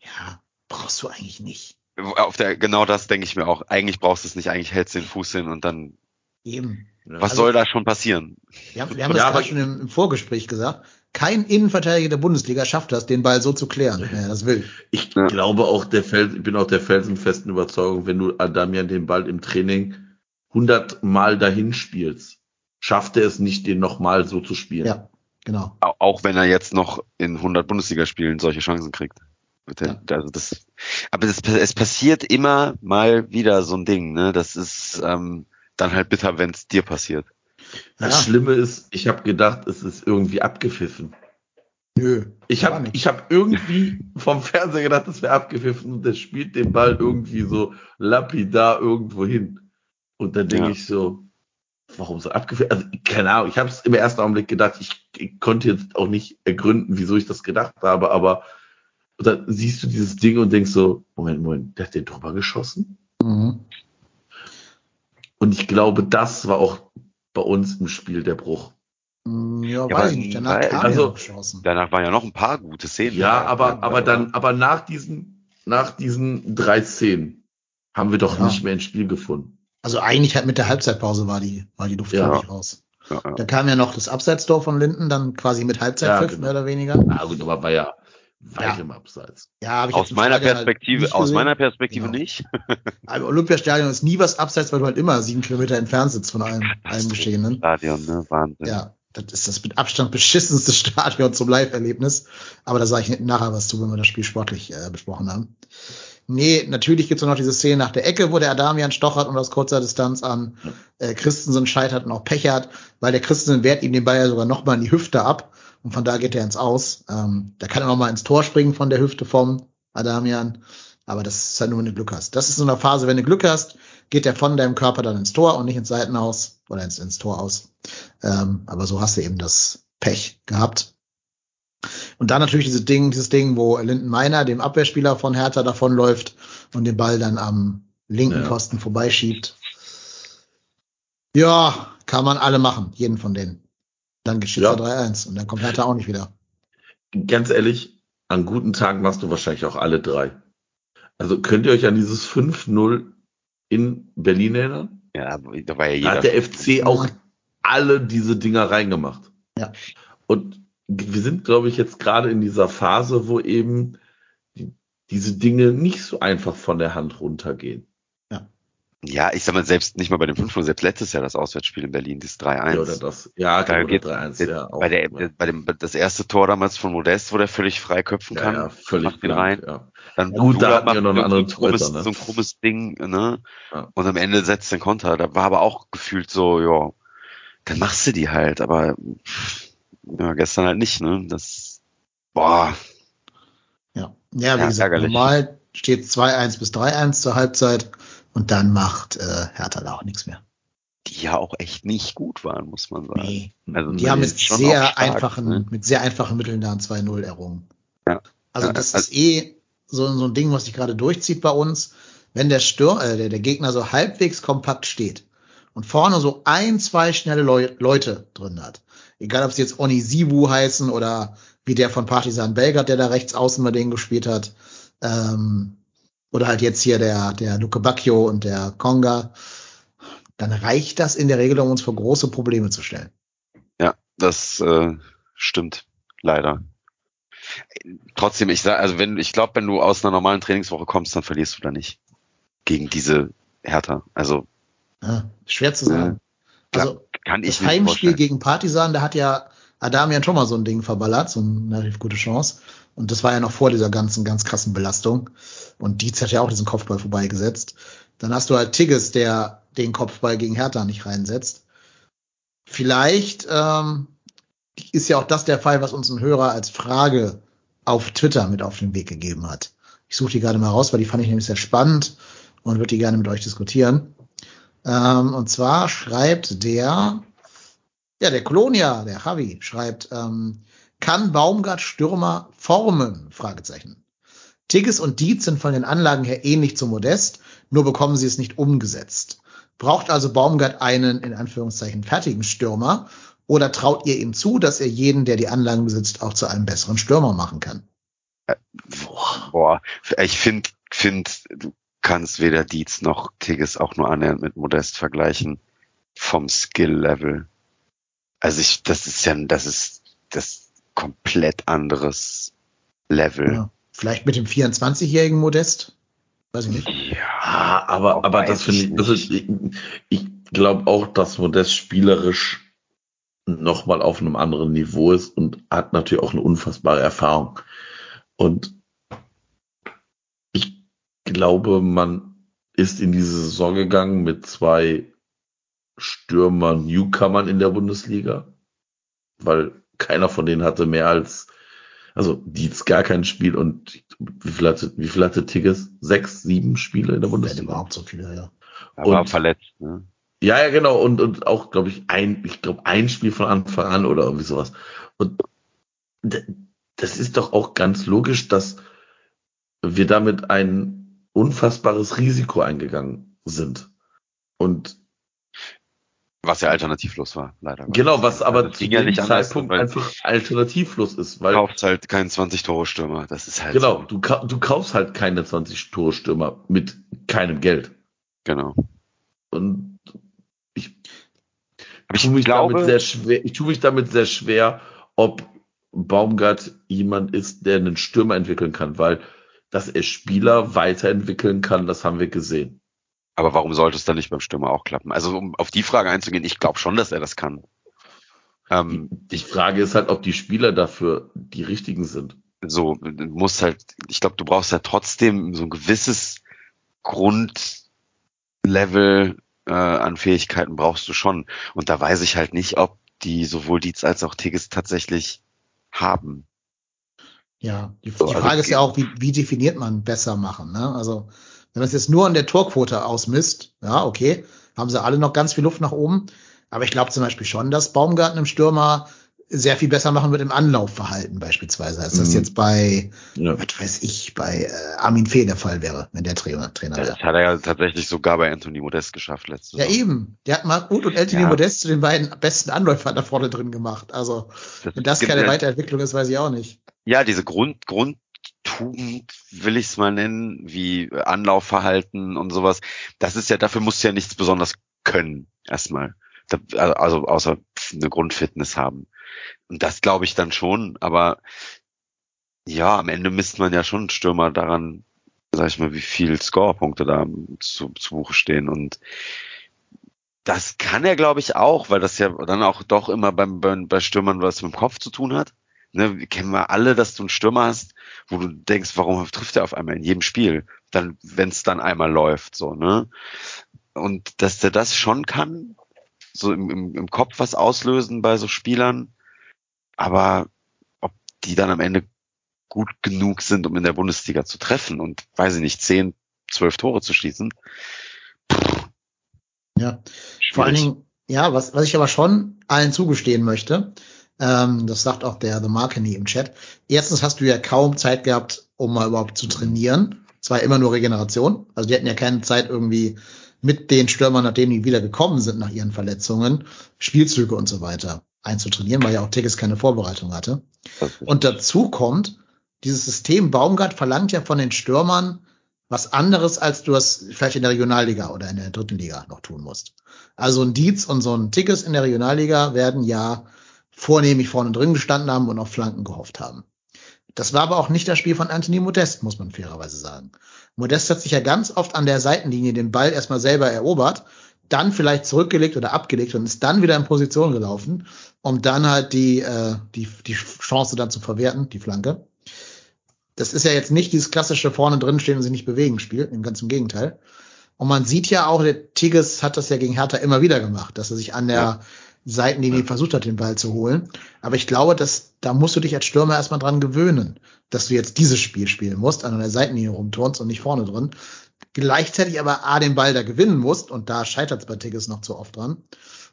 Ja, brauchst du eigentlich nicht. auf der, genau das denke ich mir auch. Eigentlich brauchst du es nicht, eigentlich hältst du den Fuß hin und dann, Eben. was Also- soll da schon passieren? Wir haben, wir haben Ja, das aber- gerade schon im, im Vorgespräch gesagt. Kein Innenverteidiger der Bundesliga schafft das, den Ball so zu klären, wenn er das will. Ich Ja. glaube auch der Fels, ich bin auch der felsenfesten Überzeugung, wenn du Adamian den Ball im Training 100 Mal dahin spielst, schafft er es nicht, den nochmal so zu spielen. Ja, genau. Au- Auch wenn er jetzt noch in 100 Bundesligaspielen solche Chancen kriegt. Also das, aber das, es passiert immer mal wieder so ein Ding, ne? Das ist ähm, dann halt bitter, wenn es dir passiert. Das Ja. Schlimme ist, ich habe gedacht, es ist irgendwie abgepfiffen. Nö. Ich habe ich hab irgendwie vom Fernseher gedacht, das wäre abgepfiffen und der spielt den Ball irgendwie so lapidar irgendwo hin. Und dann denke Ja. ich so, warum so abgepfiffen? Also keine Ahnung, ich habe es im ersten Augenblick gedacht, ich, ich konnte jetzt auch nicht ergründen, wieso ich das gedacht habe, aber dann siehst du dieses Ding und denkst so, Moment, Moment, der hat den drüber geschossen? Mhm. Und ich glaube, das war auch bei uns im Spiel der Bruch. Mm, Ja, Ja, weiß ich nicht. Danach weil- also- ja. Danach waren ja noch ein paar gute Szenen. Ja, aber, aber dann, aber nach diesen, nach diesen drei Szenen haben wir doch Ja. nicht mehr ins Spiel gefunden. Also eigentlich halt mit der Halbzeitpause war die, war die Luft, Ja. ich, raus. Ja, ja. Da kam ja noch das Abseitstor von Linden, dann quasi mit Halbzeitpfiff, Ja, genau. mehr oder weniger. Na gut, aber war ja weit Ja. im Abseits. Ja, Aus im meiner Stadion halt Perspektive, nicht aus gesehen. meiner Perspektive Genau. nicht. *laughs* Aber Olympiastadion ist nie was abseits, weil du halt immer sieben Kilometer entfernt sitzt von allem, allem Geschehenen. Stadion, ne? Wahnsinn. Ja, das ist das mit Abstand beschissenste *laughs* Stadion zum Live-Erlebnis. Aber da sage ich nachher was zu, wenn wir das Spiel sportlich äh, besprochen haben. Nee, natürlich gibt's auch noch diese Szene nach der Ecke, wo der Adamian stochert und aus kurzer Distanz an äh, Christensen scheitert und auch Pech hat, weil der Christensen wehrt ihm den Ball ja sogar nochmal in die Hüfte ab und von da geht er ins Aus. Ähm, da kann er nochmal ins Tor springen von der Hüfte vom Adamian, aber das ist halt nur, wenn du Glück hast. Das ist so eine Phase, wenn du Glück hast, geht er von deinem Körper dann ins Tor und nicht ins Seitenhaus oder ins, ins Tor aus. Ähm, aber so hast du eben das Pech gehabt. Und dann natürlich dieses Ding, dieses Ding, wo Linden Meiner dem Abwehrspieler von Hertha davonläuft und den Ball dann am linken Ja. Pfosten vorbeischiebt. Ja, kann man alle machen, jeden von denen. Dann geschieht Ja. ja. 3-1 und dann kommt Hertha auch nicht wieder. Ganz ehrlich, an guten Tagen machst du wahrscheinlich auch alle drei. Also könnt ihr euch an dieses 5-0 in Berlin erinnern? Ja, da war ja Da jeder. hat der FC auch alle diese Dinger reingemacht. Ja. Und wir sind, glaube ich, jetzt gerade in dieser Phase, wo eben die, diese Dinge nicht so einfach von der Hand runtergehen. Ja, ich sag mal, selbst nicht mal bei dem 5 selbst letztes Jahr das Auswärtsspiel in Berlin, das 3-1. Ja, oder das, ja, Da oder geht- 3-1, ja. auch, bei, der, ja. bei dem, das erste Tor damals von Modest, wo der völlig frei köpfen ja, kann. ja, völlig macht blank, rein. Ja. Dann gut, da hatten wir noch einen anderen so ein krummes, Torhüter, ne? so ein krummes Ding, ne? Ja. Und am Ende setzt den Konter. Da war aber auch gefühlt so, ja, dann machst du die halt, aber ja, gestern halt nicht, ne? Das, boah, Ja, ja wie Ja, gesagt, ärgerlich. normal steht 2-1 bis 3-1 zur Halbzeit und dann macht äh, Hertha da auch nichts mehr. die ja auch echt nicht gut waren, muss man sagen. Nee. Also Die haben mit sehr stark, einfachen, ne? mit sehr einfachen Mitteln da ein 2-0 errungen. Ja. Also das also- ist eh so, so ein Ding, was sich gerade durchzieht bei uns. Wenn der Stür äh, der, der Gegner so halbwegs kompakt steht und vorne so ein, zwei schnelle Leu Leute drin hat, egal ob sie jetzt Onisivu heißen oder wie der von Partizan Belgrad, der da rechts außen bei denen gespielt hat, ähm, oder halt jetzt hier der, der Luke Bacchio und der Konga, dann reicht das in der Regel, um uns vor große Probleme zu stellen. Ja, das äh, stimmt leider. Trotzdem, ich sag, also wenn ich glaube, wenn du aus einer normalen Trainingswoche kommst, dann verlierst du da nicht gegen diese Hertha. Also Ja, schwer zu sagen. Klar, Also kann ich das Heimspiel vorstellen. gegen Partisan, da hat ja Adamian schon mal so ein Ding verballert, so eine relativ gute Chance. Und das war ja noch vor dieser ganzen, ganz krassen Belastung. Und Dietz hat ja auch diesen Kopfball vorbeigesetzt. Dann hast du halt Tigges, der den Kopfball gegen Hertha nicht reinsetzt. Vielleicht ähm, ist ja auch das der Fall, was uns ein Hörer als Frage auf Twitter mit auf den Weg gegeben hat. Ich suche die gerade mal raus, weil die fand ich nämlich sehr spannend und würde die gerne mit euch diskutieren. Ähm, und zwar schreibt der, ja, der Kolonia, der Javi, schreibt, ähm, kann Baumgart Stürmer formen? Fragezeichen. Tigges und Dietz sind von den Anlagen her ähnlich zu Modest, nur bekommen sie es nicht umgesetzt. Braucht also Baumgart einen, in Anführungszeichen, fertigen Stürmer oder traut ihr ihm zu, dass er jeden, der die Anlagen besitzt, auch zu einem besseren Stürmer machen kann? Boah, ich finde, find, du kannst weder Dietz noch Tigges auch nur annähernd mit Modest vergleichen vom Skill-Level. Also ich, das ist ja, das ist das komplett anderes Level. Ja, vielleicht mit dem 24-jährigen Modest? Weiß ich nicht. Ah, aber, Auch aber weiß das finde ich ich, das ist, ich, ich glaube auch, dass Modest spielerisch nochmal auf einem anderen Niveau ist und hat natürlich auch eine unfassbare Erfahrung. Und ich glaube, man ist in diese Saison gegangen mit zwei Stürmer Newcomern in der Bundesliga, weil keiner von denen hatte mehr als, also Dietz gar kein Spiel und wie viel hatte, wie viel hatte Tigges? Sechs, sieben Spiele in der Wenn Bundesliga? überhaupt so viele, ja. Er war Und- verletzt. Ne? Ja, ja, genau. Und, und auch, glaube ich, ein, ich glaube, ein Spiel von Anfang an oder irgendwie sowas. Und das ist doch auch ganz logisch, dass wir damit ein unfassbares Risiko eingegangen sind. Und Was ja alternativlos war, leider. genau, was aber zu ja dem nicht anders, Zeitpunkt weil- einfach alternativlos ist, weil Du kaufst halt keinen 20-Tore-Stürmer. Das ist halt genau, so. du, ka- du kaufst halt keine 20 Tore Stürmer mit keinem Geld. Genau. Und ich Aber ich tue mich glaube, damit sehr schwer, ich tue mich damit sehr schwer, ob Baumgart jemand ist, der einen Stürmer entwickeln kann, weil dass er Spieler weiterentwickeln kann, das haben wir gesehen. Aber warum sollte es dann nicht beim Stürmer auch klappen? Also um auf die Frage einzugehen, ich glaube schon, dass er das kann. Ähm, Die Frage ist halt, ob die Spieler dafür die richtigen sind. so, du musst halt, ich glaube, du brauchst ja trotzdem so ein gewisses Grundlevel äh, an Fähigkeiten brauchst du schon. Und da weiß ich halt nicht, ob die sowohl Dietz als auch Tigges tatsächlich haben. Ja, die, die also Frage ist ja auch, wie, wie definiert man besser machen? Ne? Also, wenn man es jetzt nur an der Torquote ausmisst, ja, okay, haben sie alle noch ganz viel Luft nach oben. Aber ich glaube zum Beispiel schon, dass Baumgarten im Stürmer sehr viel besser machen wird im Anlaufverhalten beispielsweise, als das Mhm. jetzt bei, Ja. was weiß ich, bei äh, Armin Fee der Fall wäre, wenn der Trainer, Trainer Das wäre. hat er ja tatsächlich sogar bei Anthony Modest geschafft letzte Ja, Saison. eben. Der hat Marc Uth und Anthony Ja. Modest zu den beiden besten Anläufern da vorne drin gemacht. Also, Das wenn das keine ja- Weiterentwicklung ist, weiß ich auch nicht. Ja, diese Grund, Grundtugend will ich es mal nennen, wie Anlaufverhalten und sowas. Das ist ja, dafür musst du ja nichts besonders können, erstmal. Da, also außer eine Grundfitness haben. Und das glaube ich dann schon, aber Ja, am Ende misst man ja schon Stürmer daran, sag ich mal, wie viel Scorepunkte da zu, zu Buche stehen und das kann er, glaube ich, auch, weil das ja dann auch doch immer beim, bei, bei Stürmern was mit dem Kopf zu tun hat. Ne, kennen wir alle, dass du einen Stürmer hast, wo du denkst, warum trifft er auf einmal in jedem Spiel? Dann, wenn es dann einmal läuft, so, ne? Und dass der das schon kann, so im, im, im Kopf was auslösen bei so Spielern, aber ob die dann am Ende gut genug sind, um in der Bundesliga zu treffen und, weiß ich nicht, zehn, zwölf Tore zu schießen. Ja, vor allen Dingen, ja, was, was ich aber schon allen zugestehen möchte, ähm, das sagt auch der The Markeny im Chat. Erstens hast du ja kaum Zeit gehabt, um mal überhaupt zu trainieren. Es war immer nur Regeneration. Also die hatten ja keine Zeit irgendwie mit den Stürmern, nachdem die wieder gekommen sind nach ihren Verletzungen, Spielzüge und so weiter einzutrainieren, weil ja auch Tigges keine Vorbereitung hatte. Und dazu kommt, dieses System Baumgart verlangt ja von den Stürmern was anderes, als du es vielleicht in der Regionalliga oder in der dritten Liga noch tun musst. Also ein Dietz und so ein Tickets in der Regionalliga werden ja vornehmlich vorne drin gestanden haben und auf Flanken gehofft haben. Das war aber auch nicht das Spiel von Anthony Modest, muss man fairerweise sagen. Modest hat sich ja ganz oft an der Seitenlinie den Ball erstmal selber erobert, dann vielleicht zurückgelegt oder abgelegt und ist dann wieder in Position gelaufen, um dann halt die, äh, die, die Chance dann zu verwerten, die Flanke. Das ist ja jetzt nicht dieses klassische vorne drin stehen und sich nicht bewegen Spiel, im ganz im Gegenteil. Und man sieht ja auch, der Tigges hat das ja gegen Hertha immer wieder gemacht, dass er sich an der ja. Seitenlinie ja. versucht hat, den Ball zu holen. Aber ich glaube, dass da musst du dich als Stürmer erstmal dran gewöhnen, dass du jetzt dieses Spiel spielen musst, an der Seitenlinie rumturnst und nicht vorne drin. Gleichzeitig aber A, den Ball da gewinnen musst, und da scheitert es bei Tigges noch zu oft dran.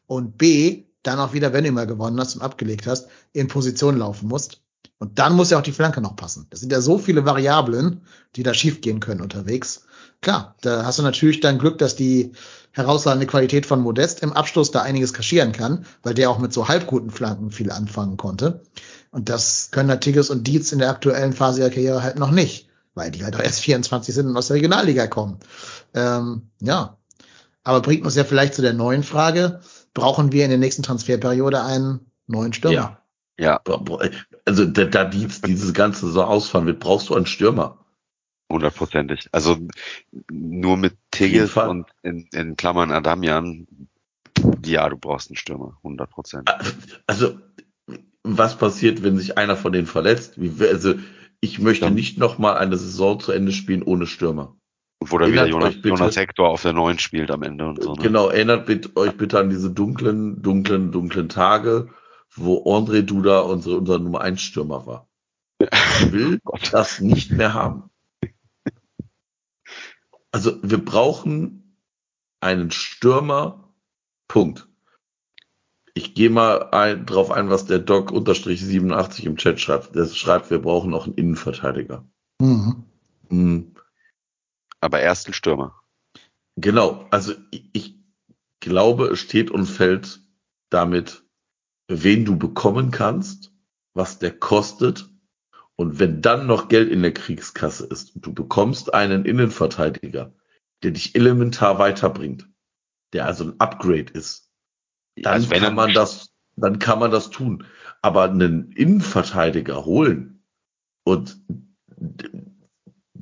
Und B, dann auch wieder, wenn du mal gewonnen hast und abgelegt hast, in Position laufen musst. Und dann muss ja auch die Flanke noch passen. Das sind ja so viele Variablen, die da schiefgehen können unterwegs. Klar, da hast du natürlich dann Glück, dass die herausragende Qualität von Modest im Abschluss da einiges kaschieren kann, weil der auch mit so halbguten Flanken viel anfangen konnte. Und das können halt Tigges und Dietz in der aktuellen Phase ihrer Karriere halt noch nicht, weil die halt auch erst *laughs* 24 sind und aus der Regionalliga kommen. Ähm, ja, aber bringt uns ja vielleicht zu der neuen Frage, brauchen wir in der nächsten Transferperiode einen neuen Stürmer? Ja. Ja. Also da, da Dietz dieses ganze so ausfahren wird, brauchst du einen Stürmer. Hundertprozentig. Also nur mit Tigges und in, in Klammern Adamian, ja, du brauchst einen Stürmer, hundertprozentig. Also was passiert, wenn sich einer von denen verletzt? Wie, also ich möchte ja. nicht noch mal eine Saison zu Ende spielen ohne Stürmer. Wo dann wieder Jonas, bitte, Jonas Hector auf der neuen spielt am Ende und so. Ne? Genau, erinnert bitte, euch bitte an diese dunklen, dunklen, dunklen Tage, wo André Duda unsere, unser Nummer 1 Stürmer war. Ich will *laughs* oh das nicht mehr haben. Also wir brauchen einen Stürmer. Punkt. Ich gehe mal ein, drauf ein, was der Doc unterstrich 87 im Chat schreibt. Der schreibt, wir brauchen noch einen Innenverteidiger. Mhm. Mhm. Aber erst einen Stürmer. Genau. Also ich, ich glaube, es steht und fällt damit, wen du bekommen kannst, was der kostet. Und wenn dann noch Geld in der Kriegskasse ist und du bekommst einen Innenverteidiger, der dich elementar weiterbringt, der also ein Upgrade ist, dann also kann man das, dann kann man das tun. Aber einen Innenverteidiger holen und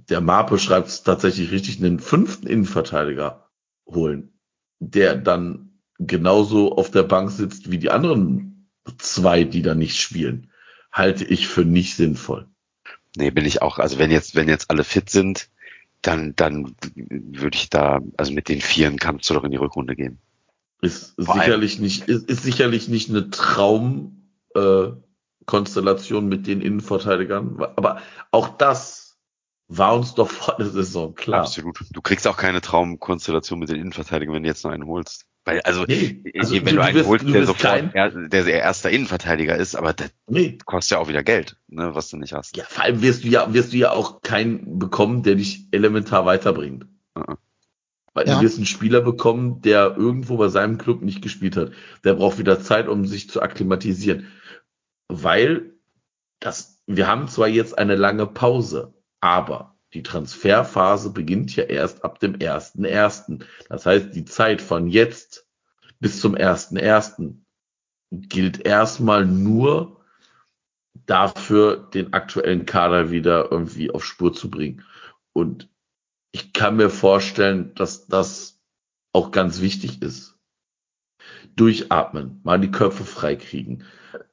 der Marpe schreibt es tatsächlich richtig, einen fünften Innenverteidiger holen, der dann genauso auf der Bank sitzt wie die anderen zwei, die da nicht spielen, halte ich für nicht sinnvoll. Nee, bin ich auch. Also wenn jetzt, wenn jetzt alle fit sind, dann, dann würde ich da, also mit den Vieren kannst du doch in die Rückrunde gehen. Ist Vor sicherlich allem. nicht, ist, ist sicherlich nicht eine Traum, äh, Konstellation mit den Innenverteidigern, aber auch das war uns doch vor der Saison klar. Absolut. Du kriegst auch keine Traumkonstellation mit den Innenverteidigern, wenn du jetzt noch einen holst. Weil, also, nee, also wenn du, du einen holst, der sofort er, der erster Innenverteidiger ist, aber das nee. kostet ja auch wieder Geld, ne, was du nicht hast. Ja, vor allem wirst du ja, wirst du ja auch keinen bekommen, der dich elementar weiterbringt. Uh -uh. Weil ja. du wirst einen Spieler bekommen, der irgendwo bei seinem Club nicht gespielt hat. Der braucht wieder Zeit, um sich zu akklimatisieren. Weil das, wir haben zwar jetzt eine lange Pause, aber die Transferphase beginnt ja erst ab dem 1.1. Das heißt, die Zeit von jetzt bis zum 1.1. gilt erstmal nur dafür den aktuellen Kader wieder irgendwie auf Spur zu bringen. Und ich kann mir vorstellen, dass das auch ganz wichtig ist. Durchatmen, mal die Köpfe freikriegen,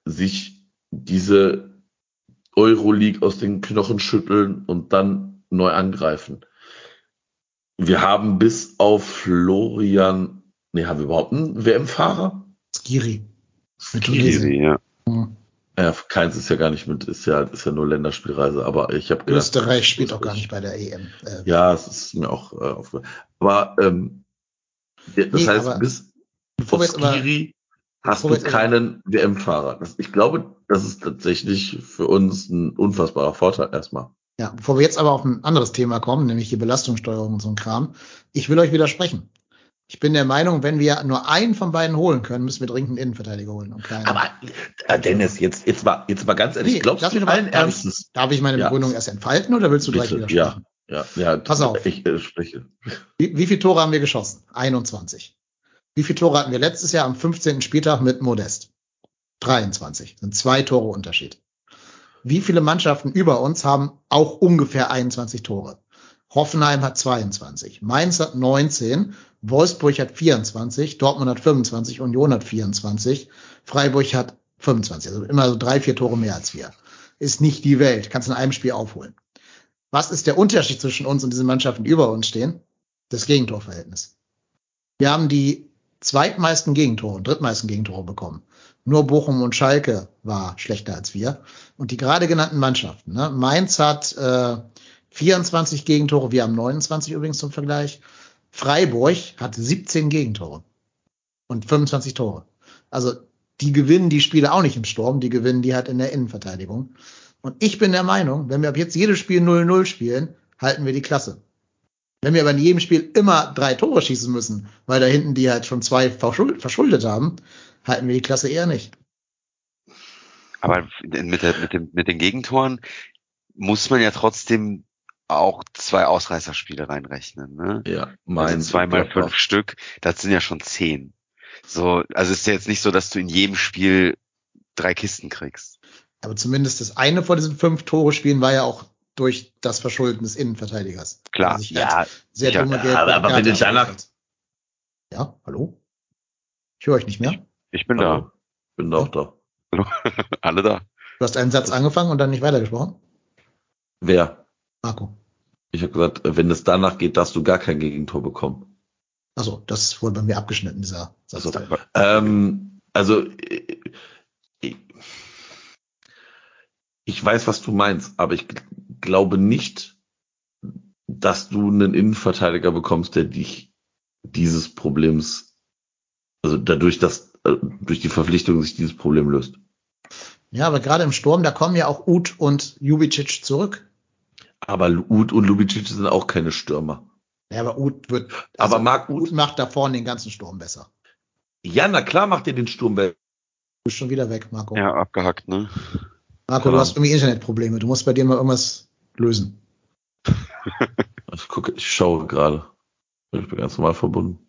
sich diese Euroleague aus den Knochen schütteln und dann neu angreifen. Wir haben bis auf Florian, nee, haben wir überhaupt einen WM-Fahrer? Skiri. Skiri, ja. Hm. Ja, keins ist ja gar nicht mit, ist ja, ist ja nur Länderspielreise, aber ich habe gedacht. Österreich spielt auch gar nicht bei der EM. Äh, Ja, es ist mir auch äh, aufgefallen. Aber ähm, das Nee, heißt, aber bis auf jetzt aber- Skiri hast du keinen WM-Fahrer. Ich glaube, das ist tatsächlich für uns ein unfassbarer Vorteil erstmal. Ja, bevor wir jetzt aber auf ein anderes Thema kommen, nämlich die Belastungssteuerung und so ein Kram, ich will euch widersprechen. Ich bin der Meinung, wenn wir nur einen von beiden holen können, müssen wir dringend einen Innenverteidiger holen und keinen. Aber äh, Dennis, jetzt, jetzt mal, jetzt mal ganz ehrlich, Nee, glaubst du mal- allen darf ich- Ernstes? Darf ich meine Ja. Begründung erst entfalten oder willst du gleich Bitte, widersprechen? Ja, ja. Pass auf. Ich äh, spreche. Wie, wie viele Tore haben wir geschossen? 21. Wie viele Tore hatten wir letztes Jahr am 15. Spieltag mit Modest? 23. Sind zwei Tore Unterschied. Wie viele Mannschaften über uns haben auch ungefähr 21 Tore? Hoffenheim hat 22, Mainz hat 19, Wolfsburg hat 24, Dortmund hat 25, Union hat 24, Freiburg hat 25. Also immer so drei, vier Tore mehr als wir. Ist nicht die Welt. Kannst in einem Spiel aufholen. Was ist der Unterschied zwischen uns und diesen Mannschaften, die über uns stehen? Das Gegentorverhältnis. Wir haben die zweitmeisten Gegentore, drittmeisten Gegentore bekommen. Nur Bochum und Schalke war schlechter als wir. Und die gerade genannten Mannschaften. Ne? Mainz hat äh, 24 Gegentore, wir haben 29 übrigens zum Vergleich. Freiburg hat 17 Gegentore und 25 Tore. Also die gewinnen die Spiele auch nicht im Sturm, die gewinnen die halt in der Innenverteidigung. Und ich bin der Meinung, wenn wir ab jetzt jedes Spiel 0-0 spielen, halten wir die Klasse. Wenn wir aber in jedem Spiel immer drei Tore schießen müssen, weil da hinten die halt schon zwei verschuldet, verschuldet haben, halten wir die Klasse eher nicht. Aber mit, der, mit, dem, mit den Gegentoren muss man ja trotzdem auch zwei Ausreißerspiele reinrechnen. Ne? Ja, Mein mein also zweimal fünf Stück, das sind ja schon zehn. So, also ist ja jetzt nicht so, dass du in jedem Spiel drei Kisten kriegst. Aber zumindest das eine von diesen fünf Tore spielen war ja auch durch das Verschulden des Innenverteidigers. Klar, sich ja, sehr dumme Ja, Geld aber- aber wenn du danach-. Ja, hallo? Ich höre euch nicht mehr. Ich bin Hallo. Bin doch da. da. Alle da. Du hast einen Satz angefangen und dann nicht weitergesprochen. Wer? Marco. Ich habe gesagt, wenn es danach geht, darfst du gar kein Gegentor bekommen. Achso, das wurde bei mir abgeschnitten, dieser Satz. Also, ähm, also äh, ich, ich weiß, was du meinst, aber ich glaube nicht, dass du einen Innenverteidiger bekommst, der dich dieses Problems, also dadurch, dass äh, durch die Verpflichtung sich dieses Problem löst. Ja, aber gerade im Sturm, da kommen ja auch Uth und Jubicic zurück. Aber Uth und Lubicic sind auch keine Stürmer. Ja, aber Uth wird. Aber Marc Uth macht da vorne den ganzen Sturm besser. Ja, na klar macht ihr den Sturm weg. Du bist schon wieder weg, Marco. Ja, abgehackt, ne? Marco, du hast irgendwie Internetprobleme. Du musst bei dir mal irgendwas lösen. *laughs* Ich gucke, ich schaue gerade. Ich bin ganz normal verbunden.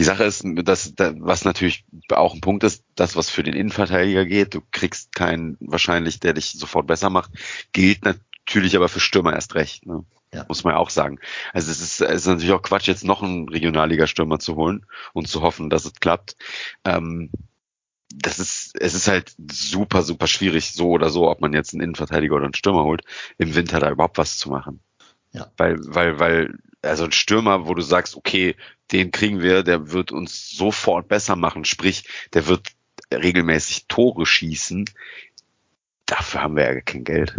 Die Sache ist, dass, da- was natürlich auch ein Punkt ist, das, was für den Innenverteidiger geht, du kriegst keinen wahrscheinlich, der dich sofort besser macht, gilt natürlich aber für Stürmer erst recht. Ne? Ja. Muss man ja auch sagen. Also es ist, es ist natürlich auch Quatsch, jetzt noch einen Regionalliga-Stürmer zu holen und zu hoffen, dass es klappt. Ähm, das ist, es ist halt super, super schwierig, so oder so, ob man jetzt einen Innenverteidiger oder einen Stürmer holt, im Winter da überhaupt was zu machen. Ja. Weil, weil, weil, also ein Stürmer, wo du sagst, okay, den kriegen wir, der wird uns sofort besser machen, sprich, der wird regelmäßig Tore schießen. Dafür haben wir ja kein Geld.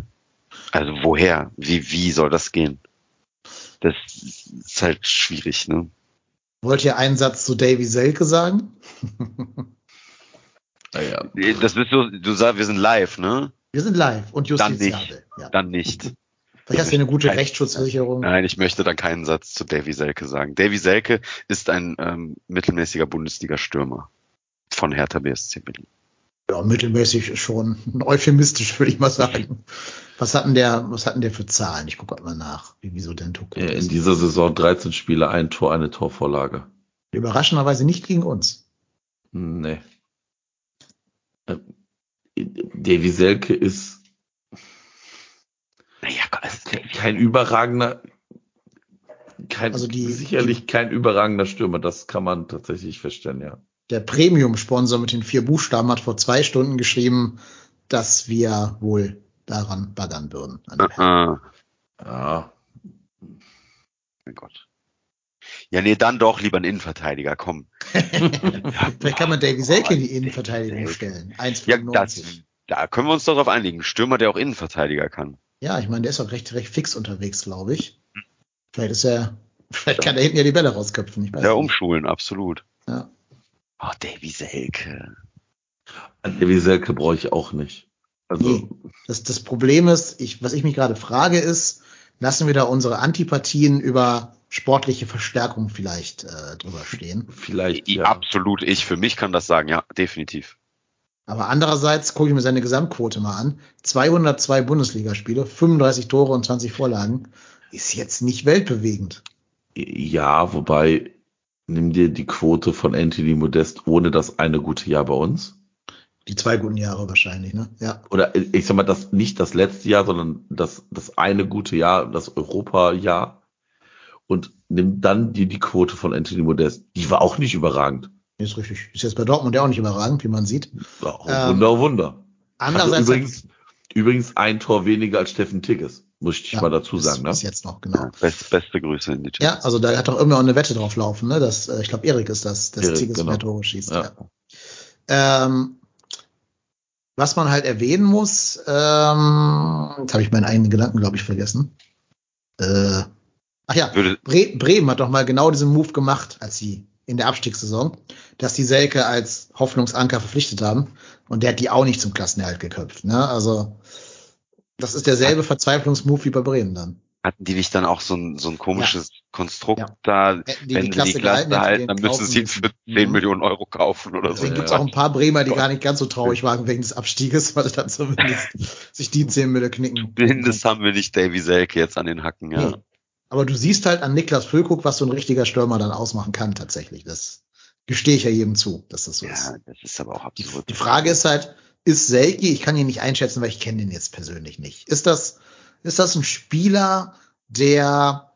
Also woher? Wie, wie soll das gehen? Das ist halt schwierig, ne? Wollt ihr einen Satz zu Davy Selke sagen? *laughs* Naja. Das bist du, du sagst, wir sind live, ne? Wir sind live und Dann nicht. Ja. Dann nicht. Vielleicht hast du eine gute Kein- Rechtsschutzversicherung. Nein, ich möchte dann keinen Satz zu Davy Selke sagen. Davy Selke ist ein ähm, mittelmäßiger Bundesliga-Stürmer von Hertha BSC Berlin. Ja, mittelmäßig ist schon euphemistisch, würde ich mal sagen. Was hatten der, was hatten der für Zahlen? Ich gucke mal nach, wie wieso denn Toko Äh, In dieser Saison 13 Spiele, ein Tor, eine Torvorlage. Überraschenderweise nicht gegen uns. Nee. Äh, Davy Selke ist kein überragender, kein, Also die- sicherlich kein überragender Stürmer, das kann man tatsächlich feststellen, ja. Der Premium-Sponsor mit den vier Buchstaben hat vor zwei Stunden geschrieben, dass wir wohl daran baggern würden. Ah, Ja, mein Gott. Ja, nee, dann doch lieber ein Innenverteidiger, komm. *laughs* Vielleicht kann man Davy Selke in die Innenverteidigung stellen. Ja, das, 1,95. da können wir uns doch drauf einigen. Stürmer, der auch Innenverteidiger kann. Ja, ich meine, der ist auch recht, recht fix unterwegs, glaube ich. Vielleicht ist er, *laughs* vielleicht kann er hinten ja die Bälle rausköpfen. Ich weiß Ja, nicht. umschulen, absolut. Ja. Oh, Davy Selke. an Davy Selke brauche ich auch nicht. Also, Nee. Das, das Problem ist, ich, was ich mich gerade frage, ist, lassen wir da unsere Antipathien über sportliche Verstärkung vielleicht äh, drüber stehen. vielleicht, ja. Absolut, ich für mich kann das sagen, ja, definitiv. Aber andererseits gucke ich mir seine Gesamtquote mal an. 202 Bundesligaspiele, 35 Tore und 20 Vorlagen. Ist jetzt nicht weltbewegend. Ja, wobei, nimm dir die Quote von Anthony Modest ohne das eine gute Jahr bei uns. Die zwei guten Jahre wahrscheinlich, ne? Ja. Oder ich sag mal, das nicht das letzte Jahr, sondern das, das eine gute Jahr, das Europa-Jahr. Und nimm dann die, die Quote von Anthony Modest. Die war auch nicht überragend. Ist richtig. Ist jetzt bei Dortmund ja auch nicht überragend, wie man sieht. Auch Ähm, Wunder, Wunder. Also Andererseits übrigens, übrigens ein Tor weniger als Steffen Tigges. Muss ich Ja, mal dazu bis, sagen, ne? bis jetzt noch, genau. Ja, best, beste Grüße in die Ja, also da hat doch immer auch eine Wette drauf laufen, ne? Das, äh, ich glaube, Erik ist das, das Erik, Tigges genau. mehr Tore schießt. Ja. Ja. Ähm, was man halt erwähnen muss, ähm, jetzt habe ich meinen eigenen Gedanken, glaube ich, vergessen. Äh, ach ja, Bre Bremen hat doch mal genau diesen Move gemacht, als sie in der Abstiegssaison, dass die Selke als Hoffnungsanker verpflichtet haben und der hat die auch nicht zum Klassenerhalt geköpft. Ne? Also das ist derselbe Verzweiflungsmove wie bei Bremen dann. hatten die nicht dann auch so ein, so ein komisches Konstrukt Ja. da, die wenn die sie Klasse die Klasse gehalten, halten, die dann müssen sie für 10 Mhm. Millionen Euro kaufen oder so. Deswegen Ja, gibt's ja. auch ein paar Bremer, die gar nicht ganz so traurig waren wegen des Abstieges, weil sie dann zumindest *laughs* sich die 10 Mille knicken. Zumindest haben wir nicht Davy Selke jetzt an den Hacken, ja. Nee. Aber du siehst halt an Niklas Füllkrug, was so ein richtiger Stürmer dann ausmachen kann, tatsächlich. Das gestehe ich ja jedem zu, dass das so ist. Ja, das ist aber auch Die, absurd. die Frage ist halt, ist Selke, ich kann ihn nicht einschätzen, weil ich kenne den jetzt persönlich nicht. Ist das, ist das ein Spieler, der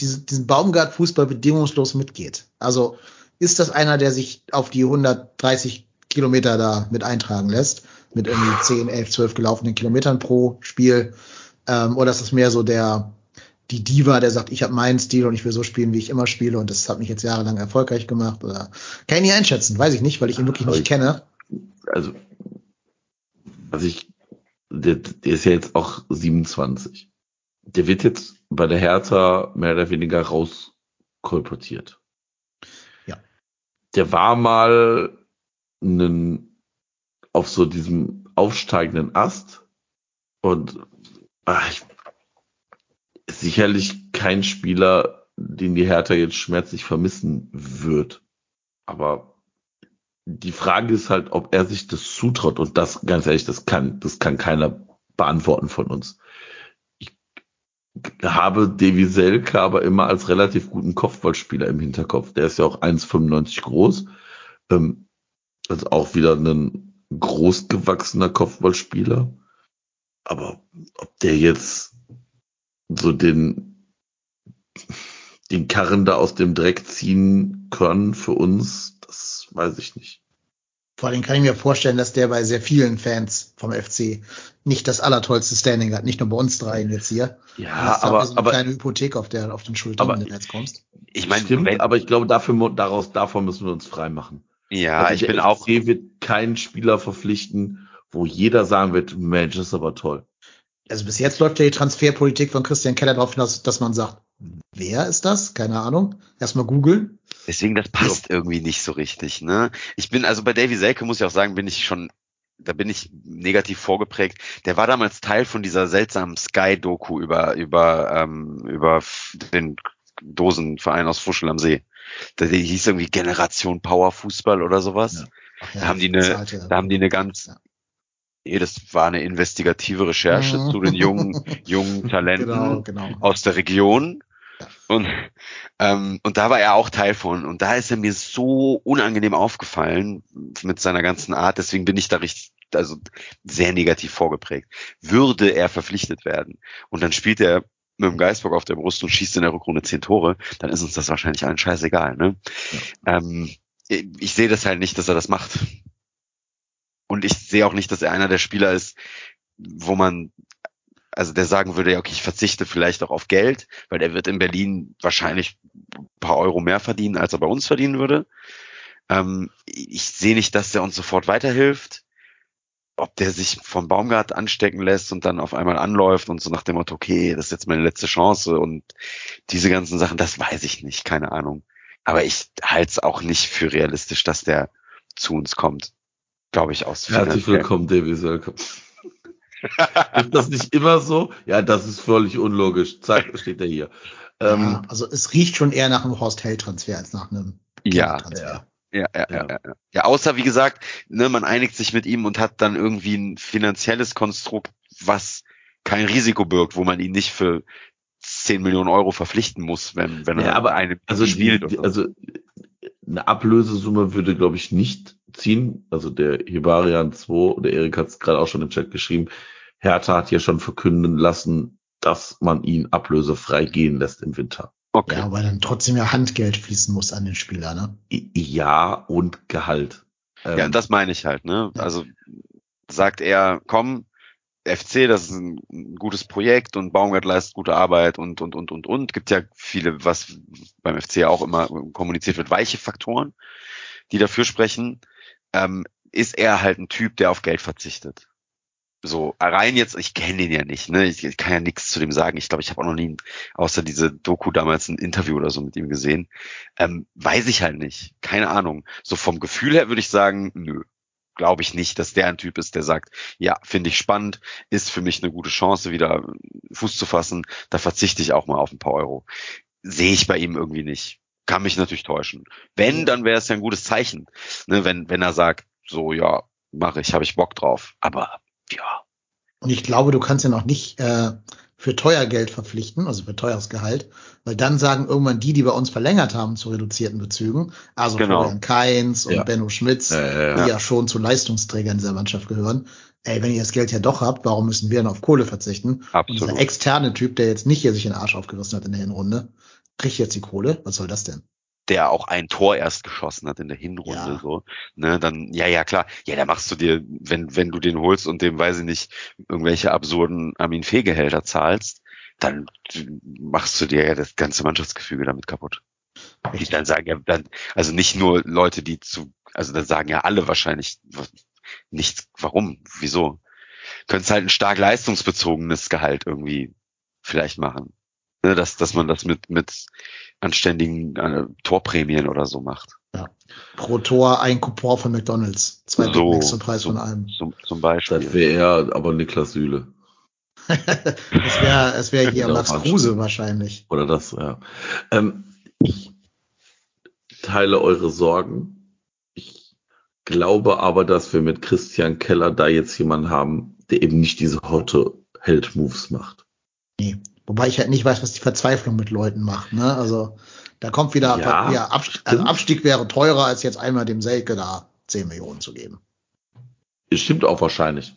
diese, diesen Baumgart-Fußball bedingungslos mitgeht? Also ist das einer, der sich auf die 130 Kilometer da mit eintragen lässt, mit irgendwie 10, 11, 12 gelaufenen Kilometern pro Spiel? Ähm, oder ist das mehr so der, die Diva, der sagt, ich habe meinen Stil und ich will so spielen, wie ich immer spiele und das hat mich jetzt jahrelang erfolgreich gemacht? Oder kann ich nicht einschätzen, weiß ich nicht, weil ich ihn wirklich Aber nicht ich- kenne. Also, was ich, der, der ist ja jetzt auch 27. Der wird jetzt bei der Hertha mehr oder weniger rauskolportiert. Ja. Der war mal einen, auf so diesem aufsteigenden Ast und ach, ich, sicherlich kein Spieler, den die Hertha jetzt schmerzlich vermissen wird. Aber die Frage ist halt, ob er sich das zutraut und das, ganz ehrlich, das kann, das kann keiner beantworten von uns. Ich habe Davy Selke aber immer als relativ guten Kopfballspieler im Hinterkopf. Der ist ja auch 1,95 groß. Ähm, also auch wieder ein großgewachsener Kopfballspieler. Aber ob der jetzt so den, den Karren da aus dem Dreck ziehen können für uns, das weiß ich nicht. Vor allem kann ich mir vorstellen, dass der bei sehr vielen Fans vom FC nicht das allertollste Standing hat. Nicht nur bei uns dreien jetzt hier. Ja, Das ist aber, so eine aber, kleine Hypothek auf der, auf den Schultern, aber- wenn du jetzt kommst. Ich meine, stimmt, wenn, aber ich glaube, dafür, daraus, davon müssen wir uns frei machen. ja, Also ich der bin FC auch, wird keinen Spieler verpflichten, wo jeder sagen wird, Mensch, das ist aber toll. Also bis jetzt läuft ja die Transferpolitik von Christian Keller darauf hinaus, dass man sagt, wer ist das? Keine Ahnung. Erstmal googeln. deswegen, das passt irgendwie nicht so richtig, ne? Ich bin, also bei Davy Selke muss ich auch sagen, bin ich schon, da bin ich negativ vorgeprägt. Der war damals Teil von dieser seltsamen Sky-Doku über, über, ähm, über den Dosenverein aus Fuschel am See. Der, hieß irgendwie Generation Power Fußball oder sowas. Ja. Ja, Da haben die eine- Da haben die eine ganz, das war eine investigative Recherche Mhm. zu den jungen, *laughs* jungen Talenten Genau, genau. aus der Region. Ja. Und, ähm, und da war er auch Teil von. Und da ist er mir so unangenehm aufgefallen mit seiner ganzen Art. Deswegen bin ich da richtig also sehr negativ vorgeprägt. Würde er verpflichtet werden und dann spielt er mit dem Geisbock auf der Brust und schießt in der Rückrunde zehn Tore, dann ist uns das wahrscheinlich allen scheißegal. Ne? Ja. Ähm, ich sehe das halt nicht, dass er das macht. Und ich sehe auch nicht, dass er einer der Spieler ist, wo man, also der sagen würde, ja, okay, ich verzichte vielleicht auch auf Geld, weil er wird in Berlin wahrscheinlich ein paar Euro mehr verdienen, als er bei uns verdienen würde. Ähm, ich sehe nicht, dass der uns sofort weiterhilft. Ob der sich vom Baumgart anstecken lässt und dann auf einmal anläuft und so nach dem Motto, okay, das ist jetzt meine letzte Chance und diese ganzen Sachen, das weiß ich nicht, keine Ahnung. Aber ich halte es auch nicht für realistisch, dass der zu uns kommt. Glaube ich aus. Herzlich willkommen, Davy Selke. *laughs* ist das nicht immer so? Ja, das ist völlig unlogisch. Zack, steht er hier. Ja, ähm, also es riecht schon eher nach einem Horst Held Transfer als nach einem ja, Transfer. Ja, ja, ja, ja. ja. Ja, außer wie gesagt, ne, man einigt sich mit ihm und hat dann irgendwie ein finanzielles Konstrukt, was kein Risiko birgt, wo man ihn nicht für 10 Millionen Euro verpflichten muss, wenn, wenn ja, er aber eine also spielt. Die, also eine Ablösesumme würde, glaube ich, nicht ziehen. Also der Hibarian 2, der Erik hat es gerade auch schon im Chat geschrieben, Hertha hat ja schon verkünden lassen, dass man ihn ablösefrei gehen lässt im Winter. Okay. Ja, weil dann trotzdem ja Handgeld fließen muss an den Spieler, ne? Ja, und Gehalt. Ähm, ja, das meine ich halt, ne? Also sagt er, komm, FC, das ist ein, ein gutes Projekt und Baumgart leistet gute Arbeit und, und, und, und, und. Gibt ja viele, was beim FC auch immer kommuniziert wird, weiche Faktoren, die dafür sprechen. Ähm, ist er halt ein Typ, der auf Geld verzichtet so rein jetzt, ich kenne ihn ja nicht, ne? Ich, ich kann ja nichts zu dem sagen. Ich glaube, ich habe auch noch nie, außer diese Doku damals ein Interview oder so mit ihm gesehen. Ähm, weiß ich halt nicht. Keine Ahnung. So vom Gefühl her würde ich sagen, nö. Glaube ich nicht, dass der ein Typ ist, der sagt, ja, finde ich spannend, ist für mich eine gute Chance, wieder Fuß zu fassen. Da verzichte ich auch mal auf ein paar Euro. Sehe ich bei ihm irgendwie nicht. Kann mich natürlich täuschen. Wenn, dann wäre es ja ein gutes Zeichen. Ne? Wenn, wenn er sagt, so, ja, mache ich, habe ich Bock drauf. Aber ja. Und ich glaube, du kannst ja noch nicht äh, für teuer Geld verpflichten, also für teures Gehalt, weil dann sagen irgendwann die, die bei uns verlängert haben zu reduzierten Bezügen, also genau. Florian Kainz und ja. Benno Schmitz, ja, ja, die ja schon zu Leistungsträgern dieser Mannschaft gehören. Ey, wenn ihr das Geld ja doch habt, warum müssen wir dann auf Kohle verzichten? Absolut. Und dieser externe Typ, der jetzt nicht hier sich den Arsch aufgerissen hat in der Hinrunde, kriegt jetzt die Kohle. Was soll das denn? der auch ein Tor erst geschossen hat in der Hinrunde, ja. so, ne, dann, ja, ja, klar, ja, da machst du dir, wenn, wenn du den holst und dem, weiß ich nicht, irgendwelche absurden Armin Fee-Gehälter zahlst, dann machst du dir ja das ganze Mannschaftsgefüge damit kaputt. Die dann sagen ja, dann, also nicht nur Leute, die zu, also dann sagen ja alle wahrscheinlich nichts, warum, wieso? Könntest halt ein stark leistungsbezogenes Gehalt irgendwie vielleicht machen. Ne, dass, dass man das mit, mit anständigen äh, Torprämien oder so macht. Ja. Pro Tor ein Coupon von McDonalds. Zwei so, Big Macs zum Preis zum, von einem. Zum, zum Beispiel. Das wäre eher aber Niklas Süle. es wäre es wär hier *laughs* Max Kruse wahrscheinlich. Oder das, ja. Ähm, ich teile eure Sorgen. Ich glaube aber, dass wir mit Christian Keller da jetzt jemanden haben, der eben nicht diese Hotte Held Moves macht. Nee. Wobei ich halt nicht weiß, was die Verzweiflung mit Leuten macht. Ne? Also da kommt wieder, ja, ja Abstieg, also Abstieg wäre teurer, als jetzt einmal dem Selke da 10 Millionen zu geben. Stimmt auch wahrscheinlich.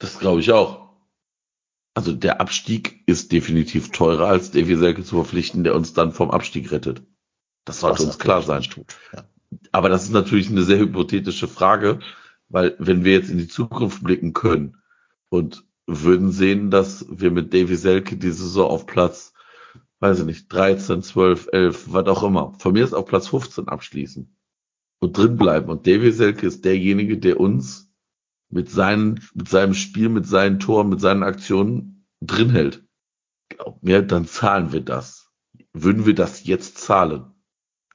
Das glaube ich auch. Also der Abstieg ist definitiv teurer, als Davy Selke zu verpflichten, der uns dann vom Abstieg rettet. Das sollte uns klar sein. Tut, ja. Aber das ist natürlich eine sehr hypothetische Frage, weil wenn wir jetzt in die Zukunft blicken können und würden sehen, dass wir mit Davy Selke die Saison auf Platz, weiß ich nicht, 13, 12, 11, was auch immer, von mir ist auf Platz 15 abschließen und drin bleiben. Und Davy Selke ist derjenige, der uns mit, seinen, mit seinem Spiel, mit seinen Toren, mit seinen Aktionen drin hält. Glaub mir, dann zahlen wir das. Würden wir das jetzt zahlen?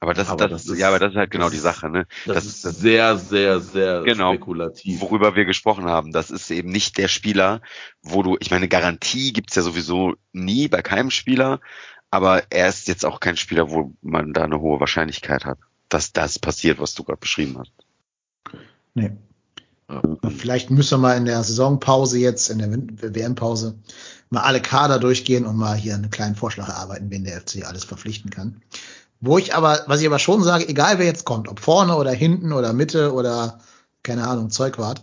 Aber das, aber das, das ist, ja, aber das ist halt genau die Sache, ne? Das, das ist sehr, sehr, sehr genau, spekulativ. Worüber wir gesprochen haben. Das ist eben nicht der Spieler, wo du, ich meine, Garantie gibt's ja sowieso nie bei keinem Spieler, aber er ist jetzt auch kein Spieler, wo man da eine hohe Wahrscheinlichkeit hat, dass das passiert, was du gerade beschrieben hast. Nee. Ja. Vielleicht müssen wir mal in der Saisonpause jetzt, in der WM-Pause, mal alle Kader durchgehen und mal hier einen kleinen Vorschlag erarbeiten, wen der FC alles verpflichten kann. Wo ich aber, was ich aber schon sage, egal wer jetzt kommt, ob vorne oder hinten oder Mitte oder keine Ahnung, Zeugwart,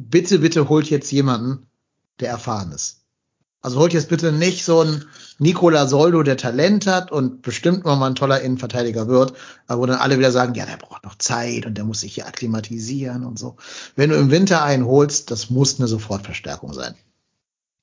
bitte, bitte holt jetzt jemanden, der erfahren ist. Also holt jetzt bitte nicht so einen Nicola Soldo, der Talent hat und bestimmt mal ein toller Innenverteidiger wird, aber wo dann alle wieder sagen, ja, der braucht noch Zeit und der muss sich hier akklimatisieren und so. Wenn du im Winter einen holst, das muss eine Sofortverstärkung sein.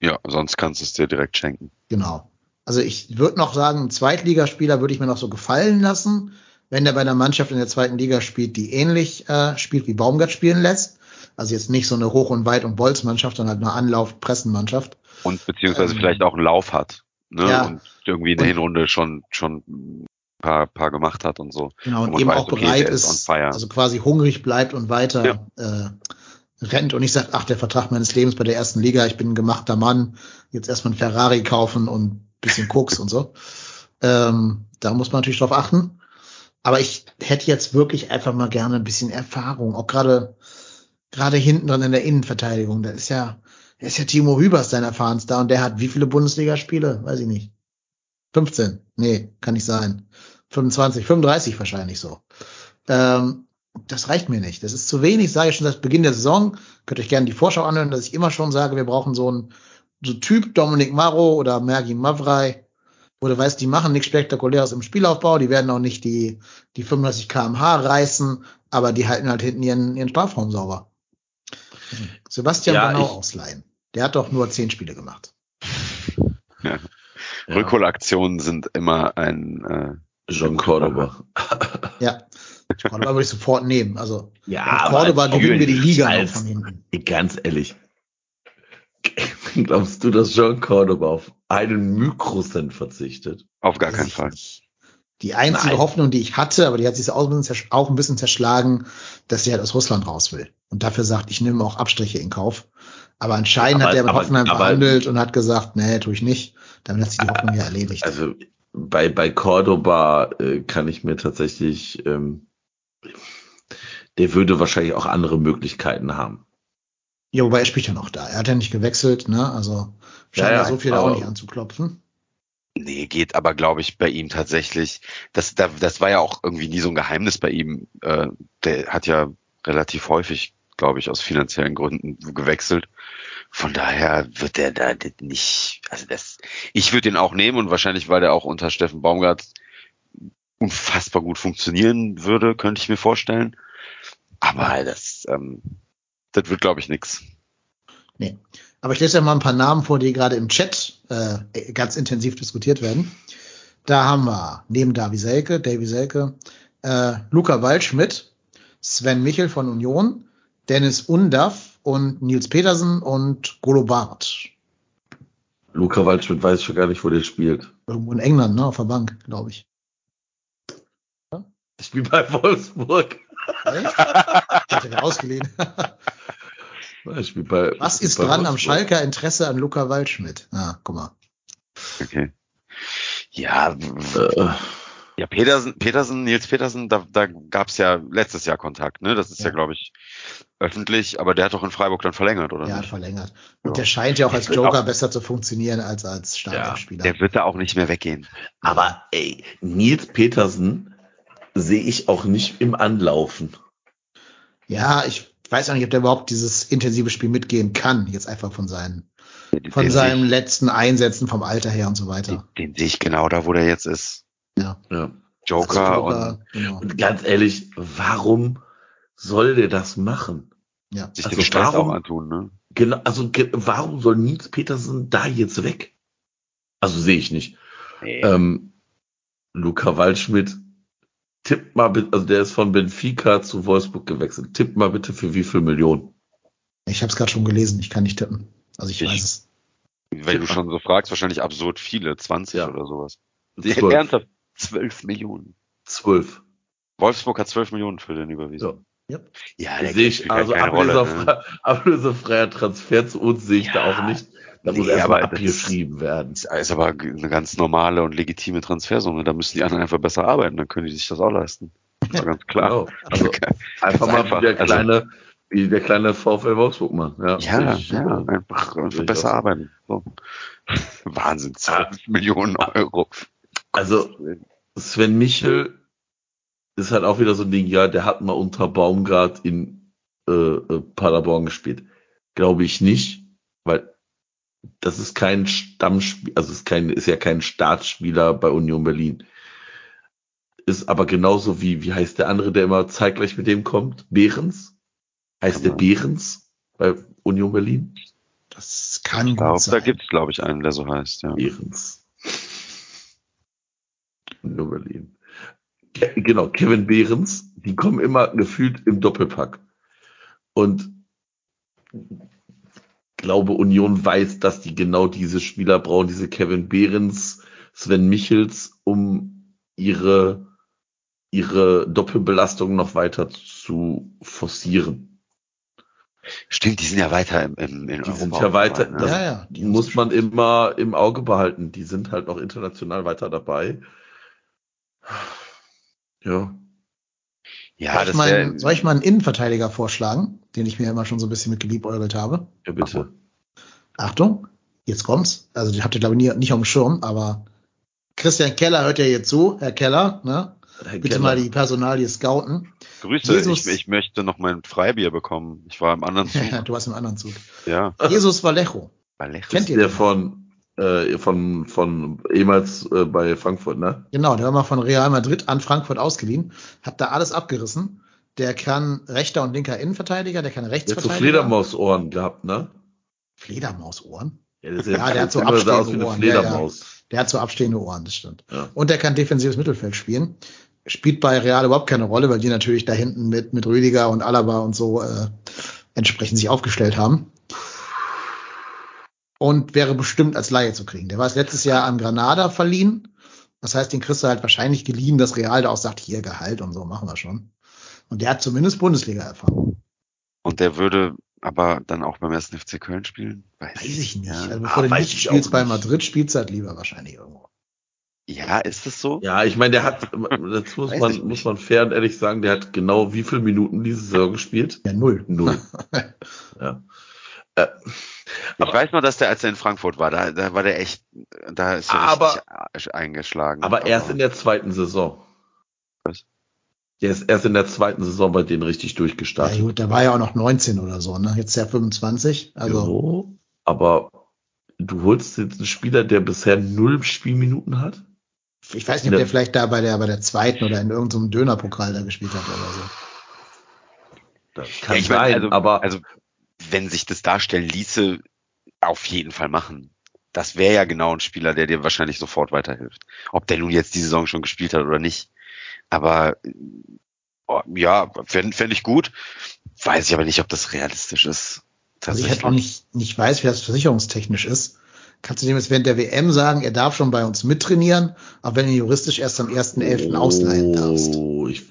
Ja, sonst kannst du es dir direkt schenken. Genau. Also ich würde noch sagen, einen Zweitligaspieler würde ich mir noch so gefallen lassen, wenn der bei einer Mannschaft in der zweiten Liga spielt, die ähnlich äh, spielt wie Baumgart spielen lässt. Also jetzt nicht so eine Hoch- und Weit- und Bolzmannschaft, sondern halt eine Anlauf-Pressenmannschaft. Und beziehungsweise Ähm, vielleicht auch einen Lauf hat. Ne? ja. Und irgendwie in der Und- Hinrunde schon, schon ein paar, paar gemacht hat und so. Genau, und man eben weiß, auch okay, bereit ist also quasi hungrig bleibt und weiter Ja. äh, rennt und nicht sagt, ach, der Vertrag meines Lebens bei der ersten Liga, ich bin ein gemachter Mann, jetzt erstmal ein Ferrari kaufen und bisschen Koks und so. Ähm, da muss man natürlich drauf achten. Aber ich hätte jetzt wirklich einfach mal gerne ein bisschen Erfahrung, auch gerade gerade hinten dran in der Innenverteidigung. Da ist ja, da ist ja Timo Hübers sein Erfahrenster und der hat wie viele Bundesligaspiele? Weiß ich nicht. 15? Nee, kann nicht sein. 25, 35 wahrscheinlich so. Ähm, das reicht mir nicht. Das ist zu wenig, sage ich schon seit Beginn der Saison. Könnt euch gerne die Vorschau anhören, dass ich immer schon sage, wir brauchen so einen so Typ Dominik Maro oder Mergi Mavrai, wo du weißt, die machen nichts Spektakuläres im Spielaufbau, die werden auch nicht die, die 35 kmh reißen, aber die halten halt hinten ihren, ihren Strafraum sauber. Sebastian Ja, Banau ausleihen. Der hat doch nur zehn Spiele gemacht. Ja. Rückholaktionen sind immer ein äh, Jean Cordoba. Ja. Cordoba würde ich sofort nehmen. Also Ja, Cordoba gewinnen wir die Liga noch als- von hinten. Ganz ehrlich. *laughs* Glaubst du, dass Jean Cordoba auf einen Mikrocent verzichtet? auf gar keinen Fall. Die einzige Nein. Hoffnung, die ich hatte, aber die hat sich auch ein bisschen zersch- auch ein bisschen zerschlagen, dass der halt aus Russland raus will. Und dafür sagt, ich nehme auch Abstriche in Kauf. Aber anscheinend Aber- hat der mit aber- Hoffenheim aber- verhandelt und hat gesagt, nee, tue ich nicht. Damit hat sich die Hoffnung ja erledigt. Also bei, bei Cordoba äh, kann ich mir tatsächlich, ähm, der würde wahrscheinlich auch andere Möglichkeiten haben. Ja, wobei er spielt ja noch da. Er hat ja nicht gewechselt, ne? Also scheint Ja, ja, so viel da auch nicht anzuklopfen. Nee, geht aber, glaube ich, bei ihm tatsächlich. Das, da- das war ja auch irgendwie nie so ein Geheimnis bei ihm. Äh, der hat ja relativ häufig, glaube ich, aus finanziellen Gründen gewechselt. Von daher wird der da nicht, also das, ich würde ihn auch nehmen und wahrscheinlich, weil der auch unter Steffen Baumgart unfassbar gut funktionieren würde, könnte ich mir vorstellen. Aber das, ähm, das wird, glaube ich, nix. Nee. Aber ich lese ja mal ein paar Namen vor, die gerade im Chat äh, ganz intensiv diskutiert werden. Da haben wir neben Davi Selke, Davy Selke, äh, Luca Waldschmidt, Sven Michel von Union, Dennis Undaff und Nils Petersen und Golo Barth. Luca Waldschmidt weiß schon gar nicht, wo der spielt. Irgendwo in England, ne, auf der Bank, glaube ich. Ich spiele bei Wolfsburg. Echt? Ich hatte den ausgeliehen. *laughs* Ich spiel bei, Was ist bei dran am Wolfsburg. Schalker Interesse an Luca Waldschmidt? Ah, guck mal. Okay. Ja, Äh, Ja, Petersen, Petersen, Nils Petersen, da, da gab es ja letztes Jahr Kontakt, ne? Das ist ja, Ja. glaube ich, öffentlich, aber der hat doch in Freiburg dann verlängert, oder nicht? verlängert. Und Ja. der scheint ja auch als Joker auch- besser zu funktionieren als als Startelfspieler. Der wird da auch nicht mehr weggehen. aber ey, Nils Petersen sehe ich auch nicht im Anlaufen. Ja, ich weiß auch nicht, ob der überhaupt dieses intensive Spiel mitgehen kann, jetzt einfach von seinen, von den seinen sehe letzten Einsätzen vom Alter her und so ich, weiter. den, den sehe ich genau da, wo der jetzt ist. Ja. Ja. Joker, Also und Joker, genau. Und ganz ehrlich, warum soll der das machen? Ja. sich also den Stress warum- auch antun, ne? Genau, also ge warum soll Nils Petersen da jetzt weg? Also sehe ich nicht. Nee. Ähm, Luca Waldschmidt, tipp mal bitte, also der ist von Benfica zu Wolfsburg gewechselt. Tipp mal bitte für wie viel Millionen? Ich habe es gerade schon gelesen, ich kann nicht tippen. Also ich, Ich- weiß es. Wenn du schon so fragst, wahrscheinlich absurd viele, 20 Ja. oder sowas. Zwölf. Ernsthaft, 12 Millionen. Zwölf. Wolfsburg hat 12 Millionen für den überwiesen. Ja. Ja, der Sehe ich, halt also keine Rolle. Ne? ablösefreier Transfer zu uns sehe ich da Ja. auch nicht. Da muss Nee, erstmal abgeschrieben werden. Das ist aber eine ganz normale und legitime Transfersumme. Da müssen die anderen einfach besser arbeiten, dann können die sich das auch leisten. Das war ganz klar. *laughs* Genau. Also *laughs* einfach mal einfach. wie der Also- kleine, wie der kleine VfL Wolfsburg Mann. Ja, Ja, ich, ja, einfach, besser auch so. arbeiten. So. *laughs* Wahnsinn, 12 Millionen Euro. Also Sven Michel ist halt auch wieder so ein Ding, ja, der hat mal unter Baumgart in äh, äh, Paderborn gespielt. glaube ich nicht, das ist kein Stammspiel, also ist kein, ist ja kein Startspieler bei Union Berlin. Ist aber genauso wie, wie heißt der andere, der immer zeitgleich mit dem kommt? Behrens? Heißt der Behrens bei Union Berlin? Das kann Ich glaube, da sein. gibt es, glaube ich, einen, der so heißt, ja. Behrens. Union Berlin. Ke genau, Kevin Behrens, die kommen immer gefühlt im Doppelpack. Und glaube, Union weiß, dass die genau diese Spieler brauchen, diese Kevin Behrens, Sven Michels, um ihre, ihre Doppelbelastung noch weiter zu forcieren. Stimmt, die sind ja weiter im, im in Die sind Europa ja weiter, das Ja, ja, die muss man immer im Auge behalten. Die sind halt noch international weiter dabei. Ja, Ja, soll, ich mal, wär, soll ich mal einen Innenverteidiger vorschlagen, den ich mir immer schon so ein bisschen mit geliebäugelt habe? ja bitte. Achtung, jetzt kommt's. Also, den habt ihr, glaube ich, nie, nicht auf dem Schirm, aber Christian Keller hört ja jetzt zu, Herr Keller, ne? Herr Bitte Keller. mal die Personalie scouten. Grüße, Jesus- ich, ich möchte noch mein Freibier bekommen. Ich war im anderen *laughs* Zug. du hast einen anderen Zug. ja, Jesus Vallejo. Vallejo. Kennt ihr der den? von, äh, von, von ehemals äh, bei Frankfurt, ne? Genau, der war mal von Real Madrid an Frankfurt ausgeliehen, hat da alles abgerissen. Der kann rechter und linker Innenverteidiger, der kann Der hat so Rechtsverteidiger. Fledermausohren gehabt, ne? Fledermausohren? Ja, der hat so abstehende Ohren, ja, ja. Fledermaus. Der hat so abstehende Ohren, das stimmt. Und der kann defensives Mittelfeld spielen. Spielt bei Real überhaupt keine Rolle, weil die natürlich da hinten mit, mit Rüdiger und Alaba und so äh, entsprechend sich aufgestellt haben. Und wäre bestimmt als Laie zu kriegen. Der war es letztes Jahr an Granada verliehen. Das heißt, den kriegst du halt wahrscheinlich geliehen, dass Real da auch sagt, hier Gehalt und so machen wir schon. Und der hat zumindest Bundesliga-Erfahrung. Und der würde aber dann auch beim ersten FC Köln spielen? Weiß ich nicht. Ja, also Ah, bevor du weiß nicht ich spielst bei. Madrid, spielst du halt lieber wahrscheinlich irgendwo. ja ist das so? Ja, ich meine, der hat, das muss Weiß man, nicht. muss man fair und ehrlich sagen, der hat genau wie viele Minuten diese Saison gespielt? Ja, null. Null. *laughs* ja. Äh, Ich Aber- weiß nur, dass der, als er in Frankfurt war, da, da war der echt, da ist er Aber- richtig eingeschlagen. aber erst in der zweiten Saison. Was? Der ist erst in der zweiten Saison bei denen richtig Ja, durchgestartet. gut, der war ja auch noch 19 oder so, ne? Jetzt ja 25. Also, Jo, aber du holst jetzt einen Spieler, der bisher null Spielminuten hat? ich weiß nicht, ob Ja. der vielleicht da bei der, bei der zweiten oder in irgendeinem Dönerpokal da gespielt hat oder so. Das kann Ja, ich meine, sein, also, aber also wenn sich das darstellen ließe, auf jeden Fall machen. Das wäre ja genau ein Spieler, der dir wahrscheinlich sofort weiterhilft. Ob der nun jetzt die Saison schon gespielt hat oder nicht. Aber oh, ja, fände fänd ich gut. Weiß ich aber nicht, ob das realistisch ist. Also ich halt auch nicht, nicht weiß, wie das versicherungstechnisch ist. Kannst du dem jetzt während der WM sagen, er darf schon bei uns mittrainieren, auch wenn du juristisch erst am 1.11. ausleihen darfst? Oh, ich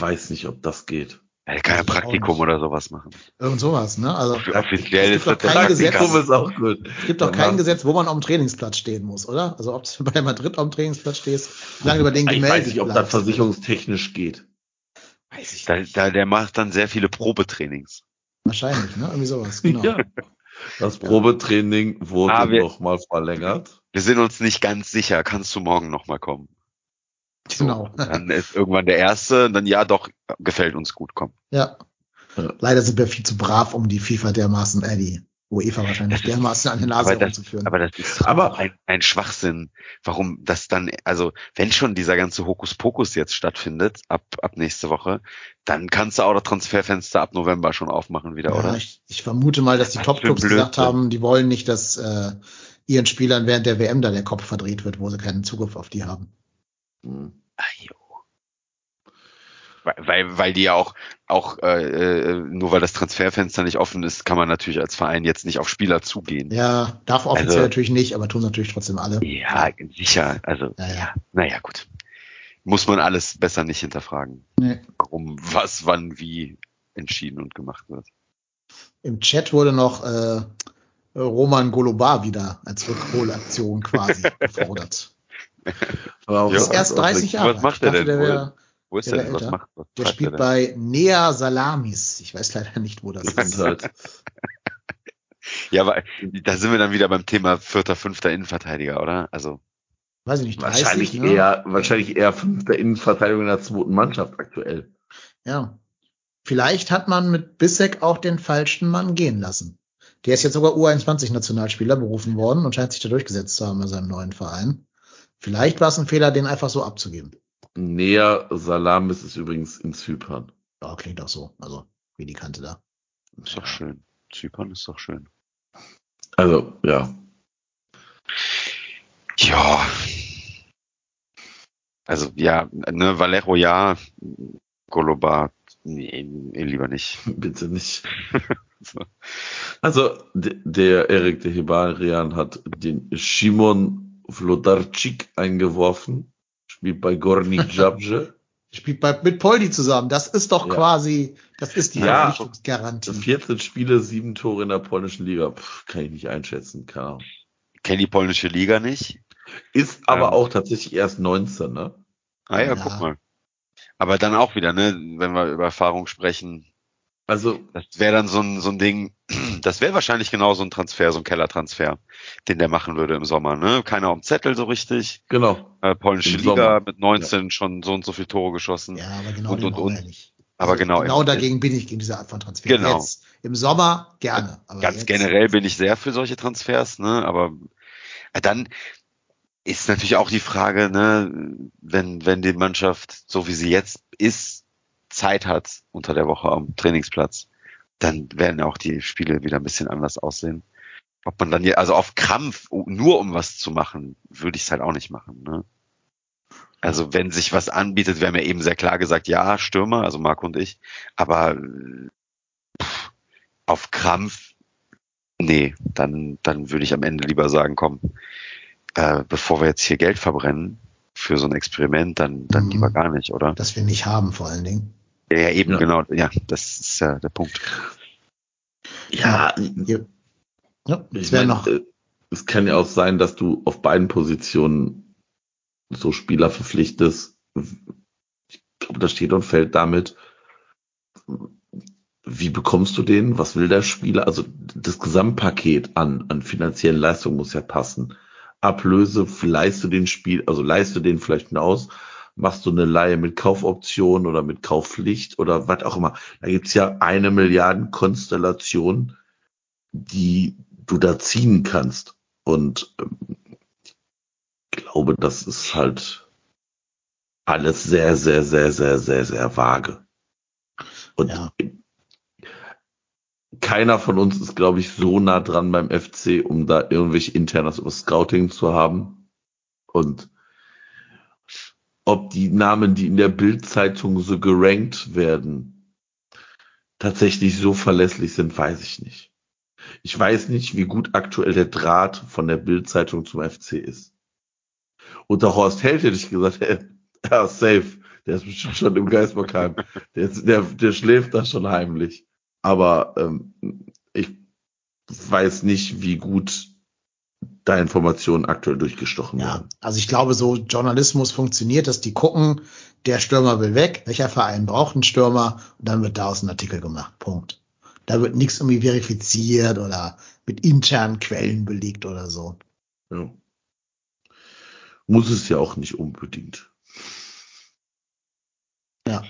weiß nicht, ob das geht. Er kann ja Ich Praktikum oder sowas machen. Irgend sowas, ne? Also Offiziell es ist gibt das doch kein Gesetz. Ist auch gut. es gibt doch kein Danach- Gesetz, wo man am Trainingsplatz stehen muss, oder? Also ob du *laughs* bei Madrid am Trainingsplatz stehst, lange über den Ich gemeldet weiß nicht, ob das versicherungstechnisch geht. Weiß ich Da, nicht. da, der macht dann sehr viele Probetrainings. Wahrscheinlich, ne? Irgendwie sowas, genau. *laughs* Ja. Das Probetraining wurde Ah, wir- noch mal verlängert. Wir sind uns nicht ganz sicher. Kannst du morgen nochmal kommen? So, Genau. Dann ist irgendwann der Erste, dann ja, doch, gefällt uns gut, komm. Ja. Leider sind wir viel zu brav, um die FIFA dermaßen, äh, die UEFA wahrscheinlich *laughs* dermaßen an den Nase aber das- rumzuführen. Aber das ist Aber- ein, ein Schwachsinn. Warum das dann, also wenn schon dieser ganze Hokuspokus jetzt stattfindet, ab, ab nächste Woche, dann kannst du auch das Transferfenster ab November schon aufmachen wieder, ja, oder? ich, ich vermute mal, dass die Topclubs gesagt haben, die wollen nicht, dass äh, ihren Spielern während der WM da der Kopf verdreht wird, wo sie keinen Zugriff auf die haben. Hm. Ah, jo. Weil, weil, weil die ja auch, auch äh, äh, nur weil das Transferfenster nicht offen ist, kann man natürlich als Verein jetzt nicht auf Spieler zugehen. Ja, darf offiziell Also- natürlich nicht, aber tun natürlich trotzdem alle. Ja, sicher. Also, Ja, ja. naja, gut. Muss man alles besser nicht hinterfragen. Nee. Warum, was, wann, wie entschieden und gemacht wird. Im Chat wurde noch äh, Roman Golobar wieder als Rückholaktion quasi *laughs* gefordert. *laughs* Aber auch Ja. Ist erst 30 Jahre. Was macht der dachte, denn Der, wär, Wo ist Der der denn? Was macht was der spielt denn? bei Nea Salamis. Ich weiß leider nicht, wo das *laughs* ist. halt. Ja, aber da sind wir dann wieder beim Thema vierter, fünfter Innenverteidiger, oder? Also, Weiß ich nicht, 30, Wahrscheinlich ne? eher, wahrscheinlich eher fünfter Innenverteidigung in der zweiten Mannschaft aktuell. Ja. vielleicht hat man mit Bissek auch den falschen Mann gehen lassen. Der ist jetzt sogar U21-Nationalspieler berufen worden und scheint sich da durchgesetzt zu haben in seinem neuen Verein. Vielleicht war es ein Fehler, den einfach so abzugeben. Näher Salamis ist übrigens in Zypern. Ja, klingt auch so. Also, wie die Kante da. Ist doch schön. Zypern ist doch schön. Also, ja. Ja. Also, ja, ne, Valero ja, Goloba, nee, lieber nicht. *laughs* Bitte nicht. So. Also, der Erik de Hebarian hat den Shimon Vlodarczyk eingeworfen. Spielt bei Gornik Zabrze. *laughs* Spielt bei, mit Poldi zusammen. Das ist doch Ja. quasi, das ist die Ja. Verpflichtungsgarantie. 14 Spiele, 7 Tore in der polnischen Liga. Pff, kann ich nicht einschätzen, keine Ahnung. Kenn die polnische Liga nicht. Ist aber Ähm. auch tatsächlich erst 19, ne? Ah ja, Ja. guck mal. Aber dann auch wieder, ne, wenn wir über Erfahrung sprechen, Also, das wäre dann so ein, so ein Ding, das wäre wahrscheinlich genau so ein Transfer, so ein Kellertransfer, den der machen würde im Sommer, ne? Keiner am Zettel so richtig. genau. Äh, polnische Im Liga Sommer. mit 19 schon so und so viele Tore geschossen. Ja, aber genau Und, den und, und. ja nicht. Aber Also genau, Genau im- dagegen bin ich gegen diese Art von Transfer. Genau. Jetzt, Im Sommer gerne. Aber Ganz jetzt, generell bin ich sehr für solche Transfers, ne? Aber äh, dann ist natürlich auch die Frage, ne, wenn, wenn die Mannschaft, so wie sie jetzt ist, Zeit hat unter der Woche am Trainingsplatz, dann werden auch die Spiele wieder ein bisschen anders aussehen. Ob man dann hier, also auf Krampf, oh, nur um was zu machen, würde ich es halt auch nicht machen, ne? Also wenn sich was anbietet, wir haben ja eben sehr klar gesagt, ja, Stürmer, also Marco und ich, aber pff, auf Krampf, nee, dann, dann würde ich am Ende lieber sagen, komm, äh, bevor wir jetzt hier Geld verbrennen für so ein Experiment, dann, dann Mhm. lieber gar nicht, oder? Das wir nicht haben, vor allen Dingen. Ja, ja eben Ja. genau, ja, das ist ja der Punkt. Ja. Ja, ich es wäre meine, noch. äh, es kann ja auch sein, dass du auf beiden Positionen so Spieler verpflichtest. Ich glaube, das steht und fällt damit. Wie bekommst du den? Was will der Spieler? Also das Gesamtpaket an, an finanziellen Leistungen muss ja passen. Ablöse, leist du den Spiel, also leist du den vielleicht nur aus, machst du eine Leihe mit Kaufoption oder mit Kaufpflicht oder was auch immer. Da gibt's ja eine Milliarden Konstellation, die du da ziehen kannst. Und ähm, ich glaube, das ist halt alles sehr, sehr, sehr, sehr, sehr, sehr vage. Und Ja. keiner von uns ist, glaube ich, so nah dran beim FC, um da irgendwelche internes über Scouting zu haben. Und ob die Namen, die in der Bildzeitung so gerankt werden, tatsächlich so verlässlich sind, weiß ich nicht. Ich weiß nicht, wie gut aktuell der Draht von der Bildzeitung zum FC ist. Unter Horst Held hätte ich gesagt, *laughs* hey, ja, safe. Der ist bestimmt schon im Geisbockheim. Der, ist- der, der schläft da schon heimlich. Aber ähm, ich weiß nicht, wie gut da Informationen aktuell durchgestochen Ja, werden. also ich glaube, so Journalismus funktioniert, dass die gucken, der Stürmer will weg, welcher Verein braucht einen Stürmer und dann wird daraus ein Artikel gemacht. Punkt. Da wird nichts irgendwie verifiziert oder mit internen Quellen belegt oder so. Ja. Muss es ja auch nicht unbedingt. Ja.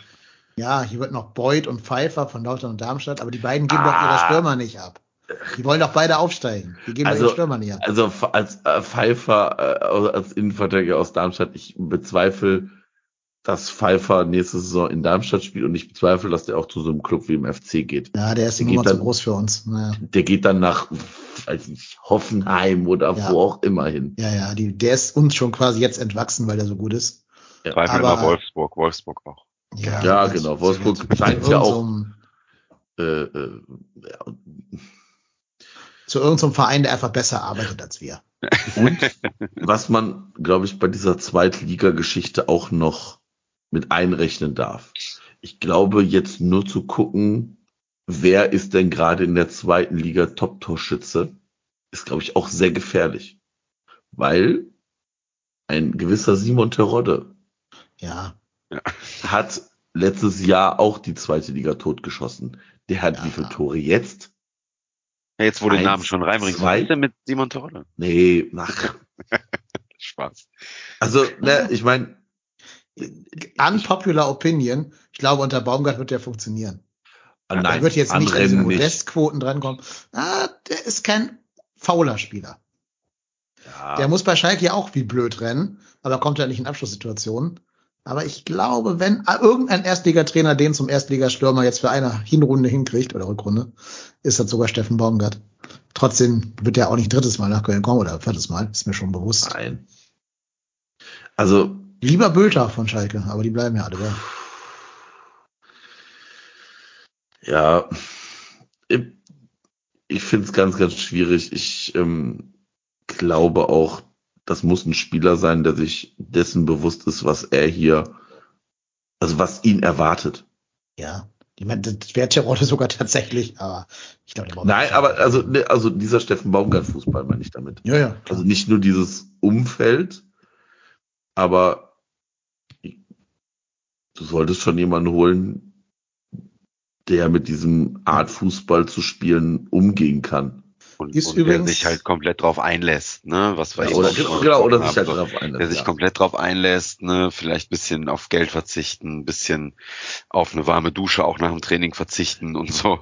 Ja, hier wird noch Beuth und Pfeiffer von Lautern und Darmstadt, aber die beiden geben doch Ah. ihre Stürmer nicht ab. Die wollen doch beide aufsteigen. Die geben Also- ihre Stürmer nicht ab. Also als äh, Pfeiffer, äh, als Innenverteidiger aus Darmstadt, ich bezweifle, dass Pfeiffer nächste Saison in Darmstadt spielt und ich bezweifle, dass der auch zu so einem Club wie im FC geht. Ja, der ist geht Nummer zu groß für uns. Naja. Der geht dann nach weiß nicht, Hoffenheim oder Ja. wo auch immer hin. Ja, ja, die, der ist uns schon quasi jetzt entwachsen, weil der so gut ist. Zweifel Aber- Wolfsburg, Wolfsburg auch. Ja, genau. Wolfsburg scheint ja auch- Äh, äh, ja, zu irgendeinem Verein, der einfach besser arbeitet als wir. Und was man, glaube ich, bei dieser Zweitliga-Geschichte auch noch mit einrechnen darf. Ich glaube, jetzt nur zu gucken, wer ist denn gerade in der zweiten Liga Top-Torschütze, ist, glaube ich, auch sehr gefährlich. Weil ein gewisser Simon Terodde Ja, hat letztes Jahr auch die zweite Liga totgeschossen. Der hat Ja. wie viele Tore jetzt? Ja, jetzt, wo du den Eins, Namen schon reinbringst, was ist denn mit Simon Terodde? Nee, nach. *laughs* Spaß. Also, ne, ich meine, unpopular opinion. Ich glaube, unter Baumgart wird der funktionieren. Ah, er wird jetzt nicht an diese. Modestquoten drankommen. Ah, der ist kein fauler Spieler. Ja, Der muss bei Schalke ja auch wie blöd rennen, aber kommt ja nicht in Abschlusssituationen. Aber ich glaube, wenn irgendein Erstligatrainer den zum Erstligastürmer jetzt für eine Hinrunde hinkriegt, oder Rückrunde, ist das sogar Steffen Baumgart. Trotzdem wird er auch nicht drittes Mal nach Köln kommen oder viertes Mal, ist mir schon bewusst. nein. Also, Lieber Bülter von Schalke, aber die bleiben ja alle da. ja, ich, ich finde es ganz, ganz schwierig. Ich ähm, glaube auch, das muss ein Spieler sein, der sich dessen bewusst ist, was er hier, also was ihn erwartet. Ja. Ich meine, das wäre Terodde sogar tatsächlich, aber ich glaube, Nein, aber also, ne, also dieser Steffen Baumgart Fußball meine ich damit. Ja, ja. Also nicht nur dieses Umfeld, aber du solltest schon jemanden holen, der mit diesem Art Fußball zu spielen umgehen kann. Und, Ist und der übrigens- sich halt komplett drauf einlässt, ne? Was wir Ja, oder, genau, oder besprochen sich halt haben. darauf einlässt. der sich ja. komplett drauf einlässt, ne, vielleicht bisschen auf Geld verzichten, ein bisschen auf eine warme Dusche auch nach dem Training verzichten und so.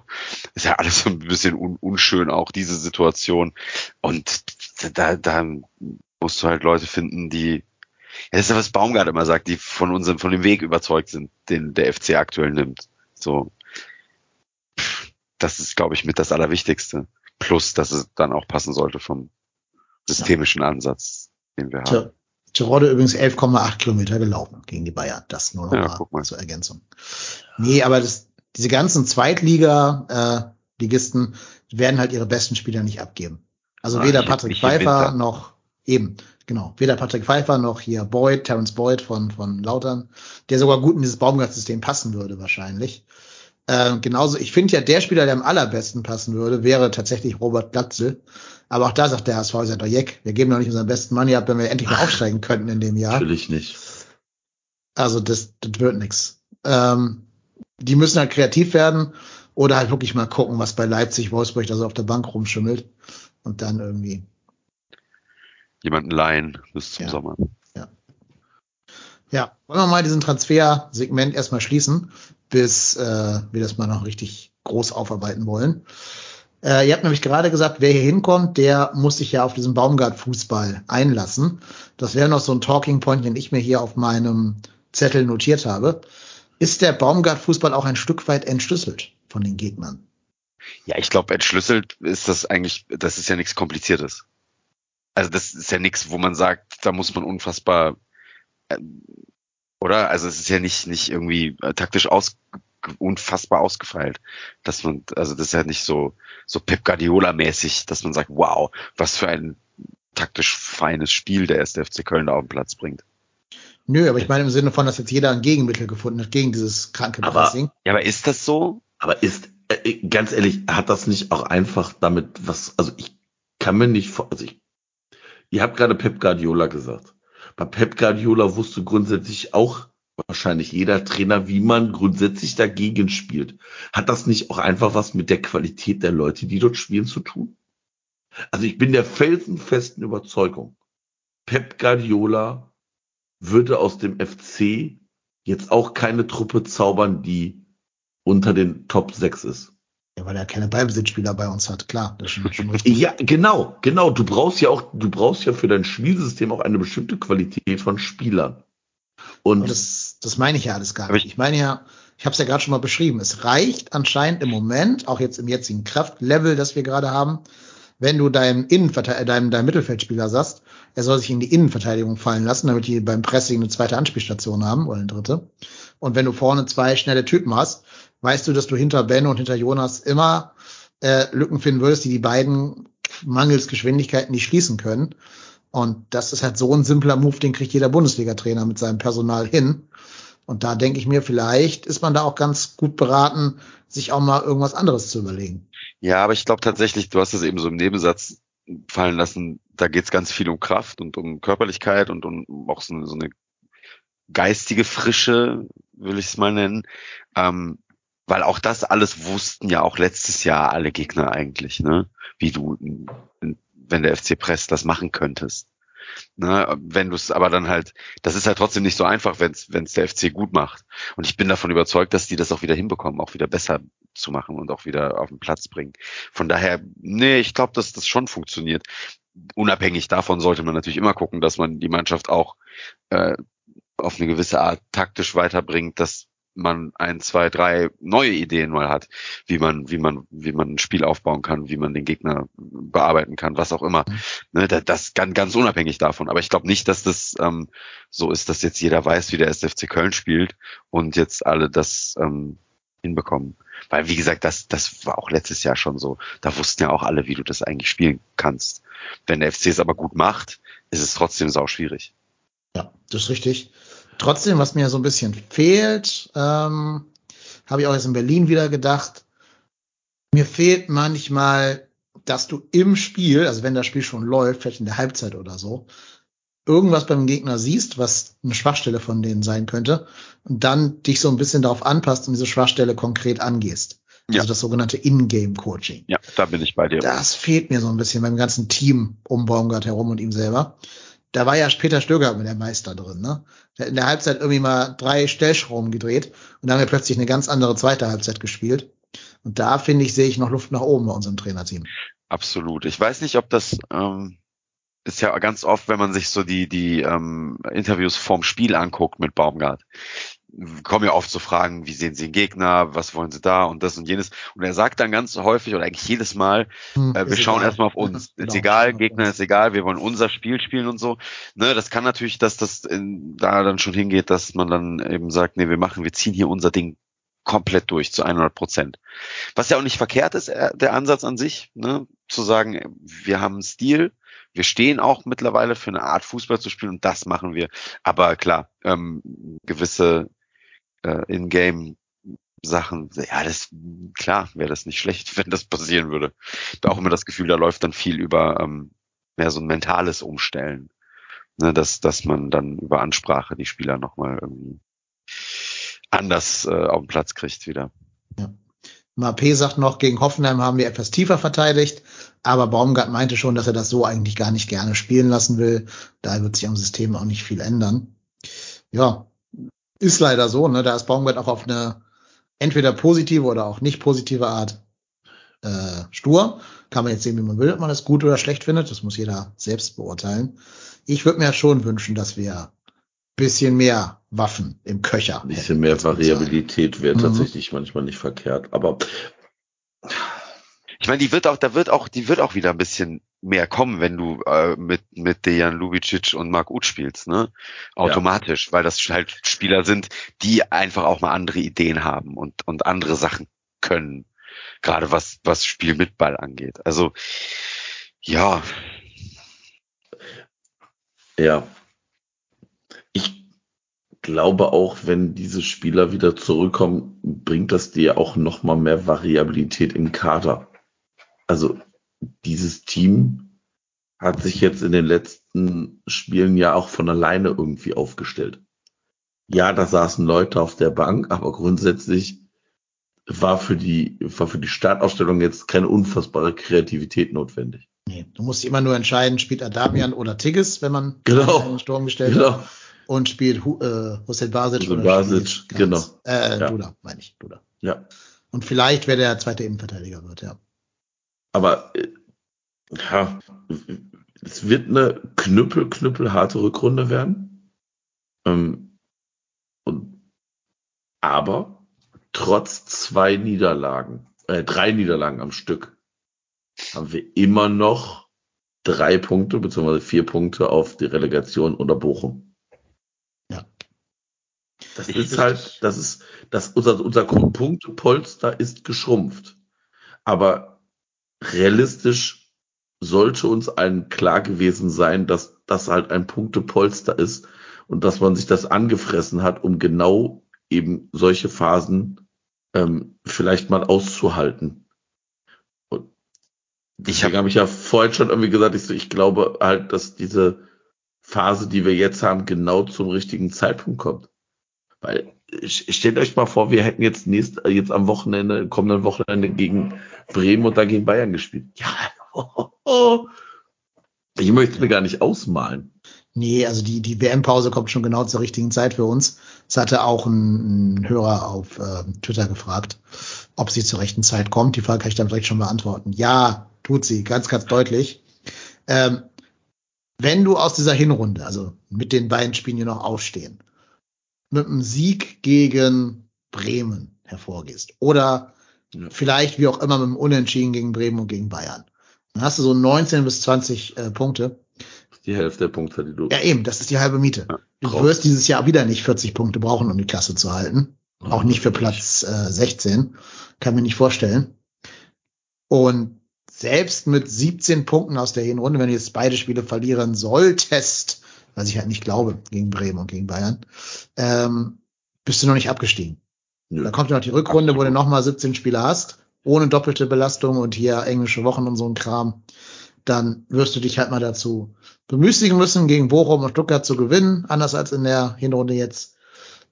Ist ja alles so ein bisschen un unschön, auch diese Situation. Und da, da musst du halt Leute finden, die, ja, das ist ja was Baumgart immer sagt, die von unserem, von dem Weg überzeugt sind, den der FC aktuell nimmt. So. Das ist, glaube ich, mit das Allerwichtigste. Plus, dass es dann auch passen sollte vom systemischen Ansatz, den wir haben. Tja, Terodde übrigens 11,8 Kilometer gelaufen gegen die Bayern. Das nur noch Ja, mal zur Ergänzung. Nee, aber das, diese ganzen Zweitliga-Ligisten werden halt ihre besten Spieler nicht abgeben. Also Ah, weder Patrick Pfeiffer noch eben, genau, weder Patrick Pfeiffer noch hier Boyd, Terence Boyd von, von Lautern, der sogar gut in dieses Baumgart-System passen würde wahrscheinlich. Ähm, genauso, ich finde ja, der Spieler, der am allerbesten passen würde, wäre tatsächlich Robert Glatzel. Aber auch da sagt der HSV, sagt doch Jeck, wir geben doch nicht unseren besten Money ab, wenn wir endlich mal aufsteigen könnten in dem Jahr. Natürlich nicht. Also das, das wird nix. Ähm, die müssen halt kreativ werden oder halt wirklich mal gucken, was bei Leipzig, Wolfsburg da so auf der Bank rumschimmelt und dann irgendwie. Jemanden leihen bis zum Ja. Sommer. Ja, wollen wir mal diesen Transfersegment erstmal schließen, bis äh, wir das mal noch richtig groß aufarbeiten wollen. Äh, ihr habt nämlich gerade gesagt, wer hier hinkommt, der muss sich ja auf diesen Baumgart-Fußball einlassen. Das wäre noch so ein Talking Point, den ich mir hier auf meinem Zettel notiert habe. Ist der Baumgart-Fußball auch ein Stück weit entschlüsselt von den Gegnern? Ja, ich glaube, entschlüsselt ist das eigentlich, das ist ja nichts Kompliziertes. Also das ist ja nichts, wo man sagt, da muss man unfassbar, äh, oder? Also es ist ja nicht nicht irgendwie äh, taktisch aus, unfassbar ausgefeilt, dass man, also das ist ja nicht so so Pep Guardiola mäßig, dass man sagt, wow, was für ein taktisch feines Spiel der erste FC Köln da auf den Platz bringt. Nö, aber ich meine im Sinne von, dass jetzt jeder ein Gegenmittel gefunden hat gegen dieses kranke Aber- Pressing. Ja, aber ist das so? Aber ist, äh, ganz ehrlich, hat das nicht auch einfach damit was, also ich kann mir nicht vor, also ich, ihr habt gerade Pep Guardiola gesagt. Bei Pep Guardiola wusste grundsätzlich auch wahrscheinlich jeder Trainer, wie man grundsätzlich dagegen spielt. Hat das nicht auch einfach was mit der Qualität der Leute, die dort spielen, zu tun? Also ich bin der felsenfesten Überzeugung, Pep Guardiola würde aus dem FC jetzt auch keine Truppe zaubern, die unter den Top 6 ist. Ja, weil er keine Ballbesitzspieler bei uns hat, klar, das ist schon, schon *laughs* richtig. Ja, genau, genau. Du brauchst ja auch, du brauchst ja für dein Spielsystem auch eine bestimmte Qualität von Spielern. Und Und das, das meine ich ja alles gar nicht. Ich meine ja, ich habe es ja gerade schon mal beschrieben. Es reicht anscheinend im Moment, auch jetzt im jetzigen Kraftlevel, das wir gerade haben, wenn du deinem Innenverteidiger, deinem, deinem Mittelfeldspieler sagst, er soll sich in die Innenverteidigung fallen lassen, damit die beim Pressing eine zweite Anspielstation haben oder eine dritte. Und wenn du vorne zwei schnelle Typen hast, weißt du, dass du hinter Ben und hinter Jonas immer äh, Lücken finden würdest, die die beiden mangels Geschwindigkeiten nicht schließen können. Und das ist halt so ein simpler Move, den kriegt jeder Bundesliga-Trainer mit seinem Personal hin. Und da denke ich mir, vielleicht ist man da auch ganz gut beraten, sich auch mal irgendwas anderes zu überlegen. Ja, aber ich glaube tatsächlich, du hast es eben so im Nebensatz fallen lassen, da geht es ganz viel um Kraft und um Körperlichkeit und um auch so eine, so eine geistige Frische, will ich es mal nennen. Ähm, weil auch das alles wussten ja auch letztes Jahr alle Gegner eigentlich, ne? Wie du, wenn der FC presst, das machen könntest. Ne, wenn du es aber dann halt, das ist halt trotzdem nicht so einfach, wenn es der FC gut macht. Und ich bin davon überzeugt, dass die das auch wieder hinbekommen, auch wieder besser zu machen und auch wieder auf den Platz bringen. Von daher, nee, ich glaube, dass das schon funktioniert. Unabhängig davon sollte man natürlich immer gucken, dass man die Mannschaft auch äh, auf eine gewisse Art taktisch weiterbringt, dass man ein, zwei, drei neue Ideen mal hat, wie man, wie man, wie man ein Spiel aufbauen kann, wie man den Gegner bearbeiten kann, was auch immer. Mhm. Ne, das ganz, ganz unabhängig davon. Aber ich glaube nicht, dass das ähm, so ist, dass jetzt jeder weiß, wie der SFC Köln spielt und jetzt alle das ähm, hinbekommen. Weil, wie gesagt, das, das war auch letztes Jahr schon so. Da wussten ja auch alle, wie du das eigentlich spielen kannst. Wenn der FC es aber gut macht, ist es trotzdem sau schwierig. Ja, das ist richtig. Trotzdem, was mir so ein bisschen fehlt, ähm, habe ich auch jetzt in Berlin wieder gedacht, mir fehlt manchmal, dass du im Spiel, also wenn das Spiel schon läuft, vielleicht in der Halbzeit oder so, irgendwas beim Gegner siehst, was eine Schwachstelle von denen sein könnte, und dann dich so ein bisschen darauf anpasst und diese Schwachstelle konkret angehst. Also ja. das sogenannte In-Game-Coaching. Ja, da bin ich bei dir. Das fehlt mir so ein bisschen beim ganzen Team um Baumgart herum und ihm selber da war ja Peter Stöger mit der Meister drin, ne? Der hat in der Halbzeit irgendwie mal drei Stellschrauben gedreht und dann haben wir plötzlich eine ganz andere zweite Halbzeit gespielt. Und da finde ich, sehe ich noch Luft nach oben bei unserem Trainerteam. Absolut. Ich weiß nicht, ob das ähm, ist ja ganz oft, wenn man sich so die die ähm, Interviews vorm Spiel anguckt mit Baumgart kommen ja oft so Fragen, wie sehen Sie den Gegner, was wollen Sie da und das und jenes. Und er sagt dann ganz häufig oder eigentlich jedes Mal, hm, äh, wir schauen egal. erstmal auf uns. ist genau. egal, Gegner ist egal, wir wollen unser Spiel spielen und so. Ne, das kann natürlich, dass das in, da dann schon hingeht, dass man dann eben sagt, nee, wir machen, wir ziehen hier unser Ding komplett durch zu 100 Prozent. Was ja auch nicht verkehrt ist, äh, der Ansatz an sich, ne, zu sagen, wir haben einen Stil, wir stehen auch mittlerweile für eine Art Fußball zu spielen und das machen wir. Aber klar, ähm, gewisse äh, in-game Sachen, ja, das klar wäre das nicht schlecht, *laughs* wenn das passieren würde. Da auch immer das Gefühl, da läuft dann viel über ähm, mehr so ein mentales Umstellen, ne, dass dass man dann über Ansprache die Spieler nochmal irgendwie anders äh, auf den Platz kriegt wieder. Ja. Mape sagt noch, gegen Hoffenheim haben wir etwas tiefer verteidigt, aber Baumgart meinte schon, dass er das so eigentlich gar nicht gerne spielen lassen will. Da wird sich am System auch nicht viel ändern. Ja, ist leider so, ne? Da ist Baumgart auch auf eine entweder positive oder auch nicht positive Art äh, stur. Kann man jetzt sehen, wie man will, ob man das gut oder schlecht findet. Das muss jeder selbst beurteilen. Ich würde mir schon wünschen, dass wir bisschen mehr Waffen im Köcher. Ein bisschen mehr Variabilität wäre mhm. tatsächlich manchmal nicht verkehrt. Aber ich meine, die wird auch, da wird auch, die wird auch wieder ein bisschen mehr kommen, wenn du äh, mit mit Dejan Lubicic und Mark Uth spielst, ne? Automatisch, ja. weil das halt Spieler sind, die einfach auch mal andere Ideen haben und und andere Sachen können, gerade was was Spiel mit Ball angeht. Also ja. Ja. Ich glaube auch, wenn diese Spieler wieder zurückkommen, bringt das dir auch noch mal mehr Variabilität im Kader also dieses Team hat sich jetzt in den letzten Spielen ja auch von alleine irgendwie aufgestellt. Ja, da saßen Leute auf der Bank, aber grundsätzlich war für die, war für die Startausstellung jetzt keine unfassbare Kreativität notwendig. Nee, du musst immer nur entscheiden, spielt Adamian oder Tigges, wenn man genau. einen Sturm gestellt genau. hat. Und spielt äh, Hussein Basic Hussein oder Basic, genau. Äh, ja. Duda, meine ich, Duda. Ja. Und vielleicht, wer der zweite Innenverteidiger wird, ja. Aber äh, ja, es wird eine knüppel, knüppelharte Rückrunde werden. Ähm, und, aber trotz zwei Niederlagen, äh, drei Niederlagen am Stück, haben wir immer noch drei Punkte beziehungsweise vier Punkte auf die Relegation unter Bochum. Ja. Das ist halt, das ist, das, unser, unser Punktepolster ist geschrumpft. Aber realistisch sollte uns allen klar gewesen sein, dass das halt ein Punktepolster ist und dass man sich das angefressen hat, um genau eben solche Phasen ähm, vielleicht mal auszuhalten. Und deswegen habe ich ja vorhin schon irgendwie gesagt, ich, so, ich glaube halt, dass diese Phase, die wir jetzt haben, genau zum richtigen Zeitpunkt kommt. Weil stellt euch mal vor, wir hätten jetzt nächst, jetzt am Wochenende, kommenden Wochenende gegen Bremen und dann gegen Bayern gespielt. Ja, *laughs* ich möchte es mir gar nicht ausmalen. Nee, also die, die WM-Pause kommt schon genau zur richtigen Zeit für uns. Das hatte auch ein, ein Hörer auf äh, Twitter gefragt. ob sie zur rechten Zeit kommt. Die Frage kann ich dann direkt schon beantworten. Ja, tut sie, ganz, ganz deutlich. Ähm, wenn du aus dieser Hinrunde, also mit den beiden Spielen, die noch ausstehen, mit einem Sieg gegen Bremen hervorgehst oder Ja. vielleicht wie auch immer mit einem Unentschieden gegen Bremen und gegen Bayern, dann hast du so 19 bis 20 äh, Punkte. Das ist die Hälfte der Punkte, die du. Ja, eben, das ist die halbe Miete. Ja, Du wirst dieses Jahr wieder nicht 40 Punkte brauchen, um die Klasse zu halten. Auch nicht für Platz äh, 16. Kann mir nicht vorstellen. Und selbst mit 17 Punkten aus der Hinrunde, wenn du jetzt beide Spiele verlieren solltest, was ich halt nicht glaube, gegen Bremen und gegen Bayern, ähm, bist du noch nicht abgestiegen. Nö. Da kommt ja noch die Rückrunde, wo du nochmal 17 Spiele hast, ohne doppelte Belastung und hier englische Wochen und so ein Kram. Dann wirst du dich halt mal dazu bemüßigen müssen, gegen Bochum und Stuttgart zu gewinnen, anders als in der Hinrunde jetzt.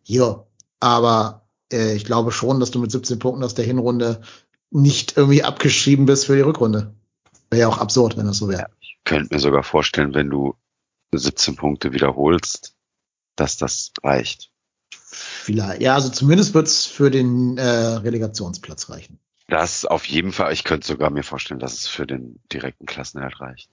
Ja, aber äh, ich glaube schon, dass du mit 17 Punkten aus der Hinrunde nicht irgendwie abgeschrieben bist für die Rückrunde. Wäre ja auch absurd, wenn das so wäre. Ich könnte mir sogar vorstellen, wenn du 17 Punkte wiederholst, dass das reicht. Vielleicht. Ja, also zumindest wird's für den äh, Relegationsplatz reichen. Das auf jeden Fall. Ich könnte sogar mir vorstellen, dass es für den direkten Klassenerhalt reicht.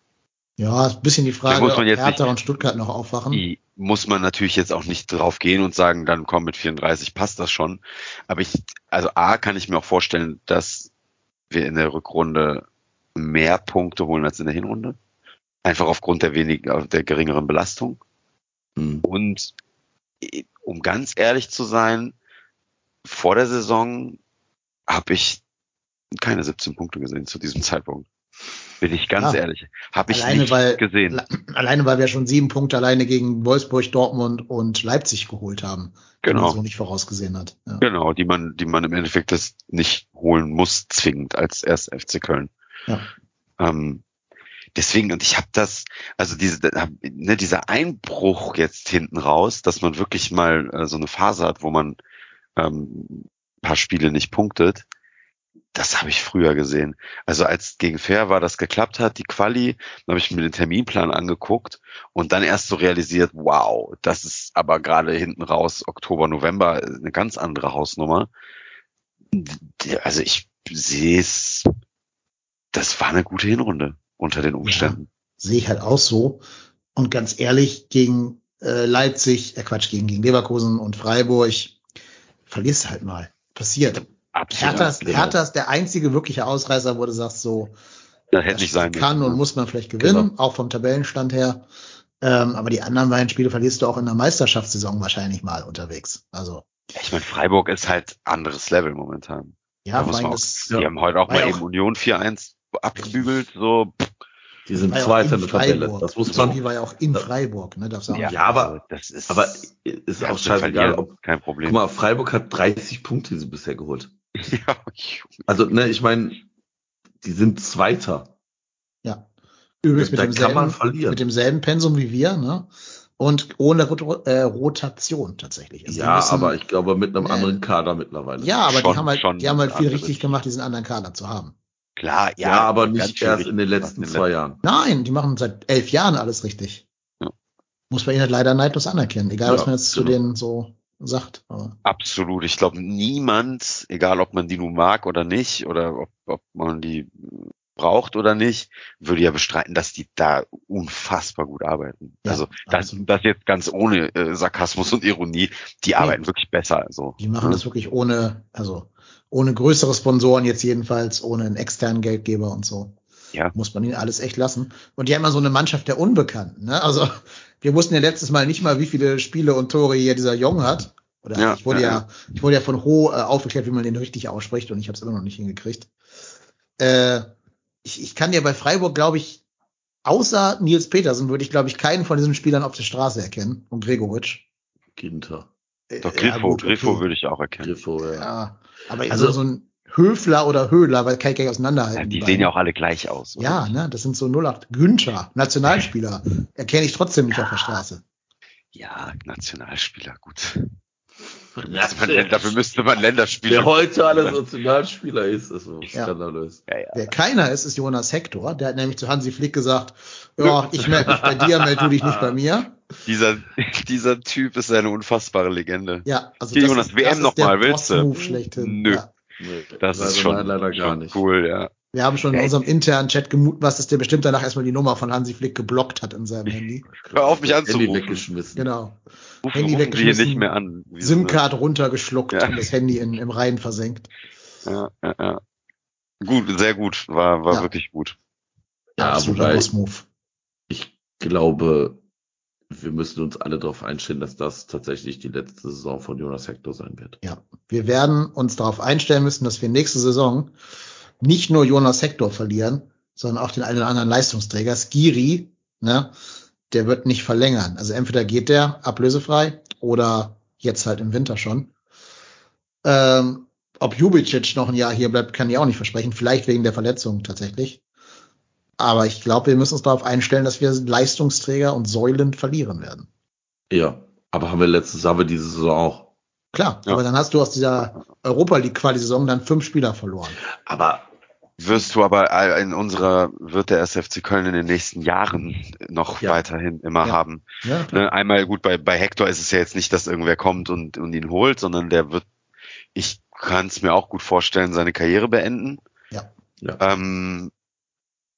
Ja, ist ein bisschen die Frage, muss man jetzt Hertha nicht- und Stuttgart noch aufwachen. Die muss man natürlich jetzt auch nicht drauf gehen und sagen, dann komm mit 34 passt das schon. Aber ich, also A kann ich mir auch vorstellen, dass wir in der Rückrunde mehr Punkte holen als in der Hinrunde. Einfach aufgrund der wenig, der geringeren Belastung. Hm. Und um ganz ehrlich zu sein, vor der Saison habe ich keine 17 Punkte gesehen zu diesem *laughs* Zeitpunkt. Bin ich ganz Ja. ehrlich. Habe ich Alleine nicht weil- gesehen. Alleine, weil wir schon sieben Punkte alleine gegen Wolfsburg, Dortmund und Leipzig geholt haben. Die man Genau. so nicht vorausgesehen hat. Ja. Genau, die man, die man im Endeffekt das nicht holen muss, zwingend als erst FC Köln. Ja. Ähm, deswegen, und ich habe das, also diese, ne, dieser Einbruch jetzt hinten raus, dass man wirklich mal äh, so eine Phase hat, wo man ähm, paar Spiele nicht punktet, das habe ich früher gesehen. Also als gegen Fair war das geklappt hat, die Quali, dann habe ich mir den Terminplan angeguckt und dann erst so realisiert, wow, das ist aber gerade hinten raus, Oktober, November, eine ganz andere Hausnummer. Also ich sehe es, das war eine gute Hinrunde unter den Umständen. Sehe ich halt auch so. Und ganz ehrlich, gegen äh, Leipzig, äh Quatsch, gegen, gegen Leverkusen und Freiburg, verlierst halt mal. Passiert. Absolut. Hertha ist, genau. Hertha ist der einzige wirkliche Ausreißer, wo du sagst, so, das hätte das nicht sein kann müssen. und muss man vielleicht gewinnen, auch vom Tabellenstand her. Ähm, aber die anderen beiden Spiele verlierst du auch in der Meisterschaftssaison wahrscheinlich mal unterwegs. Also, Ich meine, Freiburg ist halt anderes Level momentan. ja, da muss man auch, das, die haben heute auch mal ja eben auch- Union 4-1 abgebügelt, so. Die sind ja auch Zweiter in der Tabelle. Freiburg. Das muss man. Spiel war ja auch in Freiburg, ne? Auch Ja, Ja, aber- also das ist, Aber ist auch scheißegal, ob, kein Problem. guck mal, Freiburg hat 30 Punkte die sie bisher geholt. *laughs* ja, Also, ne, ich meine, die sind Zweiter. Ja. Übrigens mit Da kann man demselben, verlieren. mit demselben Pensum wie wir, ne? Und ohne Rot äh, Rotation tatsächlich. Also die ja, müssen- aber ich glaube mit einem Nee. anderen Kader mittlerweile. ja, aber schon- die haben halt, schon die haben halt viel anderes. richtig gemacht, diesen anderen Kader zu haben. Klar, ja. Ja, aber ganz nicht erst in den letzten in zwei Jahren. Nein, die machen seit elf Jahren alles richtig. Ja. Muss man ihnen halt leider neidlos anerkennen, egal was Ja, man jetzt zu genau. denen so sagt. Aber Absolut. Ich glaube, niemand, egal ob man die nun mag oder nicht, oder ob, ob man die braucht oder nicht, würde ja bestreiten, dass die da unfassbar gut arbeiten. Ja, also das, das jetzt ganz ohne äh, Sarkasmus und Ironie, die arbeiten wirklich besser. Also, die machen ne? das wirklich ohne, also ohne größere Sponsoren jetzt jedenfalls, ohne einen externen Geldgeber und so. Ja. Muss man ihnen alles echt lassen. Und die haben ja so eine Mannschaft der Unbekannten. Ne? Also wir wussten ja letztes Mal nicht mal, wie viele Spiele und Tore hier dieser Jong hat. Oder Ja, ich wurde ja, ja, ich wurde ja von Ho äh, aufgeklärt, wie man den richtig ausspricht und ich habe es immer noch nicht hingekriegt. Äh, ich, ich kann ja bei Freiburg, glaube ich, außer Nils Petersen würde ich, glaube ich, keinen von diesen Spielern auf der Straße erkennen. Und Gregoritsch. Ginter. Äh, Doch, ja, Griffo, gut, Griffo okay. würde ich auch erkennen. Griffo, ja. Ja, aber Also- so ein Höfler oder Höhler, weil kann ich gar nicht auseinanderhalten. Ja, die sehen ja auch alle gleich aus. oder? Ja, ne, das sind so 08. Günther, Nationalspieler, *laughs* erkenne ich trotzdem nicht auf der Straße. Ja, Nationalspieler, gut. Ja, Müsste man, Länder- dafür müsste man Länderspiele. Wer heute alles Nationalspieler ist, ist so Ja. skandalös. Ja, ja. Wer keiner ist, ist Jonas Hector. Der hat nämlich zu Hansi Flick gesagt, ja, ich melde mich bei dir, meld du dich nicht bei mir. Dieser, *laughs* dieser Typ ist eine unfassbare Legende. Ja, also Hier, das Jonas, ist, WM das ist noch der mal, willst du? Nö. Ja. Nee, Das leider, ist schon, leider gar schon nicht. cool, ja. Wir haben schon in unserem internen Chat gemutmaßt, dass der bestimmt danach erstmal die Nummer von Hansi Flick geblockt hat in seinem Handy. *laughs* Hör auf, mich Das Handy anzurufen. weggeschmissen. Genau. Rufen, Handy weggeschmissen, nicht mehr an. SIM-Card runtergeschluckt Ja. und das Handy in, im Rhein versenkt. Ja, ja, ja. Gut, sehr gut. War, war Ja. wirklich gut. Ja, Absoluter wobei- Boss-Move. Ich glaube, wir müssen uns alle darauf einstellen, dass das tatsächlich die letzte Saison von Jonas Hector sein wird. Ja, wir werden uns darauf einstellen müssen, dass wir nächste Saison nicht nur Jonas Hector verlieren, sondern auch den einen oder anderen Leistungsträger. Skiri, ne, der wird nicht verlängern. Also entweder geht der ablösefrei oder jetzt halt im Winter schon. Ähm, ob Jubicic noch ein Jahr hier bleibt, kann ich auch nicht versprechen. Vielleicht wegen der Verletzung tatsächlich. Aber ich glaube, wir müssen uns darauf einstellen, dass wir Leistungsträger und Säulen verlieren werden. Ja, aber haben wir letztes, wir diese Saison auch. Klar, Ja. aber dann hast du aus dieser Europa League Quali-Saison dann fünf Spieler verloren. Aber Wirst du aber in unserer, wird der SFC Köln in den nächsten Jahren noch Ja. weiterhin immer Ja. haben. Ja, klar. Ne, einmal gut, bei, bei Hector ist es ja jetzt nicht, dass irgendwer kommt und, und ihn holt, sondern der wird, ich kann es mir auch gut vorstellen, seine Karriere beenden. Ja. Ja. Ähm,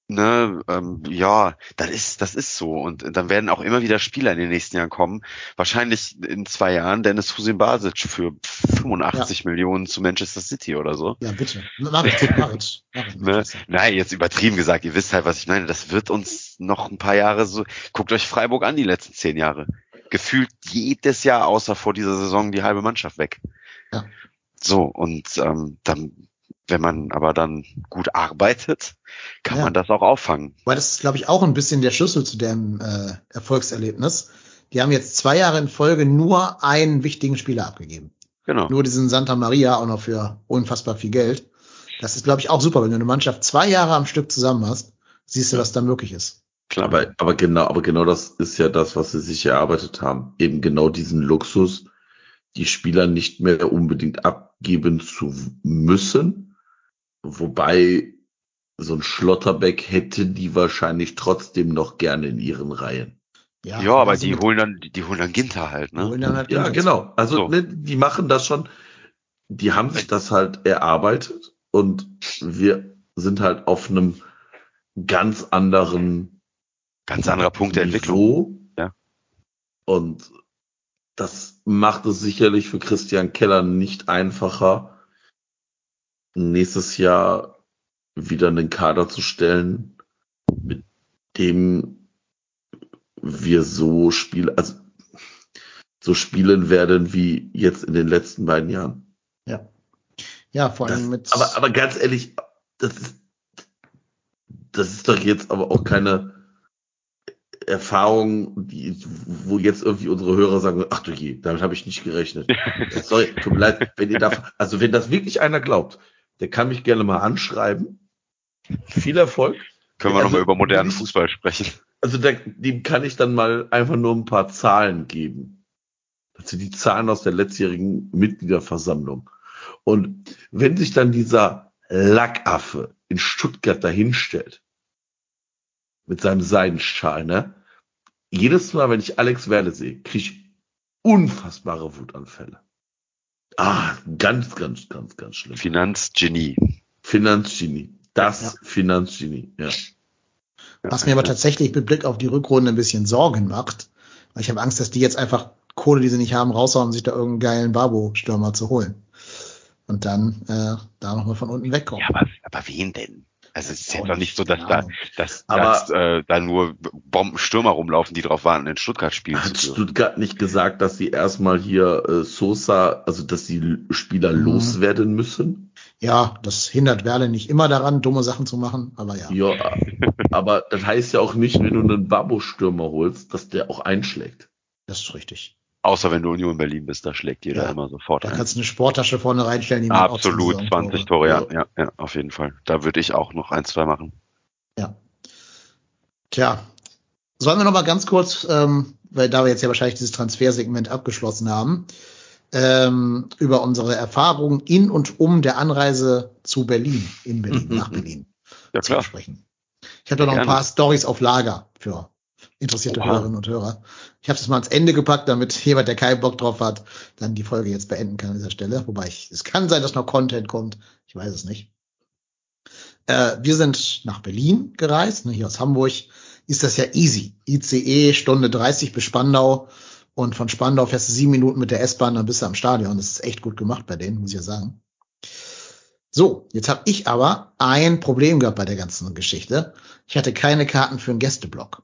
ne, ähm, ja, das ist, das ist so. Und dann werden auch immer wieder Spieler in den nächsten Jahren kommen. Wahrscheinlich in zwei Jahren Dennis Husin Basic für 85 Millionen zu Manchester City oder so. Ja, bitte. Mach es. *laughs* Ne? Nein, jetzt übertrieben gesagt, ihr wisst halt, was ich meine. Das wird uns noch ein paar Jahre so. Guckt euch Freiburg an, die letzten zehn Jahre. Gefühlt jedes Jahr, außer vor dieser Saison, die halbe Mannschaft weg. Ja. So, und ähm, dann, wenn man aber dann gut arbeitet, kann Ja. man das auch auffangen. Weil das ist, glaube ich, auch ein bisschen der Schlüssel zu dem äh, Erfolgserlebnis. Die haben jetzt zwei Jahre in Folge nur einen wichtigen Spieler abgegeben. Genau. Nur diesen Santa Maria auch noch für unfassbar viel Geld. Das ist, glaube ich, auch super, wenn du eine Mannschaft zwei Jahre am Stück zusammen hast, siehst du, was da möglich ist. Klar. Aber, aber genau, aber genau das ist ja das, was sie sich erarbeitet haben. Eben genau diesen Luxus, die Spieler nicht mehr unbedingt abgeben zu müssen. Wobei so ein Schlotterbeck hätte die wahrscheinlich trotzdem noch gerne in ihren Reihen. ja, aber also die holen dann, die holen dann Ginter halt, die ne? holen dann halt Ja, genau. Also So. ne, die machen das schon. Die haben sich das halt erarbeitet und wir sind halt auf einem ganz anderen Ganz anderer Punkt der Entwicklung. Ja. Und das macht es sicherlich für Christian Keller nicht einfacher, nächstes Jahr wieder einen Kader zu stellen, mit dem wir so spielen, also so spielen werden wie jetzt in den letzten beiden Jahren. Ja. Ja, vor Das, allem mit. aber, aber ganz ehrlich, das ist, das ist doch jetzt aber auch keine Erfahrung, die, wo jetzt irgendwie unsere Hörer sagen, ach du je, damit habe ich nicht gerechnet. *laughs* Sorry, tut mir leid, wenn ihr da, also wenn das wirklich einer glaubt, der kann mich gerne mal anschreiben. Viel Erfolg. Können wir Also, nochmal über modernen Fußball sprechen. Also da, dem kann ich dann mal einfach nur ein paar Zahlen geben. Das sind die Zahlen aus der letztjährigen Mitgliederversammlung. Und wenn sich dann dieser Lackaffe in Stuttgart dahinstellt, mit seinem Seidenschal, ne? Jedes Mal, wenn ich Alex Werle sehe, kriege ich unfassbare Wutanfälle. Ah, ganz, ganz, ganz, ganz schlimm. Finanzgenie. Finanzgenie. Das Ja. Finanzgenie, ja. Was mir aber tatsächlich mit Blick auf die Rückrunde ein bisschen Sorgen macht, weil ich habe Angst, dass die jetzt einfach Kohle, die sie nicht haben, raushauen, um sich da irgendeinen geilen Babo-Stürmer zu holen. Und dann äh, da nochmal von unten wegkommen. Ja, aber, aber wen denn? Also es ist ja doch nicht so, dass keine da, dass, Aber- dass äh, da nur Bombenstürmer rumlaufen, die drauf warten, in Stuttgart spielen Hat zu dürfen. Stuttgart nicht gesagt, dass sie erstmal hier äh, Sosa, also dass die Spieler Mhm. loswerden müssen? Ja, das hindert Werle nicht immer daran, dumme Sachen zu machen, aber ja. Ja, aber das heißt ja auch nicht, wenn du einen Babo-Stürmer holst, dass der auch einschlägt. Das ist richtig. Außer wenn du Union Berlin bist, da schlägt jeder Ja. immer sofort Da ein. kannst du eine Sporttasche vorne reinstellen, die Absolut, 10 20 Saisontore. Tore, ja, ja, ja, auf jeden Fall. Da würde ich auch noch ein, zwei machen. Ja. Tja, sollen wir noch mal ganz kurz, ähm, weil da wir jetzt ja wahrscheinlich dieses Transfersegment abgeschlossen haben, ähm, über unsere Erfahrungen in und um der Anreise zu Berlin, in Berlin, nach Berlin Ja, zu klar. sprechen. Ich habe da noch ein paar Stories auf Lager für interessierte Oha. Hörerinnen und Hörer. Ich habe das mal ans Ende gepackt, damit *laughs* jemand, der keinen Bock drauf hat, dann die Folge jetzt beenden kann an dieser Stelle. Wobei ich, es kann sein, dass noch Content kommt. Ich weiß es nicht. Äh, wir sind nach Berlin gereist, ne, hier aus Hamburg. Ist das ja easy. ICE, Stunde 30 bis Spandau. Und von Spandau fährst du sieben Minuten mit der S-Bahn, dann bist du am Stadion. Das ist echt gut gemacht bei denen, muss ich ja sagen. So, jetzt habe ich aber ein Problem gehabt bei der ganzen Geschichte. Ich hatte keine Karten für einen Gästeblock.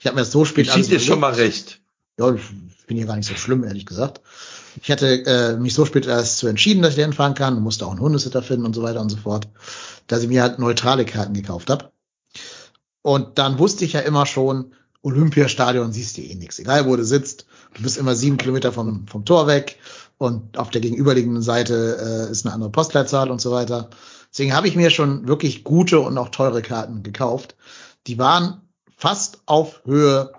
Ich habe mir das so spät dir alles schon mal recht. ja, ich bin hier gar nicht so schlimm, ehrlich gesagt. Ich hatte äh, mich so spät erst zu entschieden, dass ich dahin fahren kann, musste auch einen Hundesitter finden und so weiter und so fort, dass ich mir halt neutrale Karten gekauft habe. Und dann wusste ich ja immer schon, Olympiastadion siehst du eh nichts. Egal wo du sitzt, du bist immer sieben Kilometer vom, vom Tor weg und auf der gegenüberliegenden Seite äh, ist eine andere Postleitzahl und so weiter. Deswegen habe ich mir schon wirklich gute und auch teure Karten gekauft. Die waren fast auf Höhe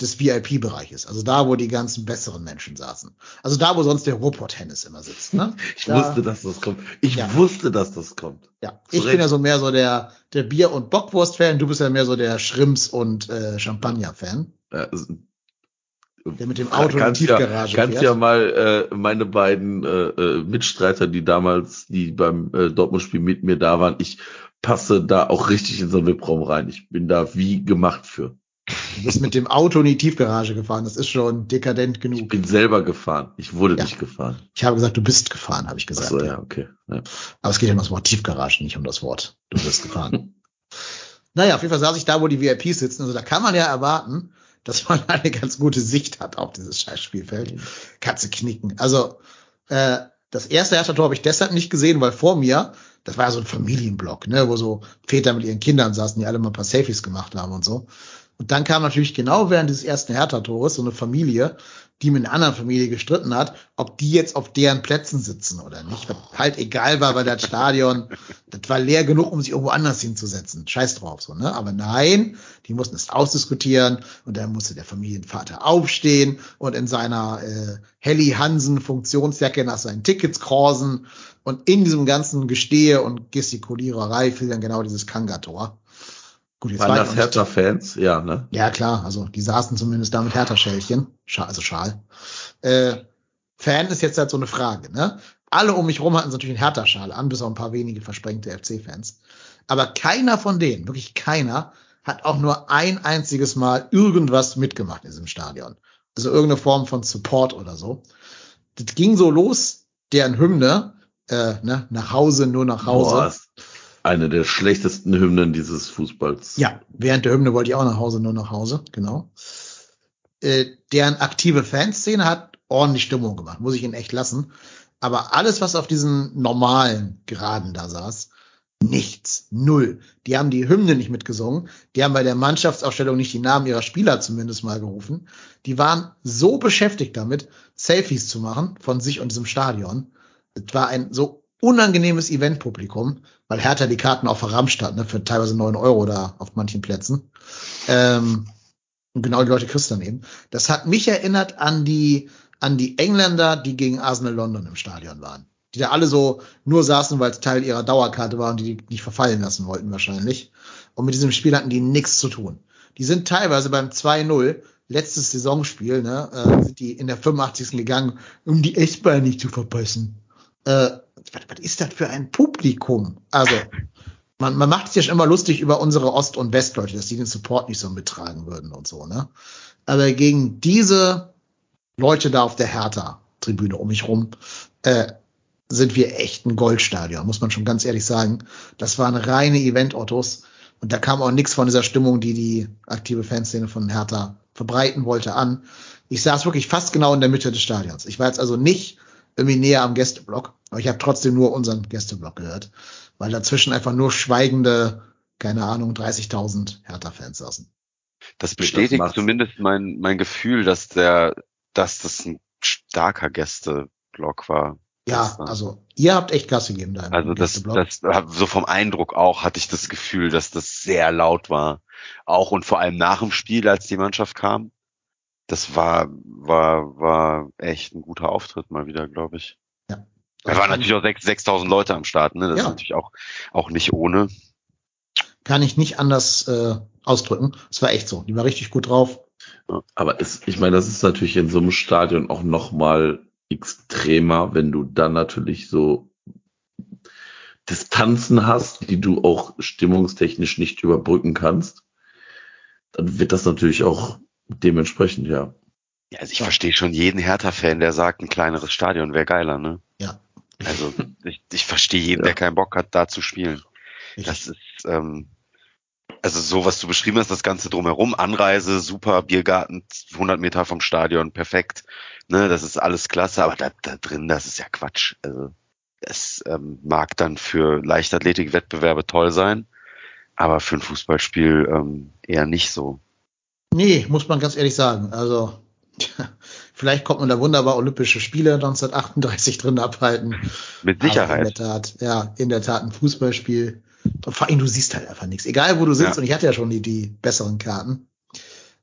des VIP-Bereiches, also da, wo die ganzen besseren Menschen saßen. Also da, wo sonst der Ruhrpott-Hennis immer sitzt. Ne? Ich Da- wusste, dass das kommt. Ich Ja. wusste, dass das kommt. Ja, Zu ich bin ja so mehr so der, der Bier- und Bockwurst-Fan, du bist ja mehr so der Schrimps- und äh, Champagner-Fan. Es- Der mit dem Auto in die kannst Tiefgarage ja, kannst ja mal äh, meine beiden äh, äh, Mitstreiter, die damals, die beim äh, Dortmund-Spiel mit mir da waren, ich passe da auch richtig in so einen VIP-Raum rein. Ich bin da wie gemacht für. Du bist mit dem Auto in die Tiefgarage gefahren, das ist schon dekadent Ich genug. bin selber gefahren. Ich wurde Ja. nicht gefahren. Ich habe gesagt, du bist gefahren, habe ich gesagt. Achso, ja, okay. Ja. Aber es geht ja um das Wort Tiefgarage, nicht um das Wort. Du bist gefahren. *laughs* naja, auf jeden Fall saß ich da, wo die VIPs sitzen. Also da kann man ja erwarten, dass man *laughs* eine ganz gute Sicht hat auf dieses Scheißspielfeld. Katze knicken. Also äh, das erste Hertha-Tor habe ich deshalb nicht gesehen, weil vor mir, das war ja so ein Familienblock, ne, wo so Väter mit ihren Kindern saßen, die alle mal ein paar Selfies gemacht haben und so. Und dann kam natürlich genau während dieses ersten Hertha-Tores so eine Familie, die mit einer anderen Familie gestritten hat, ob die jetzt auf deren Plätzen sitzen oder nicht. Was halt egal war, weil das Stadion, *laughs* das war leer genug, um sich irgendwo anders hinzusetzen. Scheiß drauf, so, ne? Aber nein, die mussten es ausdiskutieren und dann musste der Familienvater aufstehen und in seiner äh, Helly Hansen Funktionsjacke nach seinen Tickets krausen und in diesem ganzen Gestehe und Gestikuliererei fiel dann genau dieses Kanga-Tor. Gut, jetzt Waren war das Hertha-Fans? Ja, ne? ja, klar, also die saßen zumindest da mit Hertha-Schälchen, also Schal. Äh, Fan ist jetzt halt so eine Frage, ne? Alle um mich rum hatten natürlich einen Hertha-Schal an, bis auf ein paar wenige versprengte FC-Fans. Aber keiner von denen, wirklich keiner, hat auch nur ein einziges Mal irgendwas mitgemacht in diesem Stadion. Also irgendeine Form von Support oder so. Das ging so los, deren Hymne, äh, ne, nach Hause, nur nach Hause. Boah, eine der schlechtesten Hymnen dieses Fußballs. Ja, während der Hymne wollte ich auch nach Hause, nur nach Hause, genau. Äh, deren aktive Fanszene hat ordentlich Stimmung gemacht, muss ich ihn echt lassen. Aber alles, was auf diesen normalen Geraden da saß, nichts, null. Die haben die Hymne nicht mitgesungen, die haben bei der Mannschaftsaufstellung nicht die Namen ihrer Spieler zumindest mal gerufen. Die waren so beschäftigt damit, Selfies zu machen von sich und diesem Stadion. Es war ein so unangenehmes Eventpublikum, weil Hertha die Karten auch verramscht hat, ne, für teilweise neun Euro da auf manchen Plätzen. Ähm, und genau die Leute kriegst du dann eben. Das hat mich erinnert an die, an die Engländer, die gegen Arsenal London im Stadion waren. Die da alle so nur saßen, weil es Teil ihrer Dauerkarte war und die die nicht verfallen lassen wollten wahrscheinlich. Und mit diesem Spiel hatten die nichts zu tun. Die sind teilweise beim 2-0, letztes Saisonspiel, ne, äh, sind die in der 85. gegangen, um die S-Bahn nicht zu verpassen. Äh, was, was ist das für ein Publikum? Also, man, man macht sich ja schon immer lustig über unsere Ost- und Westleute, dass die den Support nicht so mittragen würden und so, ne? Aber gegen diese Leute da auf der Hertha-Tribüne um mich rum, äh, sind wir echt ein Goldstadion, muss man schon ganz ehrlich sagen. Das waren reine Event-Ottos und da kam auch nichts von dieser Stimmung, die die aktive Fanszene von Hertha verbreiten wollte, an. Ich saß wirklich fast genau in der Mitte des Stadions. Ich war jetzt also nicht irgendwie näher am Gästeblock, aber ich habe trotzdem nur unseren Gästeblock gehört, weil dazwischen einfach nur schweigende, keine Ahnung, 30.000 Das Hertha-Fans saßen. Das bestätigt macht's. zumindest mein, mein Gefühl, dass der, dass das ein starker Gästeblock war. Ja, Das also ihr habt echt Gas gegeben da im Also das, Gästeblock. das, so vom Eindruck auch hatte ich das Gefühl, dass das sehr laut war. Auch und vor allem nach dem Spiel, als die Mannschaft kam. Das war, war, war echt ein guter Auftritt mal wieder, glaube ich. Ja. Da waren natürlich auch 6 6.000 Leute am Start, ne? Das Ja. ist natürlich auch, auch nicht ohne. kann ich nicht anders äh, ausdrücken. Es war echt so. Die war richtig gut drauf. Aber es, ich meine, das ist natürlich in so einem Stadion auch noch mal extremer, wenn du dann natürlich so Distanzen hast, die du auch stimmungstechnisch nicht überbrücken kannst. Dann wird das natürlich auch dementsprechend, ja. Ja, also ich verstehe schon jeden Hertha-Fan, der sagt, ein kleineres Stadion wäre geiler, ne? Ja. Also ich, ich verstehe jeden, Ja. der keinen Bock hat, da zu spielen. Richtig. Das ist, ähm, also so, was du beschrieben hast, das Ganze drumherum, Anreise, super, Biergarten, 100 Meter vom Stadion, perfekt, ne, das ist alles klasse, aber da, da drin, das ist ja Quatsch. Also das ähm, mag dann für Leichtathletik-Wettbewerbe toll sein, aber für ein Fußballspiel ähm, eher nicht so. Nee, muss man ganz ehrlich sagen. Also, *laughs* vielleicht kommt man da wunderbar Olympische Spiele 1938 drin abhalten. Mit Aber in Sicherheit. der Tat, ja, in der Tat ein Fußballspiel. Und vor allem, du siehst halt einfach nichts. Egal, wo du sitzt, Ja. und ich hatte ja schon die, die besseren Karten.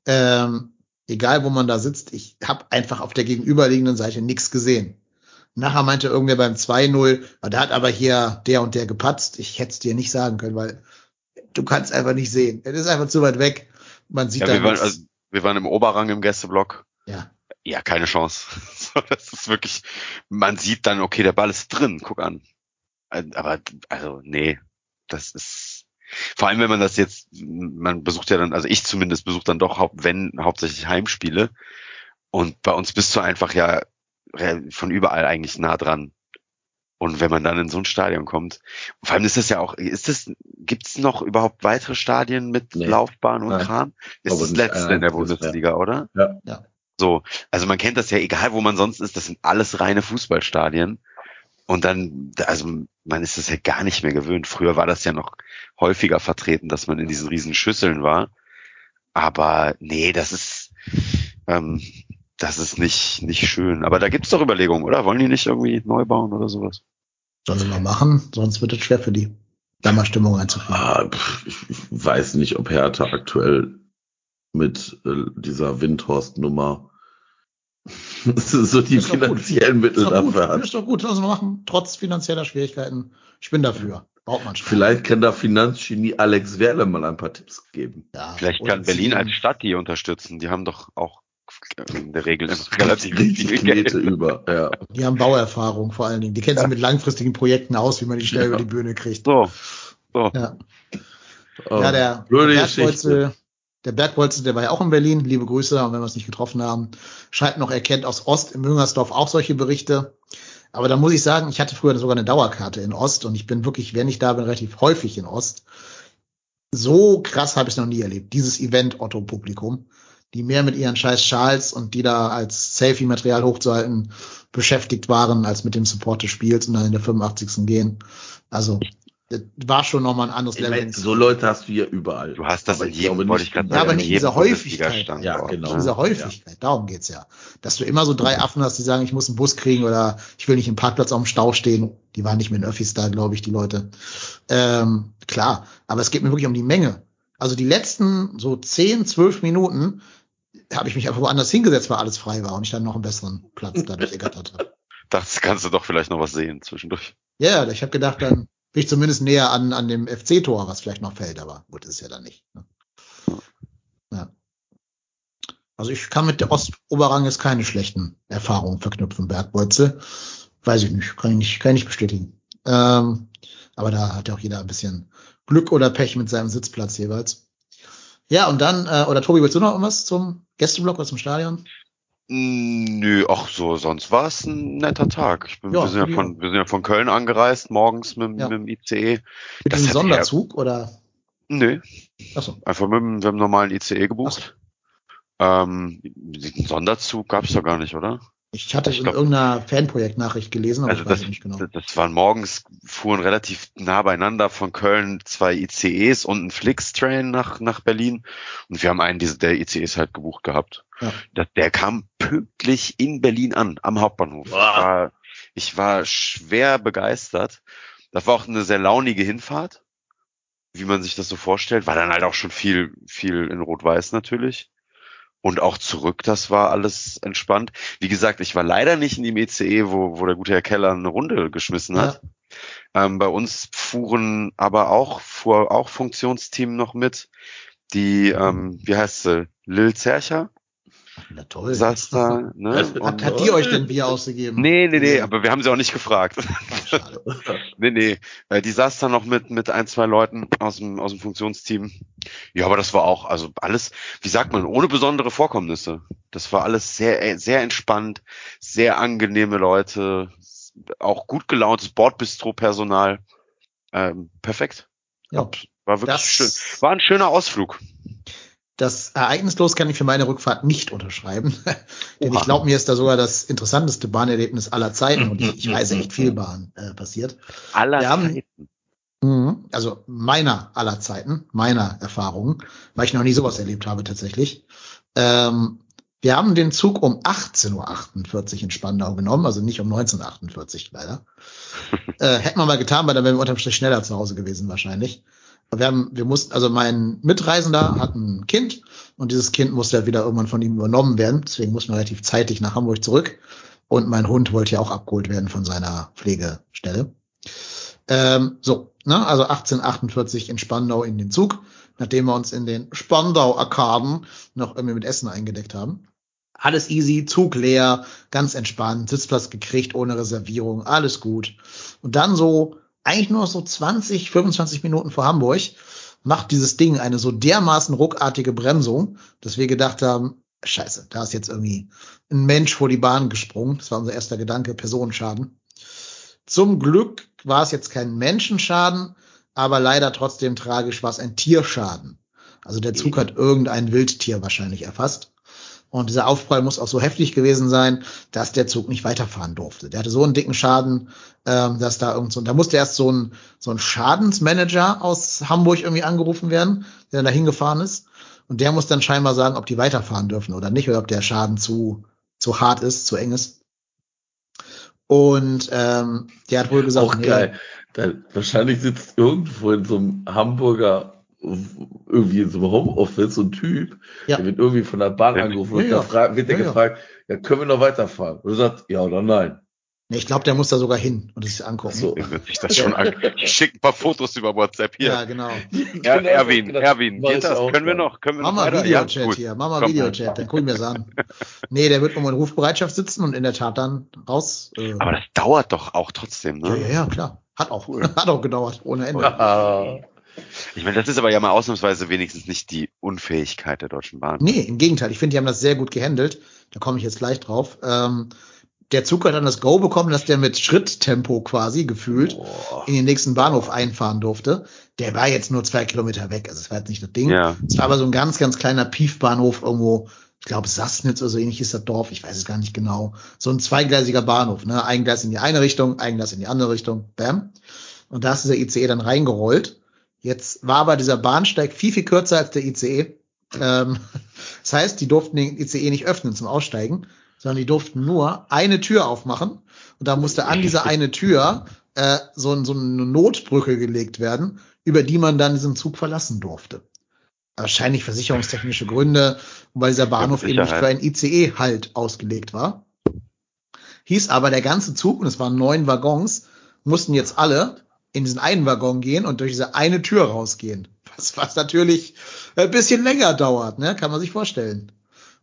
Ähm, egal, wo man da sitzt, ich habe einfach auf der gegenüberliegenden Seite nichts gesehen. Nachher meinte irgendwer beim 2-0, "Ah, da hat aber hier der und der gepatzt. Ich hätte es dir nicht sagen können, weil du kannst einfach nicht sehen. Es ist einfach zu weit weg. Man sieht Ja, da wir, waren, also, wir waren im Oberrang im Gästeblock. ja. Ja, keine Chance. *laughs* Das ist wirklich, man sieht dann, okay, der Ball ist drin, guck an. Aber, also, nee, das ist, vor allem wenn man das jetzt, man besucht ja dann, also ich zumindest besuche dann doch, wenn, hauptsächlich Heimspiele. Und bei uns bist du einfach ja von überall eigentlich nah dran. Und wenn man dann in so ein Stadion kommt, vor allem ist das ja auch, ist das, gibt's noch überhaupt weitere Stadien mit Nee. Laufbahn und Nein. Kran? Ist Aber das nicht letzte ein in der einziges, ja. Bundesliga, oder? Ja. Ja. So, also man kennt das ja, egal wo man sonst ist, das sind alles reine Fußballstadien. Und dann, also man ist das ja gar nicht mehr gewöhnt. Früher war das ja noch häufiger vertreten, dass man in diesen riesen Schüsseln war. Aber nee, das ist, ähm, das ist nicht, nicht schön. Aber da gibt's doch Überlegungen, oder? Wollen die nicht irgendwie neu bauen oder sowas? Sollen sie mal machen, sonst wird es schwer für die, da mal Stimmung einzuführen. Ah, pff, ich, ich weiß nicht, ob Hertha aktuell mit äh, dieser Windhorst-Nummer *laughs* so die doch gut. finanziellen Mittel dafür hat. ist doch gut, sollen sie mal machen, trotz finanzieller Schwierigkeiten. Ich bin dafür. Braucht man schon. Vielleicht kann da Finanzgenie Alex Werle mal ein paar Tipps geben. Ja, Vielleicht kann Berlin als Stadt die unterstützen. Die haben doch auch in der Regel relativ Richtig viel Knete Geld. über. Ja. Die haben Bauerfahrung vor allen Dingen. Die kennen sich mit langfristigen Projekten aus, wie man die schnell Ja. über die Bühne kriegt. So, so. Ja, Oh, ja der, blöde der. Bergbolzel, der war ja auch in Berlin. Liebe Grüße, und wenn wir uns nicht getroffen haben. Schreibt noch, er kennt aus Ost im Müngersdorf auch solche Berichte. Aber da muss ich sagen, ich hatte früher sogar eine Dauerkarte in Ost und ich bin wirklich, wenn ich da bin, relativ häufig in Ost. So krass habe ich es noch nie erlebt. Dieses Event Otto Publikum, die mehr mit ihren scheiß Schals und die da als Selfie-Material hochzuhalten beschäftigt waren, als mit dem Support des Spiels und dann in der 85. gehen. Also, das war schon nochmal ein anderes Ich Level. meine, so Leute hast du ja überall. Du hast das Aber in ich jedem, wollte ich gerade in Ja, aber sagen, nicht in in dieser Häufigkeit. Ja, genau. In dieser Häufigkeit, darum geht's ja. Dass du immer so drei Affen hast, die sagen, ich muss einen Bus kriegen oder ich will nicht im Parkplatz auf dem Stau stehen. Die waren nicht mit den Öffis da, glaube ich, die Leute. Ähm, klar, aber es geht mir wirklich um die Menge. Also die letzten so 10, 12 Minuten habe ich mich einfach woanders hingesetzt, weil alles frei war und ich dann noch einen besseren Platz dadurch *laughs* ergattert habe. Das kannst du doch vielleicht noch was sehen zwischendurch. Ja, yeah, ich habe gedacht, dann bin ich zumindest näher an, an dem FC-Tor, was vielleicht noch fällt, aber gut, ist ja dann nicht. Ne? Ja. Also ich kann mit der Ostoberrang jetzt keine schlechten Erfahrungen verknüpfen, Bergbolze. Weiß ich nicht, kann ich nicht, kann ich nicht bestätigen. Ähm, aber da hat ja auch jeder ein bisschen Glück oder Pech mit seinem Sitzplatz jeweils. Ja, und dann, äh, oder Tobi, willst du noch irgendwas zum Gästeblock oder zum Stadion? Mm, Nö, ach so, sonst war es ein netter Tag. Ich bin, Ja, wir, sind ja von, wir sind ja von Köln angereist, morgens mit, Ja. mit dem ICE. Mit Das dem Sonderzug oder? Nö, Achso, einfach mit, dem- mit dem normalen ICE gebucht. Ähm, den Sonderzug gab's doch gar nicht, oder? Ich hatte Ich in glaub- irgendeiner Fanprojektnachricht gelesen, aber Also ich weiß das, nicht genau. das, waren morgens, fuhren relativ nah beieinander von Köln zwei ICEs und ein Flix-Train nach, nach Berlin. Und wir haben einen diese, der ICEs halt gebucht gehabt. Ja. Das, der kam pünktlich in Berlin an, am Hauptbahnhof. Ich war, ich war schwer begeistert. Das war auch eine sehr launige Hinfahrt, wie man sich das so vorstellt. War dann halt auch schon viel, viel in Rot-Weiß natürlich. Und auch zurück, das war alles entspannt. Wie gesagt, ich war leider nicht in dem ECE, wo, wo der gute Herr Keller eine Runde geschmissen hat. Ähm, bei uns fuhren aber auch, fuhr auch Funktionsteam noch mit. die, ähm, wie heißt sie, Lil Zercher Na toll. saß da, ne? Hat, Und, hat die euch denn Bier ausgegeben? nee, nee, nee, aber wir haben sie auch nicht gefragt. Schade. *laughs* nee, nee, äh, die saß da noch mit, mit ein, zwei Leuten aus dem, aus dem Funktionsteam. Ja, aber das war auch, also alles, wie sagt man, ohne besondere Vorkommnisse. Das war alles sehr, äh, sehr entspannt, sehr angenehme Leute, auch gut gelauntes Bordbistro-Personal. Ähm, perfekt. Ja. War wirklich schön. War ein schöner Ausflug. Das ereignislos kann ich für meine Rückfahrt nicht unterschreiben. *laughs* Denn Oha. ich glaube, mir ist da sogar das interessanteste Bahnerlebnis aller Zeiten und ich, ich weiß echt viel Bahn äh, passiert. Aller Wir haben- Zeiten. Mhm. Also meiner aller Zeiten, meiner Erfahrungen, weil ich noch nie sowas erlebt habe tatsächlich. Ähm, wir haben den Zug um 18.48 Uhr in Spandau genommen, also nicht um 19.48 Uhr leider. *laughs* äh, hätten wir mal getan, weil dann wären wir unterm Strich schneller zu Hause gewesen wahrscheinlich. Wir, haben, wir mussten, also mein Mitreisender hat ein Kind und dieses Kind musste halt wieder irgendwann von ihm übernommen werden. Deswegen mussten wir relativ zeitig nach Hamburg zurück. Und mein Hund wollte ja auch abgeholt werden von seiner Pflegestelle. Ähm, so, ne, also 1848 in Spandau in den Zug, nachdem wir uns in den Spandau-Arkaden noch irgendwie mit Essen eingedeckt haben. Alles easy, Zug leer, ganz entspannt, Sitzplatz gekriegt ohne Reservierung, alles gut. Und dann so, eigentlich nur noch so 20, 25 Minuten vor Hamburg, macht dieses Ding eine so dermaßen ruckartige Bremsung, dass wir gedacht haben, scheiße, da ist jetzt irgendwie ein Mensch vor die Bahn gesprungen. Das war unser erster Gedanke, Personenschaden. Zum Glück war es jetzt kein Menschenschaden, aber leider trotzdem tragisch war es ein Tierschaden. Also der Zug hat irgendein Wildtier wahrscheinlich erfasst. Und dieser Aufprall muss auch so heftig gewesen sein, dass der Zug nicht weiterfahren durfte. Der hatte so einen dicken Schaden, ähm, dass da irgend so, da musste erst so ein, so ein Schadensmanager aus Hamburg irgendwie angerufen werden, der da hingefahren ist. Und der muss dann scheinbar sagen, ob die weiterfahren dürfen oder nicht, oder ob der Schaden zu, zu hart ist, zu eng ist. Und ähm, der hat wohl gesagt, Auch nee, geil. Da, wahrscheinlich sitzt irgendwo in so einem Hamburger, irgendwie in so einem Homeoffice, so ein Typ, Ja. der wird irgendwie von der Bahn Ja. angerufen und Ja, da ja. wird der Ja, ja. gefragt, ja, können wir noch weiterfahren? Und er sagt, ja oder nein. Ich glaube, der muss da sogar hin und es sich angucken. So. Wird sich das schon an. Ich schicke ein paar Fotos über WhatsApp hier. Ja, genau. Er, Erwin, genau. Erwin, geht ich das? auch Können wir noch? Können wir Mach noch mal? Videochat Ja, hier, mach mal Komm. Videochat, dann gucken wir es an. Nee, der wird um in Rufbereitschaft sitzen und in der Tat dann raus. Äh, Aber das dauert doch auch trotzdem, ja, ne? ja, ja, klar. Hat auch, Cool. *laughs* hat auch gedauert, ohne Ende. Ah, Ich meine, das ist aber ja mal ausnahmsweise wenigstens nicht die Unfähigkeit der Deutschen Bahn. Nee, im Gegenteil. Ich finde, die haben das sehr gut gehandelt. Da komme ich jetzt gleich drauf. Ähm, der Zug hat dann das Go bekommen, dass der mit Schritttempo quasi gefühlt boah. in den nächsten Bahnhof einfahren durfte. Der war jetzt nur zwei Kilometer weg, also es war jetzt nicht das Ding. Ja. Es war aber so ein ganz, ganz kleiner Piefbahnhof irgendwo, ich glaube Sassnitz oder so ähnlich ist das Dorf, ich weiß es gar nicht genau. So ein zweigleisiger Bahnhof, ne? Ein Gleis in die eine Richtung, ein Gleis in die andere Richtung, bam. Und da ist dieser ICE dann reingerollt. Jetzt war aber dieser Bahnsteig viel, viel kürzer als der ICE. Ähm, *laughs* das heißt, die durften den ICE nicht öffnen zum Aussteigen, sondern die durften nur eine Tür aufmachen. Und da musste an diese eine Tür äh, so, so eine Notbrücke gelegt werden, über die man dann diesen Zug verlassen durfte. Wahrscheinlich versicherungstechnische Gründe, weil dieser Bahnhof eben nicht für Sicherheit. ein ICE halt ausgelegt war. Hieß aber, der ganze Zug, und es waren neun Waggons, mussten jetzt alle in diesen einen Waggon gehen und durch diese eine Tür rausgehen. Was, was natürlich ein bisschen länger dauert, ne? Kann man sich vorstellen.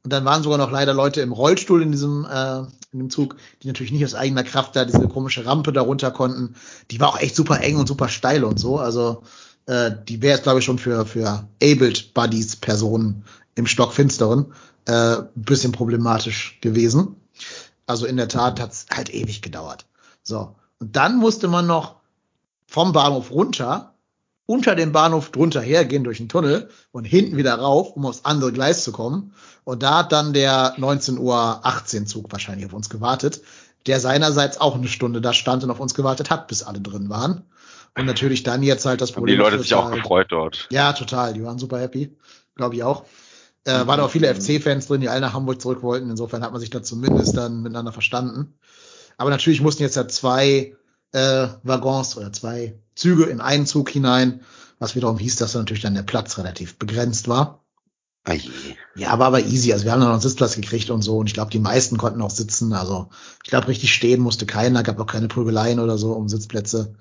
Und dann waren sogar noch leider Leute im Rollstuhl in diesem, äh, in dem Zug, die natürlich nicht aus eigener Kraft da diese komische Rampe da runter konnten. Die war auch echt super eng und super steil und so. Also äh, die wäre jetzt, glaube ich, schon für, für Abled Buddies Personen im Stockfinsteren äh, bisschen problematisch gewesen. Also in der Tat hat's halt ewig gedauert. So. Und dann musste man noch vom Bahnhof runter, unter dem Bahnhof drunter hergehen durch den Tunnel und hinten wieder rauf, um aufs andere Gleis zu kommen. Und da hat dann der 19.18 Uhr Zug wahrscheinlich auf uns gewartet, der seinerseits auch eine Stunde da stand und auf uns gewartet hat, bis alle drin waren. Und natürlich dann jetzt halt das Haben Problem. die Leute sich auch halt- gefreut dort. ja, total. Die waren super happy. Glaube ich auch. Äh, waren auch viele FC-Fans drin, die alle nach Hamburg zurück wollten. Insofern hat man sich da zumindest dann miteinander verstanden. Aber natürlich mussten jetzt ja zwei äh, Waggons oder zwei Züge in einen Zug hinein, was wiederum hieß, dass natürlich dann der Platz relativ begrenzt war. Ai. Ja, war aber easy. Also wir haben dann noch einen Sitzplatz gekriegt und so. Und ich glaube, die meisten konnten auch sitzen. Also ich glaube, richtig stehen musste keiner. Gab auch keine Prügeleien oder so um Sitzplätze.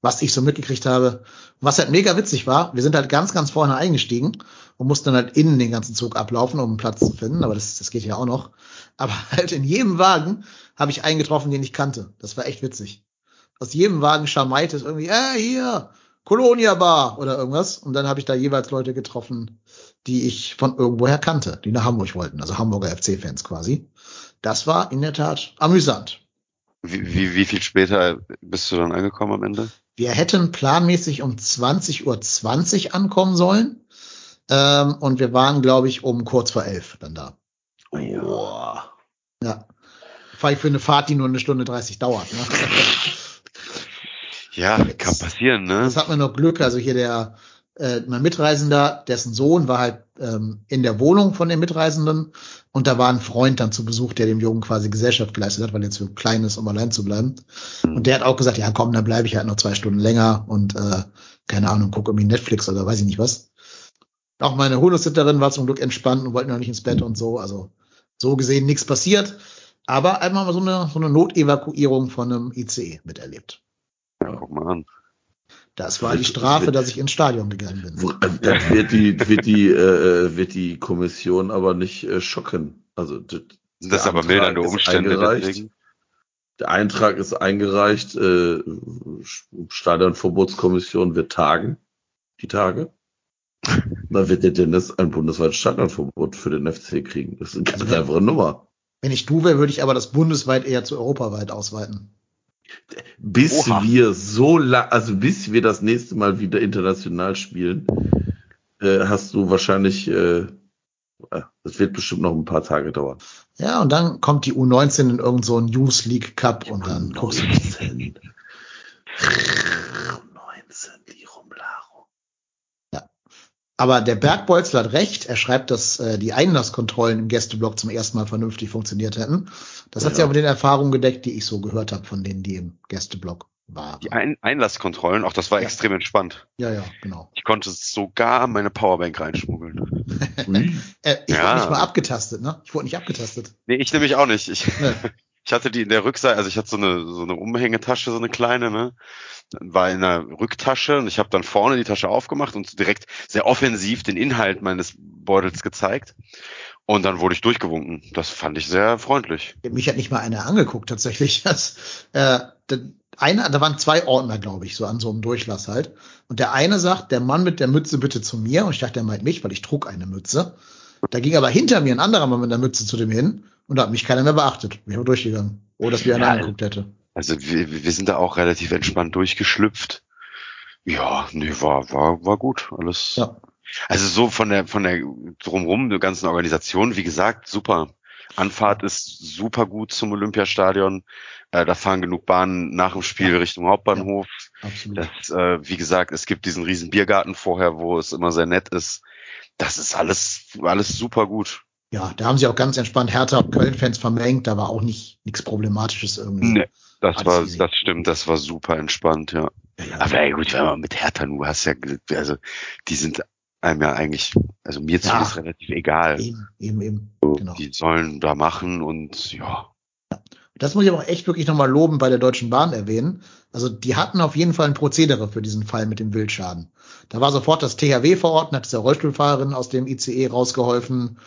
Was ich so mitgekriegt habe. Was halt mega witzig war, wir sind halt ganz, ganz vorne eingestiegen und mussten dann halt innen den ganzen Zug ablaufen, um einen Platz zu finden. Aber das, das geht ja auch noch. Aber *laughs* halt in jedem Wagen habe ich einen getroffen, den ich kannte. Das war echt witzig. Aus jedem Wagen scharmeite es irgendwie, äh, hier, Colonia Bar oder irgendwas. Und dann habe ich da jeweils Leute getroffen, die ich von irgendwoher kannte, die nach Hamburg wollten, also Hamburger FC-Fans quasi. Das war in der Tat amüsant. Wie, wie, wie viel später bist du dann angekommen am Ende? Wir hätten planmäßig um 20.20 Uhr 20 ankommen sollen. Ähm, und wir waren, glaube ich, um kurz vor elf dann da. Boah. Ja. Fahre ich für eine Fahrt, die nur eine Stunde 30 dauert. Ne? *laughs* Ja, kann passieren, ne? Das hat mir noch Glück. Also hier der äh, mein Mitreisender, dessen Sohn war halt ähm, in der Wohnung von den Mitreisenden und da war ein Freund dann zu Besuch, der dem Jungen quasi Gesellschaft geleistet hat, weil er zu klein ist, um allein zu bleiben. Und der hat auch gesagt, ja komm, dann bleibe ich halt noch zwei Stunden länger und äh, keine Ahnung, gucke irgendwie Netflix oder weiß ich nicht was. Auch meine Hundesitterin war zum Glück entspannt und wollte noch nicht ins Bett und so. Also so gesehen nichts passiert. Aber einmal mal so eine, so eine Notevakuierung von einem ICE miterlebt. Ja, guck mal an. Das war die Strafe, dass ich ins Stadion gegangen bin. Also Das wird die, wird die, äh, wird die Kommission aber nicht äh, schocken. Also das, das der aber mildernde ist Umstände deswegen? Der Eintrag ist eingereicht, äh, Stadionverbotskommission wird tagen, die Tage. Dann wird der Dennis ein bundesweites Stadionverbot für den FC kriegen. Das ist eine ganz einfache Nummer. Wenn ich du wäre, würde ich aber das bundesweit eher zu europaweit ausweiten. Bis Oha. wir so lang, also bis wir das nächste Mal wieder international spielen, äh, hast du wahrscheinlich, äh, äh, das wird bestimmt noch ein paar Tage dauern. Ja, und dann kommt die U19 in irgendeinen so Youth League Cup und dann guckst du. *laughs* 19. 19, die Rumlarung. Aber der Bergbolzler hat recht. Er schreibt, dass äh, die Einlasskontrollen im Gästeblock zum ersten Mal vernünftig funktioniert hätten. Das hat Ja. sich aber mit den Erfahrungen gedeckt, die ich so gehört habe von denen, die im Gästeblock waren. Die Ein Einlasskontrollen, auch das war Ja. extrem entspannt. Ja, ja, genau. Ich konnte sogar meine Powerbank reinschmuggeln. *laughs* Äh, ich Ja. wurde nicht mal abgetastet, ne? Ich wurde nicht abgetastet. Nee, ich nämlich auch nicht. Ich, Ne. *laughs* ich hatte die in der Rückseite, also ich hatte so eine, so eine Umhängetasche, so eine kleine, ne? War in der Rücktasche und ich habe dann vorne die Tasche aufgemacht und direkt sehr offensiv den Inhalt meines Beutels gezeigt. Und dann wurde ich durchgewunken. Das fand ich sehr freundlich. Mich hat nicht mal einer angeguckt, tatsächlich. *laughs* Das, äh, der, einer, da waren zwei Ordner, glaube ich, so an so einem Durchlass halt. Und der eine sagt, der Mann mit der Mütze bitte zu mir. Und ich dachte, der meint mich, weil ich trug eine Mütze. Da ging aber hinter mir ein anderer Mann mit der Mütze zu dem hin. Und da hat mich keiner mehr beachtet. Ich bin durchgegangen. Ohne dass mir einer Ja, angeguckt hätte. Also wir, wir sind da auch relativ entspannt durchgeschlüpft. Ja, nee, war, war, war gut. Alles. Ja. Also so von der, von der drumrum, der ganzen Organisation, wie gesagt, super. Anfahrt ist super gut zum Olympiastadion. Äh, da fahren genug Bahnen nach dem Spiel Ja. Richtung Hauptbahnhof. Absolut. Das, äh, wie gesagt, es gibt diesen riesen Biergarten vorher, wo es immer sehr nett ist. Das ist alles, alles super gut. Ja, da haben sie auch ganz entspannt Hertha und Köln-Fans vermengt. Da war auch nicht nichts Problematisches irgendwie. Nee, das Alles war, easy. das stimmt, das war super entspannt, ja. Ja, ja. Aber ey, gut, wenn man mit Hertha nur hast ja, also die sind einem ja eigentlich, also mir Ja. zumindest relativ egal. Eben, eben, eben. So, Genau. Die sollen da machen und ja. Das muss ich aber auch echt wirklich nochmal loben bei der Deutschen Bahn erwähnen. Also die hatten auf jeden Fall ein Prozedere für diesen Fall mit dem Wildschaden. Da war sofort das THW vor Ort, hat der Rollstuhlfahrerin aus dem ICE rausgeholfen.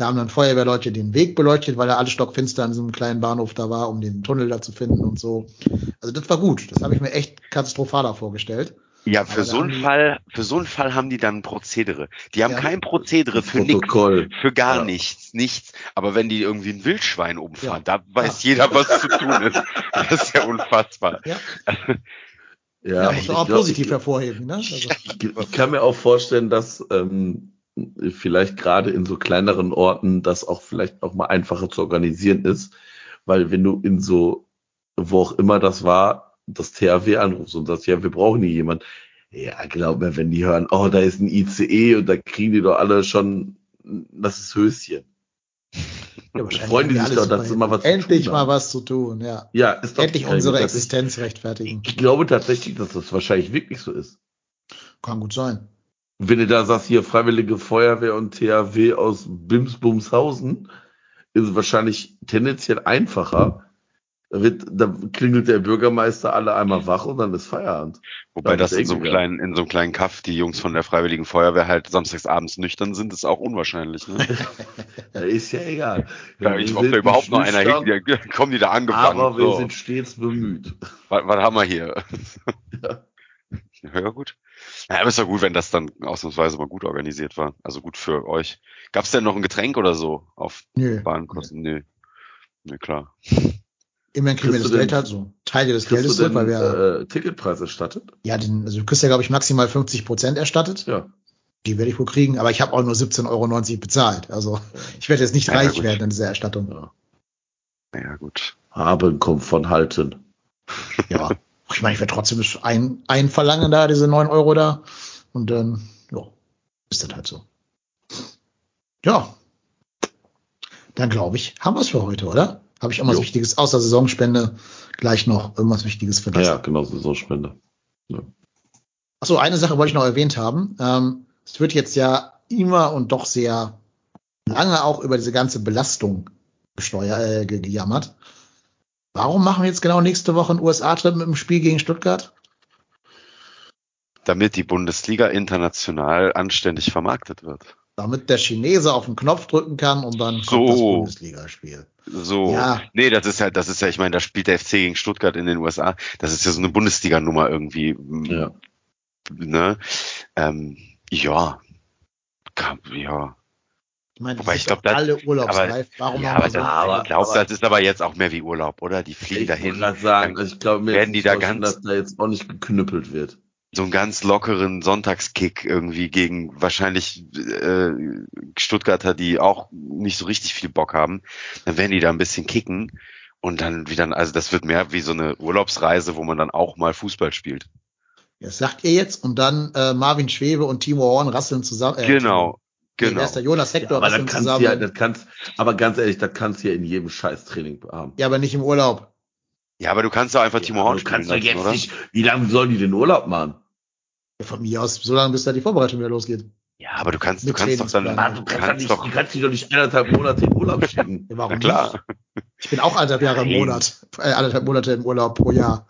Da haben dann Feuerwehrleute den Weg beleuchtet, weil er alles stockfinster an diesem kleinen Bahnhof da war, um den Tunnel da zu finden und so. Also das war gut. Das habe ich mir echt katastrophaler vorgestellt. Ja, für da so einen Fall, für so einen Fall haben die dann ein Prozedere. Die haben Ja. kein Prozedere für nichts, für gar Ja. nichts, nichts. Aber wenn die irgendwie ein Wildschwein umfahren, Ja. da weiß jeder, was zu tun ist. Das ist ja unfassbar. Ja, Ja, ja ich muss man auch glaub, positiv ich, hervorheben. Ne? Also, ich, ich kann mir auch vorstellen, dass ähm, vielleicht gerade in so kleineren Orten das auch vielleicht auch mal einfacher zu organisieren ist, weil wenn du in so, wo auch immer das war, das THW anrufst und sagst, ja, wir brauchen hier jemand. Ja, glaub mir, wenn die hören, oh, da ist ein ICE und da kriegen die doch alle schon, das ist Höschen. *laughs* ja, wahrscheinlich freuen die sich doch, dass sie mal was zu Endlich mal was zu tun, ja. Ja, ist doch Endlich unsere Existenz rechtfertigen. Ich glaube tatsächlich, dass das wahrscheinlich wirklich so ist. Kann gut sein. Wenn du da sagst, hier Freiwillige Feuerwehr und THW aus Bimsbumshausen, ist es wahrscheinlich tendenziell einfacher. Da, wird, da klingelt der Bürgermeister alle einmal wach und dann ist Feierabend. Wobei das in so einem kleinen, in so einem kleinen Kaff die Jungs von der Freiwilligen Feuerwehr halt samstags abends nüchtern sind, ist auch unwahrscheinlich. Ne? *laughs* Ist ja egal. Ja, ich hoffe, da überhaupt noch einer hin, die, kommen die da angefangen. Aber wir so. sind stets bemüht. was, was haben wir hier? Ja. Ja, gut. Ja, aber ist ja gut, wenn das dann ausnahmsweise mal gut organisiert war. Also gut für euch. Gab es denn noch ein Getränk oder so auf Nö. Bahnkosten? Nee. Nee, klar. Immerhin kriegen wir das Geld halt so. Teile des Geldes du zurück, weil wir, äh, Ticketpreis erstattet? ja, den, also du kriegst ja, glaube ich, maximal 50 Prozent erstattet. Ja. Die werde ich wohl kriegen, aber ich habe auch nur 17,90 Euro bezahlt. Also ich werde jetzt nicht Ja, reich werden an dieser Erstattung. ja. Ja, gut. Haben kommt von halten. Ja. *laughs* Ich meine, ich werde trotzdem ein, ein verlangen da, diese 9 Euro da. Und dann, ja, ist das halt so. Ja. Dann glaube ich, haben wir es für heute, oder? Habe ich irgendwas Jo. Wichtiges außer Saisonspende gleich noch irgendwas Wichtiges vergessen? Ja, genau, Saisonspende. Achso, eine Sache wollte ich noch erwähnt haben. Ähm, es wird jetzt ja immer und doch sehr lange auch über diese ganze Belastung gesteuert, äh, ge- gejammert. Warum machen wir jetzt genau nächste Woche einen USA-Trip mit dem Spiel gegen Stuttgart? Damit die Bundesliga international anständig vermarktet wird. Damit der Chinese auf den Knopf drücken kann und dann So. kommt das Bundesligaspiel. So, Ja. nee, das ist ja, das ist ja, ich meine, da spielt der FC gegen Stuttgart in den USA. Das ist ja so eine Bundesliga-Nummer irgendwie. Ja. Ne? Ähm, ja. Ja. Ich meine, Wobei ich glaub, das- alle urlaubsreif. Warum ja, aber wir so? das, aber- ich glaube, das ist aber jetzt auch mehr wie Urlaub, oder? Die fliegen Ich dahin. sagen, dann also ich glaube, mir werden die da ganz- dass da jetzt auch nicht geknüppelt wird. so einen ganz lockeren Sonntagskick irgendwie gegen wahrscheinlich äh, Stuttgarter, die auch nicht so richtig viel Bock haben, dann werden die da ein bisschen kicken und dann wieder, also das wird mehr wie so eine Urlaubsreise, wo man dann auch mal Fußball spielt. Das sagt ihr jetzt und dann äh, Marvin Schwebe und Timo Horn rasseln zusammen. Äh, genau, Nee, genau. ist der Jonas Hector aber rasseln das kannst zusammen. du ja, das kannst, aber ganz ehrlich, das kannst du ja in jedem Scheißtraining haben. ja, aber nicht im Urlaub. Ja, aber du kannst doch einfach Timo Horn spielen kannst jetzt oder? nicht, wie lange sollen die den Urlaub machen? Ja, von mir aus, so lange bis da die Vorbereitung wieder losgeht. Ja, aber du kannst, du kannst doch dann, Trainingsplan. Du kannst, kannst nicht, doch, du kannst die doch nicht eineinhalb Monate in Urlaub schicken. Ja, warum na klar. nicht? Ich bin auch anderthalb Jahre im Nein. Monat, äh, anderthalb Monate im Urlaub pro Jahr.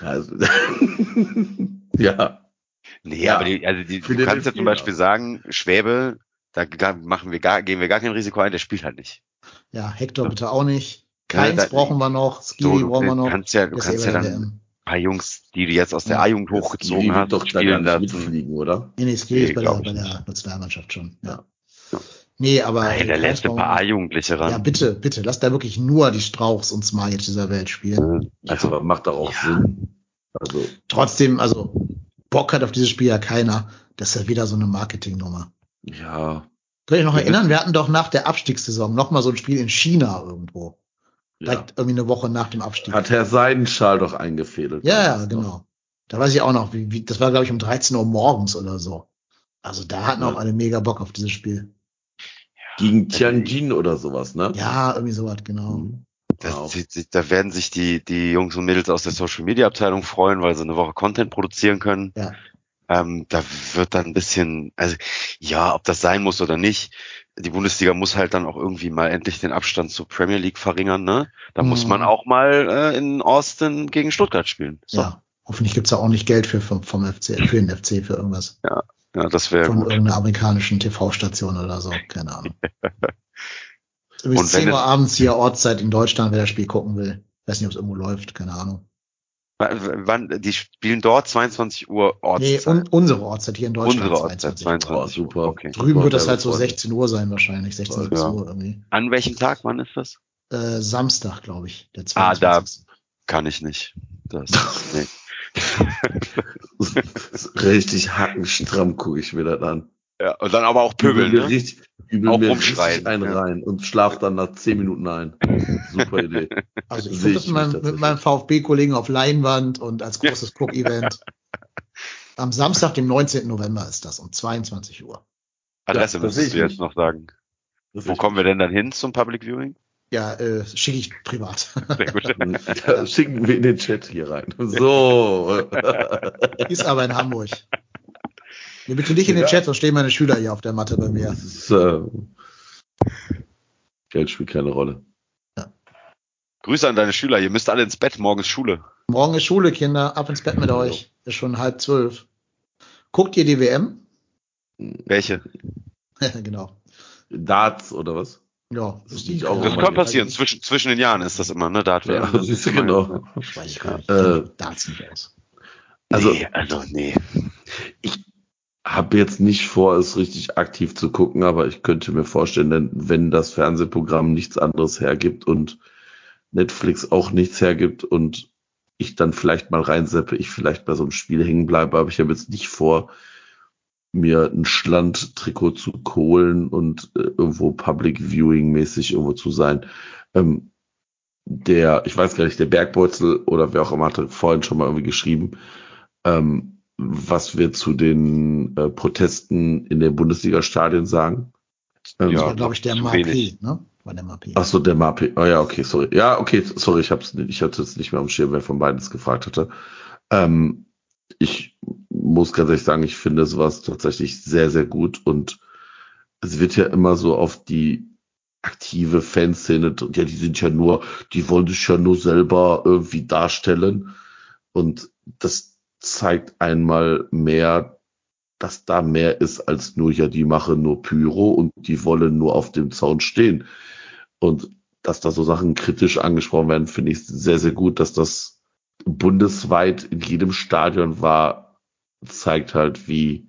Also, *laughs* ja. Nee, Ja. aber die, also die, du kannst ja zum Beispiel auch. sagen, Schwäbe, da machen wir gar, gehen wir gar kein Risiko ein, der spielt halt nicht. Ja, Hector bitte auch nicht. Ja, Keins da- brauchen wir noch, So, Skiri du brauchen wir noch. kannst ja, du kannst ja dann ein paar Jungs, die du jetzt aus der Ja. A-Jugend hochgezogen hast, doch da spielen lassen. mitfliegen, oder? Nee, nee, Skiri Nee, ist bei der, bei der Nationalmannschaft schon. Ja. Ja. Nee, aber. Nein, der lässt ein paar. A-Jugendliche ran. Ja, bitte, bitte, lass da wirklich nur die Strauchs und Smite dieser Welt spielen. Also, macht doch auch Ja. Sinn. Also, Trotzdem, also, Bock hat auf dieses Spiel ja keiner. Das ist ja wieder so eine Marketingnummer. ja. Könnt ihr noch Ja, erinnern, wir hatten doch nach der Abstiegssaison noch mal so ein Spiel in China irgendwo. ja. Direkt irgendwie eine Woche nach dem Abstieg. Hat Herr Seidenschal doch eingefädelt. Ja, ja, genau. Da weiß ich auch noch, wie, wie das war, glaube ich, um 13 Uhr morgens oder so. Also da hatten Ja. auch alle mega Bock auf dieses Spiel. Gegen Tianjin oder sowas, ne? Ja, irgendwie sowas, genau. Mhm. Das, sich- da werden sich die, die Jungs und Mädels aus der Social Media Abteilung freuen, weil sie eine Woche Content produzieren können. Ja. Ähm, da wird dann ein bisschen, also ja, ob das sein muss oder nicht. Die Bundesliga muss halt dann auch irgendwie mal endlich den Abstand zur Premier League verringern, ne? Da muss Mhm. man auch mal äh, in Austin gegen Stuttgart spielen. So. Ja. Hoffentlich gibt's da auch nicht Geld für vom, vom FC, für den FC für irgendwas. Ja, das wäre von gut. irgendeiner amerikanischen TV-Station oder so. Keine Ahnung. *laughs* Übrigens Und wenn 10 Uhr abends hier Ortszeit in Deutschland, wer das Spiel gucken will. Weiß nicht, ob es irgendwo läuft, keine Ahnung. Wann, die spielen dort 22 Uhr Nee, Ortszeit. un unsere Ortszeit hier in Deutschland. Unsere Ortszeit 22 Uhr. 22 Oh, super. Okay. Drüben wird das halt so voll. 16 Uhr sein wahrscheinlich, 16, 17 Ja. Uhr irgendwie. An welchem Tag, wann ist das? Äh, Samstag, glaube ich, der Ah, 22. Kann ich nicht. Das, *laughs* nee. *laughs* Richtig hackenstramm gucke ich mir das an. Ja, und dann aber auch pöbeln, Übel mir ne? richtig, übel Auch mir rumschreien, richtig einen ja. rein und schlaf dann nach 10 Minuten ein. Super Idee. *laughs* Also ich gucke das ich mit meinem, VfB-Kollegen auf Leinwand und als großes Cook-Event. *laughs* Am Samstag, dem 19. November ist das, um 22 Uhr. Adresse Ja, das müsstest ich du jetzt nicht. noch sagen. Wo kommen wir denn dann hin zum Public Viewing? Ja, äh, schicke ich privat. Sehr gut. *laughs* Ja, schicken wir in den Chat hier rein. So. Ist aber in Hamburg. Ja, bitte nicht in den Chat, sonst stehen meine Schüler hier auf der Matte bei mir. Das ist, äh, Geld spielt keine Rolle. Grüße an deine Schüler. Ihr müsst alle ins Bett. Morgen ist Schule. Morgen ist Schule, Kinder. Ab ins Bett mit euch. Ist schon halb zwölf. Guckt ihr die WM? Welche? *laughs* genau. Darts oder was? Ja, Das ist auch Das kann passieren. Zwischen, zwischen den Jahren ist das immer, ne? Da Ja, siehst du genau. Ich weiß ich gar nicht. Äh, Darts nicht aus. Also, nee, also nee. Habe jetzt nicht vor, es richtig aktiv zu gucken, aber ich könnte mir vorstellen, denn wenn das Fernsehprogramm nichts anderes hergibt und Netflix auch nichts hergibt und ich dann vielleicht mal reinseppe, ich vielleicht bei so einem Spiel hängen bleibe, aber ich habe jetzt nicht vor, mir ein Schland-Trikot zu holen und äh, irgendwo Public Viewing mäßig irgendwo zu sein. Ähm, der, ich weiß gar nicht, der Bergbeutel oder wer auch immer hatte vorhin schon mal irgendwie geschrieben, ähm, was wir zu den äh, Protesten in den Bundesliga-Stadien sagen. Ähm, Das Ja, war, glaube ich, der MAP, ne? War der MAP. Ach so, der Mapi. Oh ja, okay, sorry. Ja, okay, sorry, ich hab's nicht, ich hatte es nicht mehr am Schirm, wer von beiden es gefragt hatte. Ähm, ich muss ganz ehrlich sagen, ich finde sowas tatsächlich sehr, sehr gut und es wird ja immer so auf die aktive Fanszene, ja, die sind ja nur, die wollen sich ja nur selber irgendwie darstellen und das zeigt einmal mehr, dass da mehr ist als nur, ja, die machen nur Pyro und die wollen nur auf dem Zaun stehen. Und dass da so Sachen kritisch angesprochen werden, finde ich sehr, sehr gut, dass das bundesweit in jedem Stadion war, zeigt halt, wie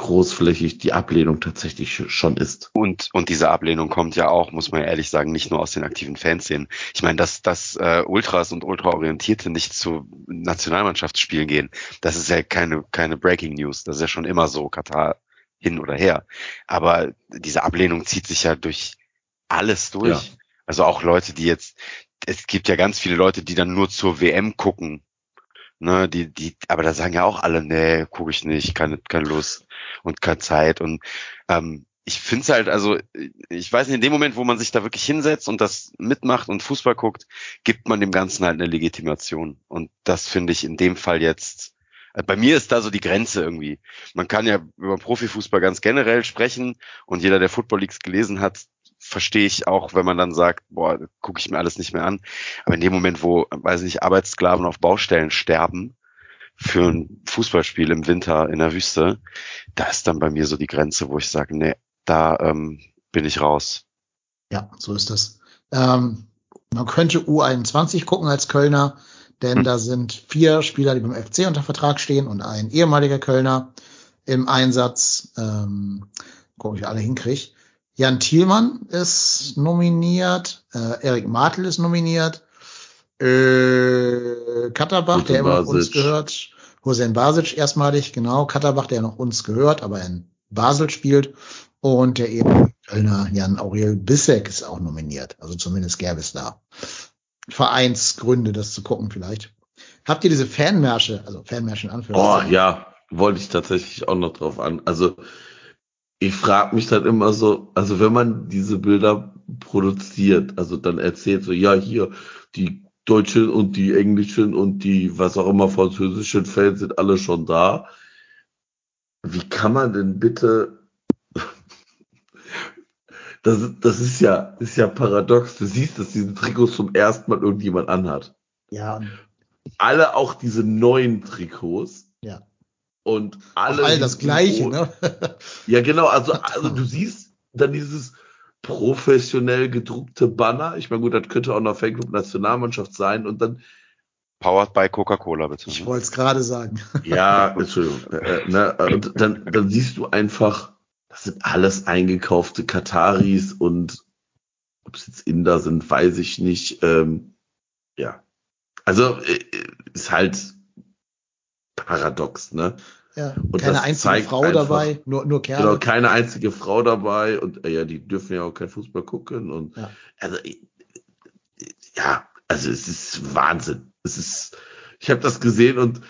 großflächig die Ablehnung tatsächlich schon ist. Und, und diese Ablehnung kommt ja auch, muss man ja ehrlich sagen, nicht nur aus den aktiven Fanszenen. Ich meine, dass, dass äh, Ultras und Ultraorientierte nicht zu Nationalmannschaftsspielen gehen, das ist ja keine, keine Breaking News. Das ist ja schon immer so, Katar hin oder her. Aber diese Ablehnung zieht sich ja durch alles durch. Ja. Also auch Leute, die jetzt, es gibt ja ganz viele Leute, die dann nur zur WM gucken. Ne, die, die, aber da sagen ja auch alle, nee, gucke ich nicht, keine, keine Lust und keine Zeit. Und ähm, ich finde es halt, also ich weiß nicht, in dem Moment, wo man sich da wirklich hinsetzt und das mitmacht und Fußball guckt, gibt man dem Ganzen halt eine Legitimation. Und das finde ich in dem Fall jetzt, äh, bei mir ist da so die Grenze irgendwie. Man kann ja über Profifußball ganz generell sprechen und jeder, der Football Leagues gelesen hat, verstehe ich auch, wenn man dann sagt, boah, gucke ich mir alles nicht mehr an. Aber in dem Moment, wo, weiß nicht, Arbeitssklaven auf Baustellen sterben für ein Fußballspiel im Winter in der Wüste, da ist dann bei mir so die Grenze, wo ich sage, nee, da ähm, bin ich raus. Ja, so ist das. Ähm, man könnte U21 gucken als Kölner, denn Hm. da sind vier Spieler, die beim FC unter Vertrag stehen und ein ehemaliger Kölner im Einsatz. Ähm, gucken, wie ich alle hinkriege. Jan Thielmann ist nominiert, äh, Erik Martel ist nominiert, äh, Katterbach, der immer noch uns gehört, Hussein Basic erstmalig, genau, Katterbach, der noch uns gehört, aber in Basel spielt und der eben Kölner Jan Aurel Bissek ist auch nominiert, also zumindest gäbe es da Vereinsgründe, das zu gucken vielleicht. Habt ihr diese Fanmärsche, also Fanmärsche in Oh Anführungszeichen? ja, wollte ich tatsächlich auch noch drauf an. Also ich frage mich dann immer so, also wenn man diese Bilder produziert, also dann erzählt so, ja hier, die deutschen und die englischen und die, was auch immer, französischen Fans sind alle schon da. Wie kann man denn bitte, *laughs* das, das ist ja, ist ja paradox. Du siehst, dass diese Trikots zum ersten Mal irgendjemand anhat. Ja, Alle auch diese neuen Trikots. Ja. Und alle. all das Gleiche, ne? *laughs* Ja, genau. Also, also du siehst dann dieses professionell gedruckte Banner. Ich meine, gut, das könnte auch noch Fanclub Nationalmannschaft sein. Und dann, Powered by Coca-Cola, bitte. Ich wollte es gerade sagen. ja, Entschuldigung, äh, ne, und dann, dann siehst du einfach, das sind alles eingekaufte Kataris und ob es jetzt Inder sind, weiß ich nicht. Ähm, ja. Also, äh, ist halt paradox, ne? Ja, Und keine einzige Frau einfach- dabei, nur, nur Kerle. Genau, keine einzige Frau dabei und äh, ja, die dürfen ja auch kein Fußball gucken und Ja. also äh, ja, also es ist Wahnsinn. Es ist, ich habe das gesehen und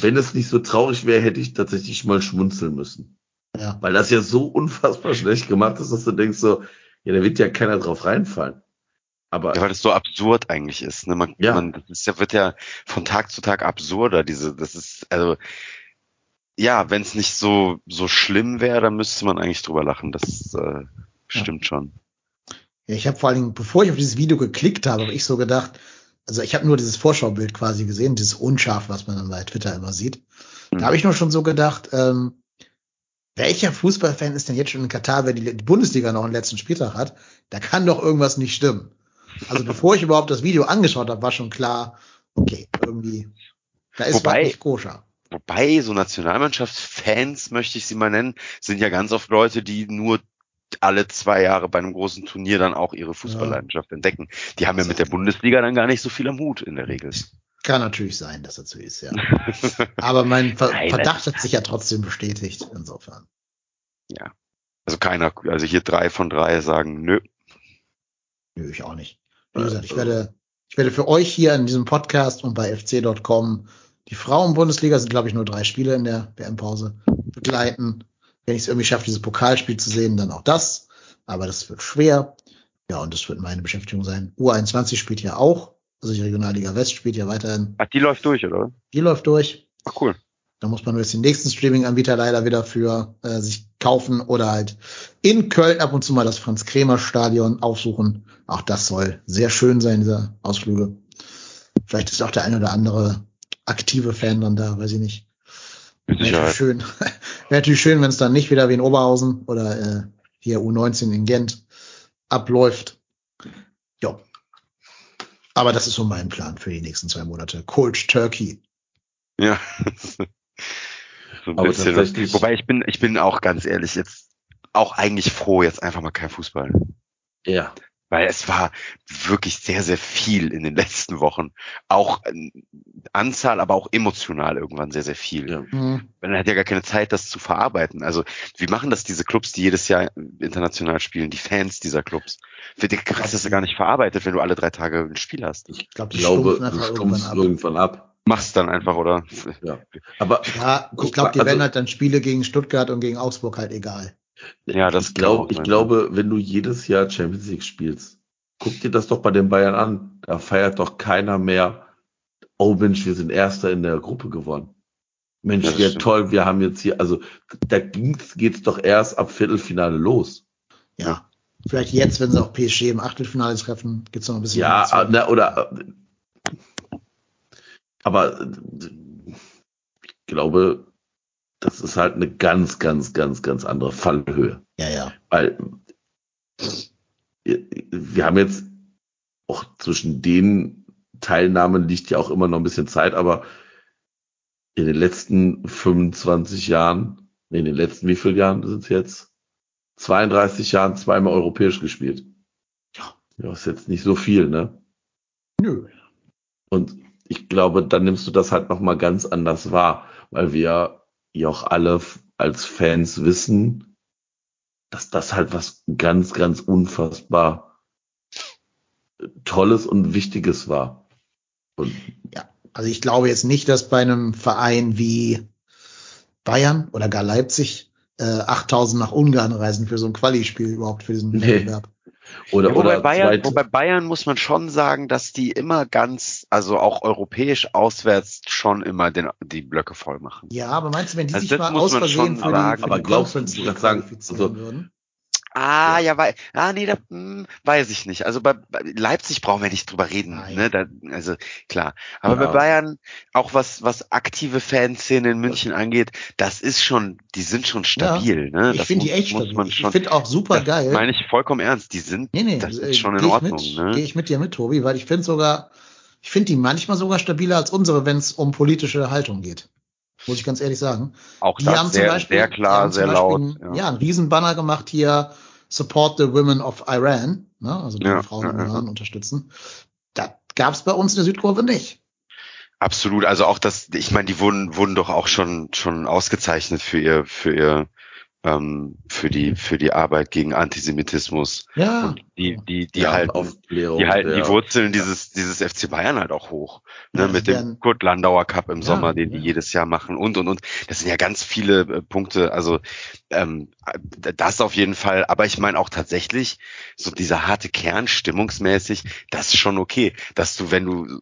wenn es nicht so traurig wäre, hätte ich tatsächlich mal schmunzeln müssen, Ja. weil das ja so unfassbar schlecht gemacht ist, dass du denkst so, ja, da wird ja keiner drauf reinfallen. Aber Ja, weil das so absurd eigentlich ist. Ne? Man, Ja. man das ist ja, wird ja von Tag zu Tag absurder. Diese, das ist, also ja, wenn es nicht so so schlimm wäre, dann müsste man eigentlich drüber lachen. Das äh, stimmt ja. schon. Ja, ich habe vor allen Dingen, bevor ich auf dieses Video geklickt habe, habe ich so gedacht, also ich habe nur dieses Vorschaubild quasi gesehen, dieses Unscharf, was man dann bei Twitter immer sieht. Mhm. Da habe ich nur schon so gedacht, ähm, welcher Fußballfan ist denn jetzt schon in Katar, wenn die, die Bundesliga noch einen letzten Spieltag hat? Da kann doch irgendwas nicht stimmen. Also bevor ich überhaupt das Video angeschaut habe, war schon klar, okay, irgendwie, da ist wobei, was nicht koscher. Wobei, so Nationalmannschaftsfans, möchte ich sie mal nennen, sind ja ganz oft Leute, die nur alle zwei Jahre bei einem großen Turnier dann auch ihre Fußballleidenschaft ja. entdecken. Die haben ja mit der Bundesliga dann gar nicht so viel am Hut in der Regel. Kann natürlich sein, dass das so ist, ja. Aber mein Ver *laughs* Nein, Verdacht hat sich ja trotzdem bestätigt, insofern. Ja. Also keiner, also hier drei von drei sagen, nö. Nö, ich auch nicht. Wie gesagt, ich werde, ich werde für euch hier in diesem Podcast und bei fc.com die Frauen-Bundesliga sind, glaube ich, nur drei Spiele in der WM-Pause begleiten. Wenn ich es irgendwie schaffe, dieses Pokalspiel zu sehen, dann auch das. Aber das wird schwer. Ja, und das wird meine Beschäftigung sein. U21 spielt ja auch. Also die Regionalliga West spielt ja weiterhin. Ach, die läuft durch, oder? Die läuft durch. Ach, cool. Da muss man nur jetzt den nächsten Streaming-Anbieter leider wieder für äh, sich kaufen oder halt in Köln ab und zu mal das Franz-Kremer-Stadion aufsuchen. Auch das soll sehr schön sein, diese Ausflüge. Vielleicht ist auch der eine oder andere aktive Fan dann da, weiß ich nicht. *laughs* Wäre natürlich schön, wäre natürlich schön, wenn es dann nicht wieder wie in Oberhausen oder äh, hier U19 in Gent abläuft. Ja. Aber das ist so mein Plan für die nächsten zwei Monate. Cold Turkey. Ja. *laughs* so ein Aber bisschen. Wobei ich bin, ich bin auch ganz ehrlich jetzt auch eigentlich froh, jetzt einfach mal kein Fußball. Ja. Weil es war wirklich sehr, sehr viel in den letzten Wochen. Auch Anzahl, aber auch emotional irgendwann sehr, sehr viel. Ja. Mhm. Man hat ja gar keine Zeit, das zu verarbeiten. Also, wie machen das diese Clubs, die jedes Jahr international spielen, die Fans dieser Clubs? Für die kriegst du das ja gar nicht verarbeitet, wenn du alle drei Tage ein Spiel hast. Ich, glaub, ich glaube, du stumpfst irgendwann ab. Machst dann einfach, oder? Ja. Aber ja, ich glaube, die also, werden halt dann Spiele gegen Stuttgart und gegen Augsburg halt egal. Ja, das ich, glaub, ich glaube, wenn du jedes Jahr Champions League spielst, guck dir das doch bei den Bayern an. Da feiert doch keiner mehr, oh Mensch, wir sind Erster in der Gruppe geworden. Mensch, ja, toll, wir haben jetzt hier, also da ging's, geht's doch erst ab Viertelfinale los. Ja. Vielleicht jetzt, wenn sie auch PSG im Achtelfinale treffen, gibt's noch ein bisschen. Ja, na, oder, aber ich glaube, das ist halt eine ganz, ganz, ganz, ganz andere Fallhöhe. Ja, ja. Weil wir haben jetzt auch zwischen den Teilnahmen liegt ja auch immer noch ein bisschen Zeit, aber in den letzten 25 Jahren, in den letzten wie vielen Jahren sind es jetzt? 32 Jahren zweimal europäisch gespielt. Ja. Ja, ist jetzt nicht so viel, ne? Nö. Und ich glaube, dann nimmst du das halt nochmal ganz anders wahr, weil wir ja auch alle als Fans wissen, dass das halt was ganz, ganz unfassbar Tolles und Wichtiges war. Und ja, also ich glaube jetzt nicht, dass bei einem Verein wie Bayern oder gar Leipzig äh, 8000 nach Ungarn reisen für so ein Quali-Spiel überhaupt für diesen nee. Wettbewerb. Oder, ja, wobei, oder Bayern, wobei Bayern muss man schon sagen, dass die immer ganz, also auch europäisch auswärts schon immer den, die Blöcke voll machen. Ja, aber meinst du, wenn die also sich mal aus Versehen für, sagen, die, für aber die Conference League qualifizieren also, würden? Ah, ja, weil, ah, nee, da, hm, weiß ich nicht. Also bei, bei Leipzig brauchen wir nicht drüber reden, Nein. ne? Da, also klar. Aber ja. bei Bayern, auch was, was aktive Fanszene in München angeht, das ist schon, die sind schon stabil, ja. ne? Ich finde die echt stabil. ich finde auch super geil. Meine ich vollkommen ernst. Die sind, nee, nee, das ist äh, schon in Ordnung, mit, ne? Gehe ich mit dir mit, Tobi, weil ich finde sogar, ich finde die manchmal sogar stabiler als unsere, wenn es um politische Haltung geht muss ich ganz ehrlich sagen. Auch die das haben sehr, Beispiel, sehr klar, sehr laut. Einen, ja. ja, einen Riesenbanner gemacht hier, Support the Women of Iran, ne? also die ja, Frauen im Iran unterstützen. Das gab es bei uns in der Südkurve nicht. Absolut, also auch das, ich meine, die wurden, wurden doch auch schon, schon ausgezeichnet für ihr, für ihr ähm, für die für die Arbeit gegen Antisemitismus. Ja. Und die die die Ja, halten die halten die der- Wurzeln dieses dieses FC Bayern halt auch hoch. Ne, Ja, mit die dem werden- Kurt Landauer Cup im Ja, Sommer, den die ja. jedes Jahr machen und und und. Das sind ja ganz viele äh, Punkte. Also ähm, das auf jeden Fall. Aber ich meine auch tatsächlich so dieser harte Kern stimmungsmäßig, das ist schon okay, dass du, wenn du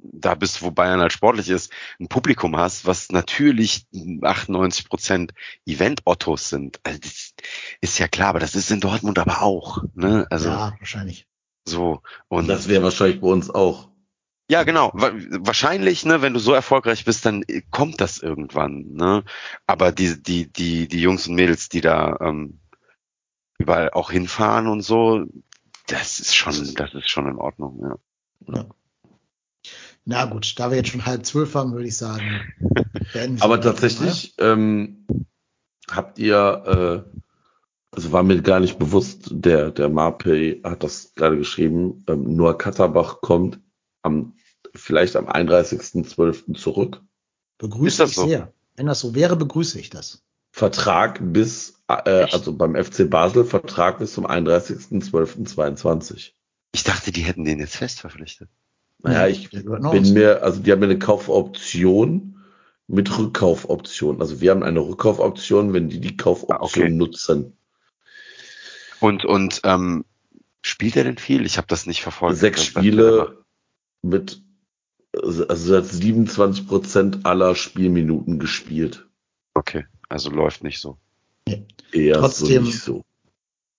da bist, wo Bayern halt sportlich ist, ein Publikum hast, was natürlich 98 Prozent Event-Ottos sind. Also das ist ja klar, aber das ist in Dortmund aber auch. Ne? Also ja, wahrscheinlich. so und Das wäre wahrscheinlich bei uns auch. ja, genau. Wa- Wahrscheinlich, ne, wenn du so erfolgreich bist, dann kommt das irgendwann. Ne? Aber die, die, die, die Jungs und Mädels, die da ähm, überall auch hinfahren und so, das ist schon, das ist schon in Ordnung. Ja. Na gut, da wir jetzt schon halb zwölf haben, würde ich sagen. Aber tatsächlich ähm, habt ihr, äh, also war mir gar nicht bewusst, der, der Marpey hat das gerade geschrieben, ähm, nur Katterbach kommt am, vielleicht am 31.12. zurück. Begrüße ich so? sehr. Wenn das so wäre, begrüße ich das. Vertrag bis, äh, Echt? also beim FC Basel Vertrag bis zum 31.12.22. Ich dachte, die hätten den jetzt fest verpflichtet. Naja, ich bin mir, also die haben mir eine Kaufoption mit Rückkaufoption. Also wir haben eine Rückkaufoption, wenn die die Kaufoption Ah, okay. nutzen. Und, und ähm, spielt er denn viel? Ich habe das nicht verfolgt. Sechs Spiele mit, also er hat 27 Prozent aller Spielminuten gespielt. Okay, also läuft nicht so. Eher Trotzdem- so nicht so.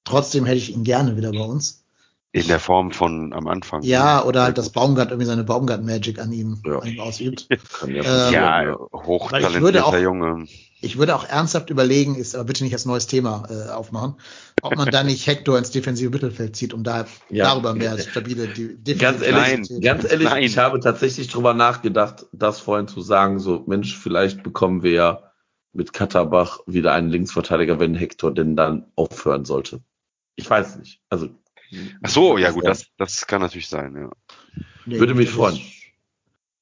Trotzdem hätte ich ihn gerne wieder bei uns. In der Form von am Anfang. Ja, oder halt, dass. Baumgart irgendwie seine Baumgart-Magic an ihm, Ja. an ihm ausübt. *laughs* Ja Äh, passieren, Ja, würde hochtalentierter auch- Junge. Ich würde auch ernsthaft überlegen, ist aber bitte nicht als neues Thema äh, aufmachen, ob man da *laughs* nicht Hector ins defensive Mittelfeld zieht, um da Ja. darüber mehr stabile die, Ganz defensive ehrlich, Qualität- ganz ehrlich, Nein. ich habe tatsächlich drüber nachgedacht, das vorhin zu sagen, so, Mensch, vielleicht bekommen wir ja mit Katterbach wieder einen Linksverteidiger, wenn Hector denn dann aufhören sollte. Ich weiß nicht. Also. Ach so, ja gut, das, das kann natürlich sein, ja. Nee, Würde mich freuen.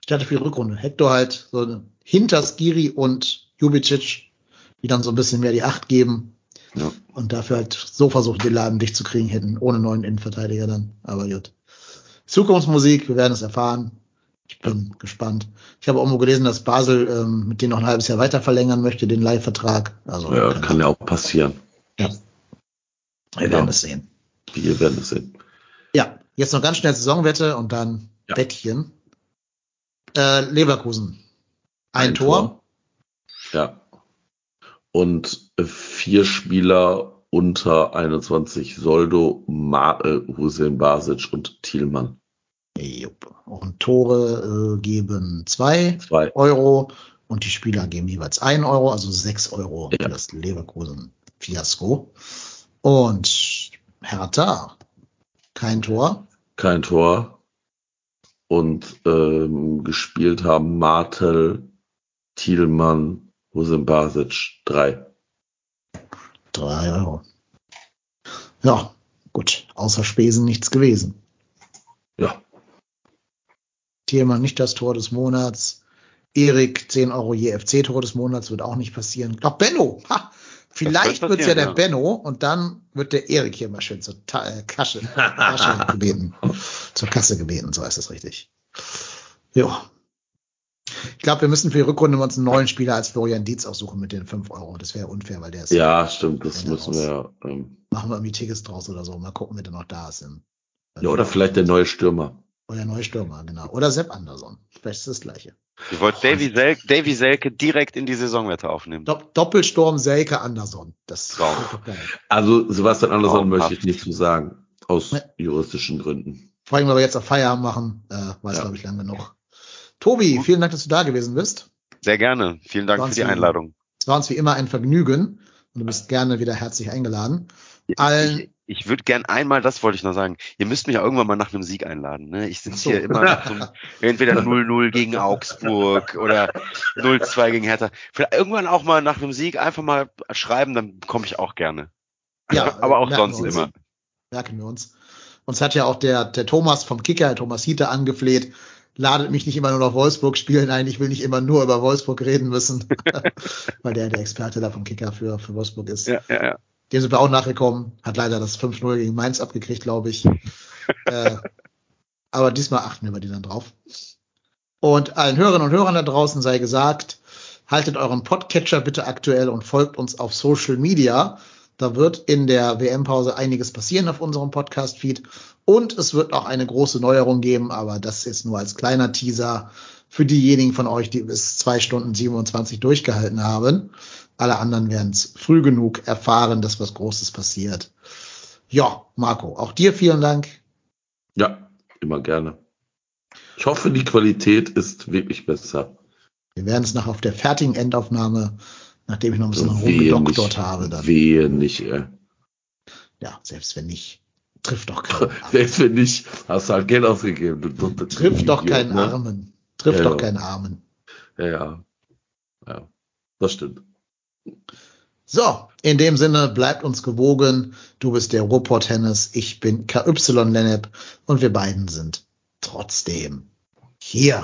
Ich hatte für die Rückrunde. Hector halt so hinter Skiri und Jubicic, die dann so ein bisschen mehr die Acht geben. Ja. Und dafür halt so versucht, den Laden dicht zu kriegen hätten, ohne neuen Innenverteidiger dann. Aber gut. Zukunftsmusik, wir werden es erfahren. Ich bin gespannt. Ich habe auch mal gelesen, dass Basel ähm, mit denen noch ein halbes Jahr weiter verlängern möchte, den Leihvertrag. Also Ja, kann ja auch passieren. Ahnung. wir werden es sehen. Wir werden es sehen. Ja, jetzt noch ganz schnell Saisonwette und dann Ja. Bettchen. Äh, Leverkusen. Ein, Tor. Ja. Und vier Spieler unter 21 Soldo, Ma äh, Hussein Basic und Thielmann. Jupp. Und Tore äh, geben zwei Zwei. Euro und die Spieler geben jeweils ein Euro, also sechs Euro Ja. für das Leverkusen-Fiasko. Und Hertha, kein Tor. Kein Tor. Und ähm, gespielt haben Martel, Thielmann, Hussein Basic, drei. Drei Euro. Ja, gut. Außer Spesen nichts gewesen. Ja. Thielmann nicht das Tor des Monats. Erik 10 Euro je FC-Tor des Monats wird auch nicht passieren. Doch Benno. Ha, vielleicht wird ja passieren, der ja. Benno und dann wird der Erik hier mal schön zur Ta äh, Kasche, *laughs* Kasche gebeten. Zur Kasse gebeten, so heißt das richtig. Ja. Ich glaube, wir müssen für die Rückrunde uns einen neuen Spieler als Florian Dietz aussuchen mit den 5 Euro. Das wäre unfair, weil der ist. Ja, stimmt, das müssen wir. Ähm, Machen wir irgendwie Tickets draus oder so. Mal gucken, wer da noch da ist. Im, ja, oder vielleicht der neue Stürmer. Oder der neue Stürmer, genau. Oder Sepp Anderson. Vielleicht ist das gleiche. Ich wollte Davy, Sel Davy Selke direkt in die Saisonwette aufnehmen. Dopp Doppelsturm Selke Anderson. Das Traum. Also Sebastian Andersson Traumhaft. möchte ich nicht zu sagen. Aus juristischen Gründen. Vor allem, weil wir jetzt auf Feierabend machen, äh, war es, Ja. glaube ich, lang genug. Tobi, vielen Dank, dass du da gewesen bist. Sehr gerne. Vielen Dank für die Wahnsinn. Einladung. Es war uns wie immer ein Vergnügen und du bist gerne wieder herzlich eingeladen. Allen, Ich, würde gern einmal, das wollte ich noch sagen, ihr müsst mich ja irgendwann mal nach einem Sieg einladen. Ne? Ich sitze hier immer nach einem, *laughs* entweder 0-0 gegen Augsburg oder 0-2 gegen Hertha. Vielleicht irgendwann auch mal nach einem Sieg einfach mal schreiben, dann komme ich auch gerne. ja, *laughs* aber auch sonst immer. Merken wir uns. Uns hat ja auch der, der Thomas vom Kicker, Thomas Hiete, angefleht. ladet mich nicht immer nur auf Wolfsburg spielen ein, ich will nicht immer nur über Wolfsburg reden müssen, *laughs* weil der der Experte da vom Kicker für, für Wolfsburg ist. Ja, ja, ja. Dem sind wir auch nachgekommen, hat leider das 5-0 gegen Mainz abgekriegt, glaube ich. *laughs* äh, aber diesmal achten wir bei die dann drauf. Und allen Hörerinnen und Hörern da draußen sei gesagt, haltet euren Podcatcher bitte aktuell und folgt uns auf Social Media. Da wird in der WM-Pause einiges passieren auf unserem Podcast-Feed. Und es wird auch eine große Neuerung geben, aber das ist nur als kleiner Teaser für diejenigen von euch, die bis zwei Stunden 27 durchgehalten haben. Alle anderen werden es früh genug erfahren, dass was Großes passiert. Ja, Marco, auch dir vielen Dank. Ja, immer gerne. Ich hoffe, die Qualität ist wirklich besser. Wir werden es nach auf der fertigen Endaufnahme, nachdem ich noch ein bisschen rumgedoktort habe, dann. Wehe nicht, ey. Ja, selbst wenn nicht, trifft doch keinen Armen. *laughs* Selbst wenn nicht, hast du halt Geld ausgegeben. Du, Trifft doch Idiot, keinen ne? Armen. Trifft Ja, doch ja. keinen Armen. Ja, ja. Ja, das stimmt. So, in dem Sinne, bleibt uns gewogen. Du bist der Ruhrpott Hennes, ich bin KY Lennep und wir beiden sind trotzdem hier.